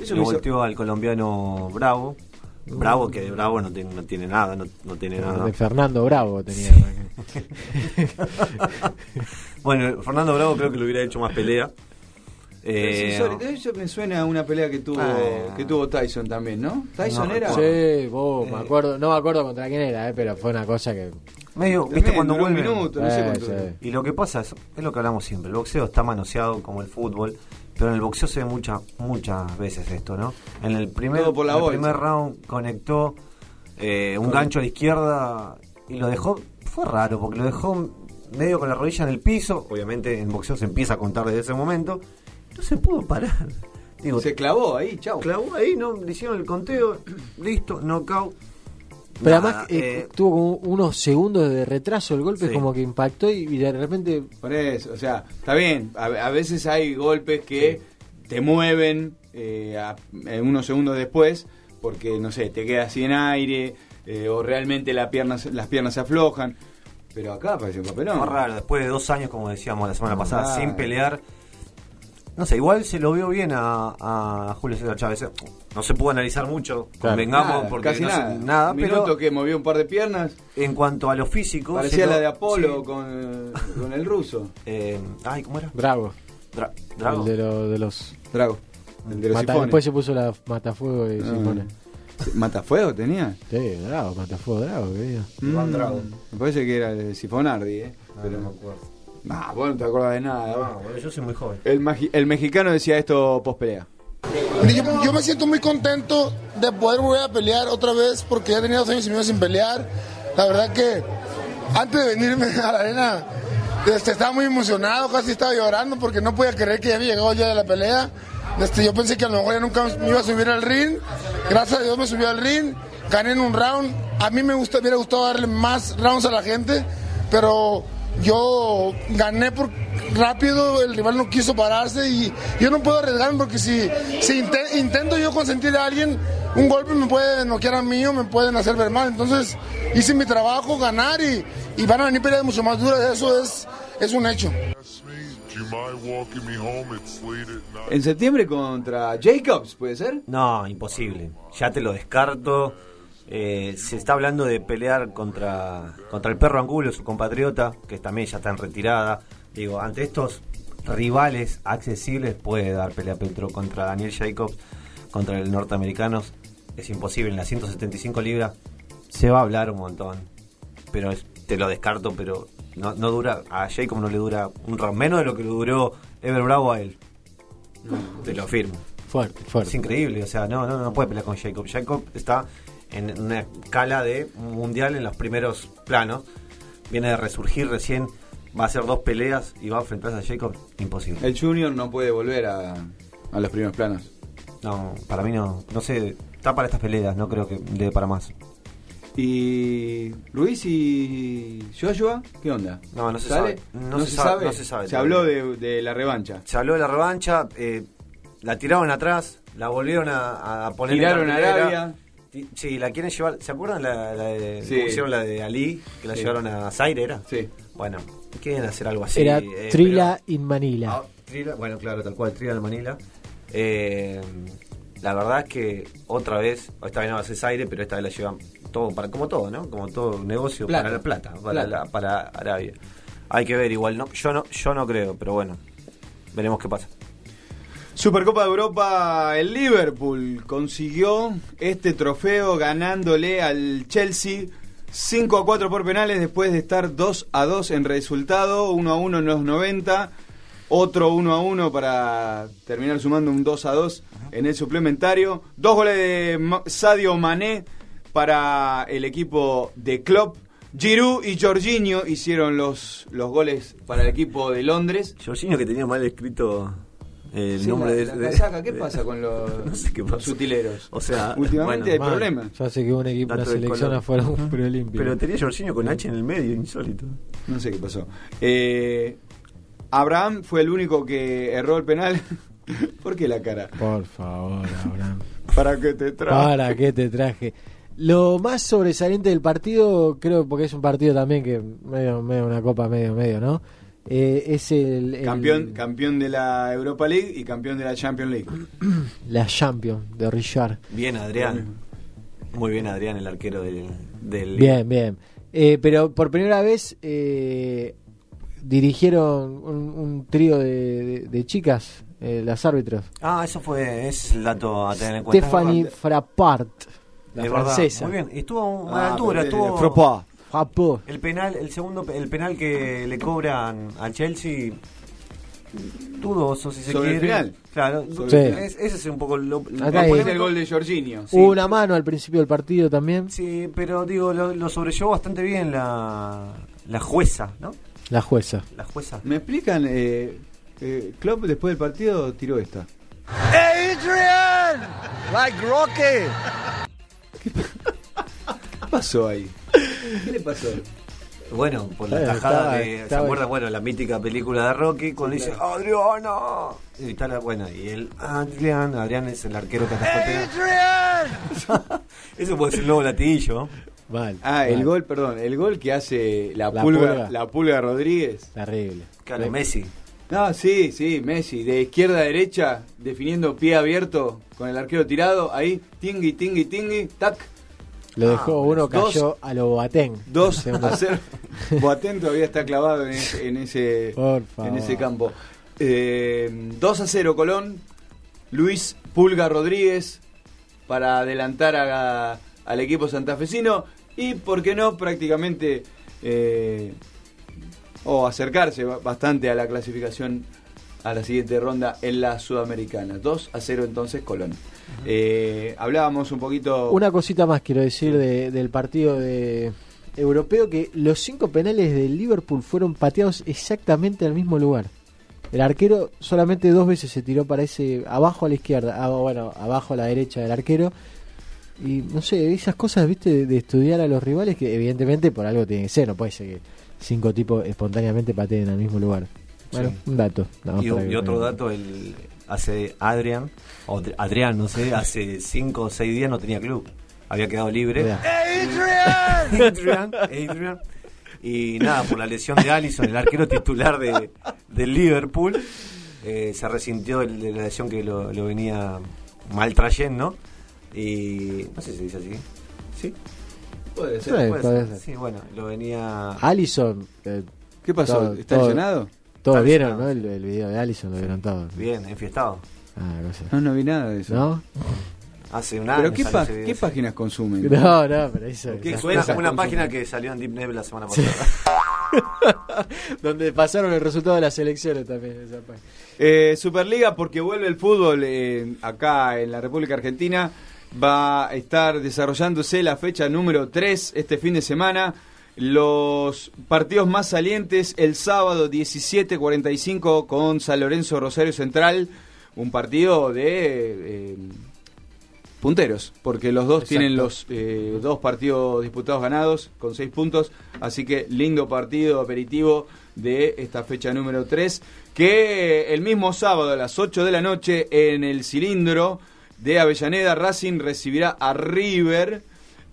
B: Eso
E: Le volteó al colombiano Bravo. Bravo, que de Bravo no tiene, no tiene nada, no, no tiene nada.
F: De Fernando Bravo tenía.
E: bueno, Fernando Bravo creo que lo hubiera hecho más pelea. Eh,
B: Sí, sorry, eso me suena a una pelea que tuvo
E: Ah.
B: que tuvo Tyson también, ¿no? Tyson
E: No
B: era.
F: Sí, vos, me acuerdo, no me acuerdo contra quién era, eh, pero fue una cosa que
E: Medio,
B: También
E: viste cuando vuelve.
B: minuto, no sé
F: Eh,
B: cuánto
F: sí.
E: Y lo que pasa es, es lo que hablamos siempre, el boxeo está manoseado como el fútbol, pero en el boxeo se ve muchas muchas veces esto, ¿no? En el primer,
B: Todo por la
E: en el primer round conectó eh, un gancho a la izquierda y lo dejó, fue raro, porque lo dejó medio con la rodilla en el piso, obviamente en boxeo se empieza a contar desde ese momento, no se pudo parar. Digo,
B: Se clavó ahí, chau.
E: clavó ahí, no le hicieron el conteo, listo, knockout.
F: Pero
E: Nada,
F: además eh,
E: eh,
F: tuvo como unos segundos de retraso el golpe,
E: Sí.
F: como que impactó y, y de repente
B: Por eso, o sea, está bien. A, a veces hay golpes que te mueven eh, a- unos segundos después porque, no sé, te quedas sin aire eh, o realmente la pierna, las piernas se aflojan. Pero acá parece un papelón.
E: Fue raro, después de dos años, como decíamos la semana pasada, sin pelear. No sé, igual se lo vio bien a, a Julio César Chávez. ¿eh? No se pudo analizar mucho, convengamos,
B: Nada,
E: porque
B: casi
E: no sé-
B: nada.
E: nada,
B: Un
E: pero
B: minuto que movió un par de piernas.
E: en cuanto a lo físico...
B: Parecía
E: se lo-
B: la de Apolo
E: sí.
B: con, con el ruso.
E: Eh, ay, ¿cómo era?
F: Bravo.
E: Dra- Drago.
F: El de, lo- de los.
B: Drago. El de los
F: Mata- después se puso la matafuego y
B: Ah. ¿Matafuego tenía?
F: Sí, Bravo, matafuego, Bravo, querido.
B: Mm, Me parece que era el Sifonardi, ¿eh? Pero no me acuerdo. Ah, vos no te acordás de nada.
E: bueno, yo soy muy joven.
B: El, mexicano decía esto post pelea.
T: Yo, yo me siento muy contento de poder volver a pelear otra vez porque ya tenía dos años y medio sin pelear. La verdad que antes de venirme a la arena este, estaba muy emocionado, casi estaba llorando porque no podía creer que ya había llegado el día de la pelea. Este, yo pensé que a lo mejor ya nunca me iba a subir al ring. Gracias a Dios me subí al ring, gané en un round. A mí me gusta, hubiera gustado darle más rounds a la gente, pero yo gané por rápido, el rival no quiso pararse y yo no puedo arriesgarme porque si, si inte- intento yo consentir a alguien, un golpe me puede noquear a mí o me pueden hacer ver mal. Entonces hice mi trabajo, ganar y, y van a venir peleas mucho más duras, eso es, es un hecho.
B: En septiembre contra Jacobs, ¿puede ser?
E: No, imposible. Ya te lo descarto. Eh, se está hablando de pelear contra, contra el perro Angulo, su compatriota, que también ya está en retirada. Digo, ante estos rivales accesibles puede dar pelea Petro contra Daniel Jacobs, contra el norteamericano. Es imposible. En las 175 libras se va a hablar un montón. Pero es- te lo descarto, pero no, no dura. A Jacob no le dura un round. Menos de lo que le duró Ever Bravo a él. Te lo afirmo.
F: Fuerte, fuerte.
E: Es increíble, o sea, no, no, no puede pelear con Jacob. Jacob está en una escala de mundial en los primeros planos. Viene de resurgir recién, va a hacer dos peleas y va a enfrentarse a Jacob. Imposible.
B: El Junior no puede volver a, a los primeros planos.
E: No, para mí no, no sé, está para estas peleas, no creo que dé para más.
B: ¿Y Luis y Joshua? ¿Qué onda?
E: No, no se
B: ¿Sale?
E: sabe. No se sabe, no se sabe
B: Se habló de, de la revancha.
E: Se habló de la revancha, eh, la tiraron atrás, la volvieron a, a poner
B: Tiraron
E: en
B: a
E: cartelera.
B: Arabia.
E: Sí, la quieren llevar. ¿Se acuerdan la, la de,
B: Sí.
E: cómo hicieron la de Ali? Que la
B: Sí.
E: llevaron a Zaire, ¿era?
B: Sí.
E: Bueno, quieren hacer algo así.
F: Era
E: eh,
F: Trila in Manila.
E: Ah, Trila, bueno, claro, tal cual, Trila de Manila. Eh, la verdad es que otra vez, esta vez no va a ser Zaire, pero esta vez la llevan todo, para, como todo, ¿no? Como todo negocio
B: Plata.
E: para la plata, para,
B: Plata.
E: la- para Arabia. Hay que ver igual, no, yo no, yo no creo, pero bueno, veremos qué pasa.
B: Supercopa de Europa, el Liverpool consiguió este trofeo ganándole al Chelsea 5 a 4 por penales después de estar 2 a 2 en resultado, 1 a 1 en los 90, otro 1 a 1 para terminar sumando un 2 a 2 en el suplementario. Dos goles de Sadio Mané para el equipo de Klopp. Giroud y Jorginho hicieron los, los goles para el equipo de Londres.
E: Jorginho que tenía mal escrito el
B: Sí,
E: nombre
B: la-
E: de,
B: la
E: de-
B: casaca, ¿qué
E: de-
B: pasa con los,
E: No sé qué
B: los
E: pasa.
B: utileros?
E: O sea,
B: últimamente
E: bueno,
B: hay problemas.
F: Ya sé que un equipo, una selección afuera un preolímpico.
E: Pero tenía Jorginho con H en el medio, insólito.
B: No sé qué pasó. Eh, Abraham fue el único que erró el penal. ¿Por qué la cara?
F: Por favor, Abraham.
B: ¿Para qué te trajo?
F: ¿Para qué te traje? Lo más sobresaliente del partido, creo porque es un partido también que medio, medio una copa medio medio, ¿no? Eh, es el, el-
B: Campeón, campeón de la Europa League y campeón de la Champions League.
F: la Champion de Richard.
E: Bien, Adrián. Muy bien, Adrián, el arquero del. del
F: Bien, bien. Eh, pero por primera vez eh, dirigieron un, un trío de, de- de chicas, eh, las árbitros.
E: Ah, eso fue. Es el dato a tener en cuenta.
F: Stephanie Frappart, la
E: Es verdad,
F: francesa.
E: Muy bien, estuvo a
B: Ah,
E: la altura, estuvo.
B: Frappart.
E: El penal, el segundo, el penal que le cobran al Chelsea. Dudoso, si se
B: Sobre el
E: quiere.
B: final.
E: Claro,
B: Sobre
F: Sí.
B: el final.
E: es- ese es un poco lo,
B: Después el gol de Jorginho. sí.
F: Hubo una mano al principio del partido también.
E: Sí, pero digo, lo, lo sobrellevó bastante bien la, la jueza, ¿no?
F: La jueza.
E: La jueza.
B: ¿Me explican? Eh, eh, Klopp después del partido tiró esta.
J: Adrian! Like Rocky!
B: ¿Qué pasó ahí? ¿Qué le pasó?
E: Bueno, por la
F: Bueno,
E: tajada de. ¿Se acuerdan? Bueno, la mítica película de Rocky cuando dice Adriana. Y está la, bueno, y él, Adrián, Adrián es el arquero penal. Eso puede ser el nuevo latillo.
F: Mal.
B: Ah, el gol, perdón, el gol que hace la,
F: La
B: pulga,
F: Pulga.
B: la pulga Rodríguez.
F: Terrible.
E: Claro, Messi.
B: No, sí, sí, Messi, de izquierda a derecha, definiendo pie abierto con el arquero tirado, ahí, tingui, tingui, tingui, tac,
F: Lo dejó uno,
B: Ah, dos-
F: cayó a lo Boateng.
B: dos a cero. Boateng todavía está clavado en ese, en ese, en campo. Eh, 2 a 0 Colón, Luis Pulga Rodríguez para adelantar a- al equipo santafesino y, ¿por qué no?, prácticamente eh, o acercarse ba- bastante a la clasificación a la siguiente ronda en la Sudamericana. 2 a 0 entonces Colón. Eh, hablábamos un poquito...
F: Una cosita más quiero decir de- del partido de europeo que los cinco penales del Liverpool fueron pateados exactamente al mismo lugar. El arquero solamente dos veces se tiró para ese abajo a la izquierda, ah, bueno, abajo a la derecha del arquero. Y no sé, esas cosas, viste, de, de estudiar a los rivales que evidentemente por algo tiene que ser, no puede ser que cinco tipos espontáneamente pateen al mismo lugar. Bueno,
E: Sí.
F: un dato. nada más
E: Y, otro dato, el, hace Adrián, o Adri- Adrián, no sé, hace 5 o 6 días no tenía club. Había quedado libre.
F: Mirá.
E: Adrian, Adrian. Y nada, por la lesión de Allison, el arquero titular de, del Liverpool, eh, se resintió de la lesión que lo, lo venía maltrayendo. Y no sé si se dice así. ¿Sí?
B: Puede
F: ser. Sí,
E: puede
F: puede
E: ser.
F: ser.
E: Sí, bueno, lo venía.
F: Allison. eh,
B: ¿Qué pasó?
F: todo-
B: ¿Está
F: todo-
B: lesionado?
F: Todos vieron. ¿no? El, el video de Allison, lo vieron todos.
E: Bien, enfiestado.
F: Ah.
B: No, no vi nada de eso.
F: ¿No?
E: Hace un año.
B: ¿Pero qué,
E: salió
B: pa-
E: ese video,
B: qué
E: sí.
B: páginas consumen?
F: No, no, pero eso.
B: ¿Qué
E: Una,
B: cuentas
E: una
B: consumen?
E: página que salió en Deep Neb la semana
F: Sí.
E: pasada.
F: Donde pasaron el resultado de las elecciones también. Esa.
B: Eh, Superliga, porque vuelve el fútbol eh, acá en la República Argentina. Va a estar desarrollándose la fecha número 3 este fin de semana. Los partidos más salientes el sábado 17.45 con San Lorenzo Rosario Central. Un partido de eh, punteros, porque los dos
F: Exacto.
B: tienen los eh, dos partidos disputados ganados con seis puntos. Así que lindo partido aperitivo de esta fecha número 3. Que el mismo sábado a las 8 de la noche en el cilindro de Avellaneda, Racing recibirá a River.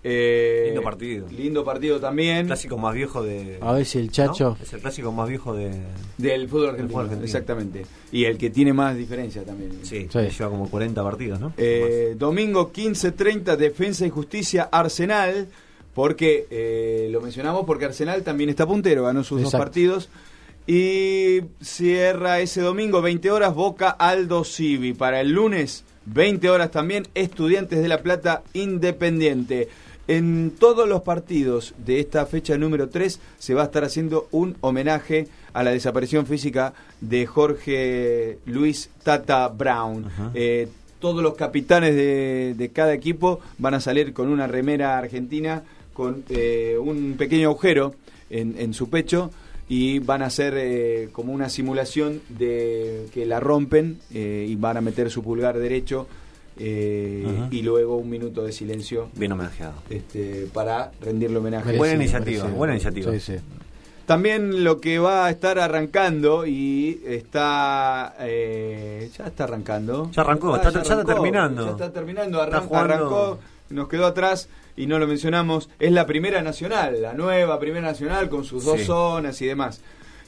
B: Eh,
E: Lindo partido.
B: Lindo partido también.
E: clásico más viejo de.
F: A ver si el Chacho.
E: ¿no? Es el clásico más viejo de.
B: Del fútbol argentino,
E: fútbol argentino.
B: exactamente. Y el que tiene más diferencia también.
E: Sí,
F: Sí.
E: lleva como 40 partidos, ¿no?
B: Eh, domingo 15.30, Defensa y Justicia, Arsenal. Porque, eh, lo mencionamos porque Arsenal también está puntero, ganó sus
F: Exacto.
B: dos partidos. Y cierra ese domingo, 20 horas, Boca Aldo Civi. Para el lunes, 20 horas también, Estudiantes de La Plata Independiente. En todos los partidos de esta fecha número 3 se va a estar haciendo un homenaje a la desaparición física de Jorge Luis Tata Brown. Eh, todos los capitanes de, de cada equipo van a salir con una remera argentina con eh, un pequeño agujero en, en su pecho y van a hacer eh, como una simulación de que la rompen eh, y van a meter su pulgar derecho eh, y luego un minuto de silencio
E: Bien homenajeado.
B: este, para rendirle homenaje.
E: Buena iniciativa, buena iniciativa.
B: También lo que va a estar arrancando y está eh, ya está arrancando.
E: Ya arrancó,
B: Ah,
E: está- ya está
B: arrancó,
E: terminando.
B: Ya está terminando, arran- arrancó, nos quedó atrás y no lo mencionamos. Es la primera nacional, la nueva primera nacional con sus dos
E: Sí.
B: zonas y demás.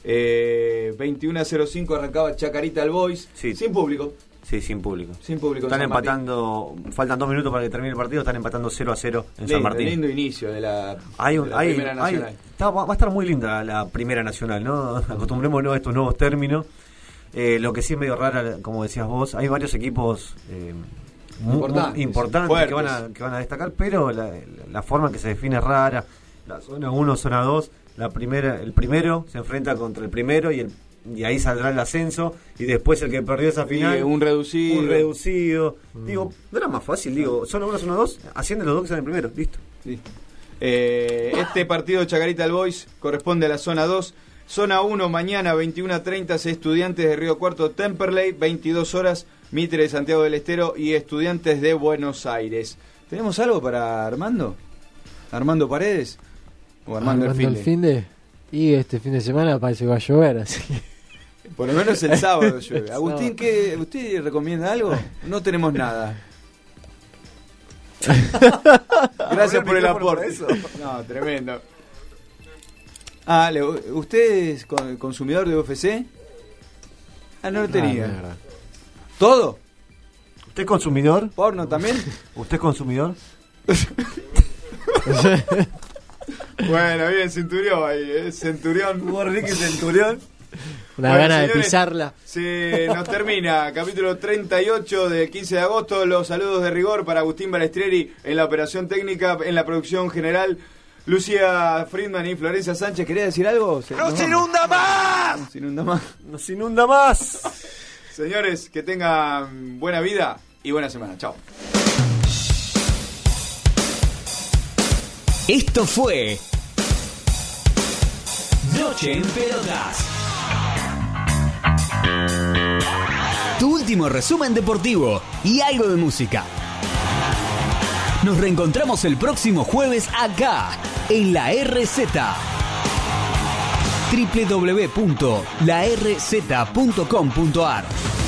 B: Eh, 21 a 05 arrancaba Chacarita al Boys, sin público.
E: Sí, sin público.
B: Sin público
E: Están empatando, faltan dos minutos para que termine el partido, están empatando 0 a 0 en San Martín.
B: lindo inicio de la,
E: Hay un,
B: de la
E: hay-
B: primera
E: hay-
B: nacional.
E: está- va a estar muy linda la primera nacional, ¿no? Acostumbrémonos a estos nuevos términos. Eh, lo que sí es medio rara, como decías vos, hay varios equipos eh,
B: Importantes,
E: muy importantes
B: fuertes.
E: que van, a, que van a destacar, pero la, la forma que se define es rara. La zona 1, zona 2, la primera, el primero se enfrenta contra el primero y el y ahí saldrá el ascenso y después el que perdió esa final
B: Y un reducido.
E: un reducido digo no era más fácil digo zona 1 zona 2 ascienden los dos que están en primero listo
B: Eh, este partido de Chacarita al Boys corresponde a la zona 2. Zona 1, mañana 21 a 30, Estudiantes de Río Cuarto, Temperley, 22 horas, Mitre de Santiago del Estero y Estudiantes de Buenos Aires. ¿Tenemos algo para Armando? ¿Armando Paredes? ¿O Armando, el
F: Armando
B: Finde?
F: Y este fin de semana parece que va a llover, así que...
B: Por lo menos el sábado llueve. Agustín. ¿qué, ¿usted recomienda algo? No tenemos nada. Gracias por el aporte. No, tremendo. Ah, ¿usted es con- consumidor de UFC? Ah, no lo tenía. ¿Todo?
E: ¿Usted es consumidor?
B: ¿Porno también?
E: ¿Usted es consumidor?
B: bueno, bien, Centurión ahí, ¿eh? Centurión.
E: Ricky Centurión.
F: Una
B: Bueno,
F: gana de pisarla.
B: Se nos termina capítulo 38 del 15 de agosto. Los saludos de rigor para Agustín Balestrieri en la operación técnica, en la producción general. Lucía Friedman y Florencia Sánchez, ¿quería decir algo? Se-
J: ¡No
B: nos vamos.
J: inunda más!
B: No se inunda más.
E: Nos inunda más.
B: Señores, que tengan buena vida y buena semana. Chao.
A: Esto fue Noche en Pelotas. Tu último resumen deportivo y algo de música. Nos reencontramos el próximo jueves acá, en la RZ. www.larz.com.ar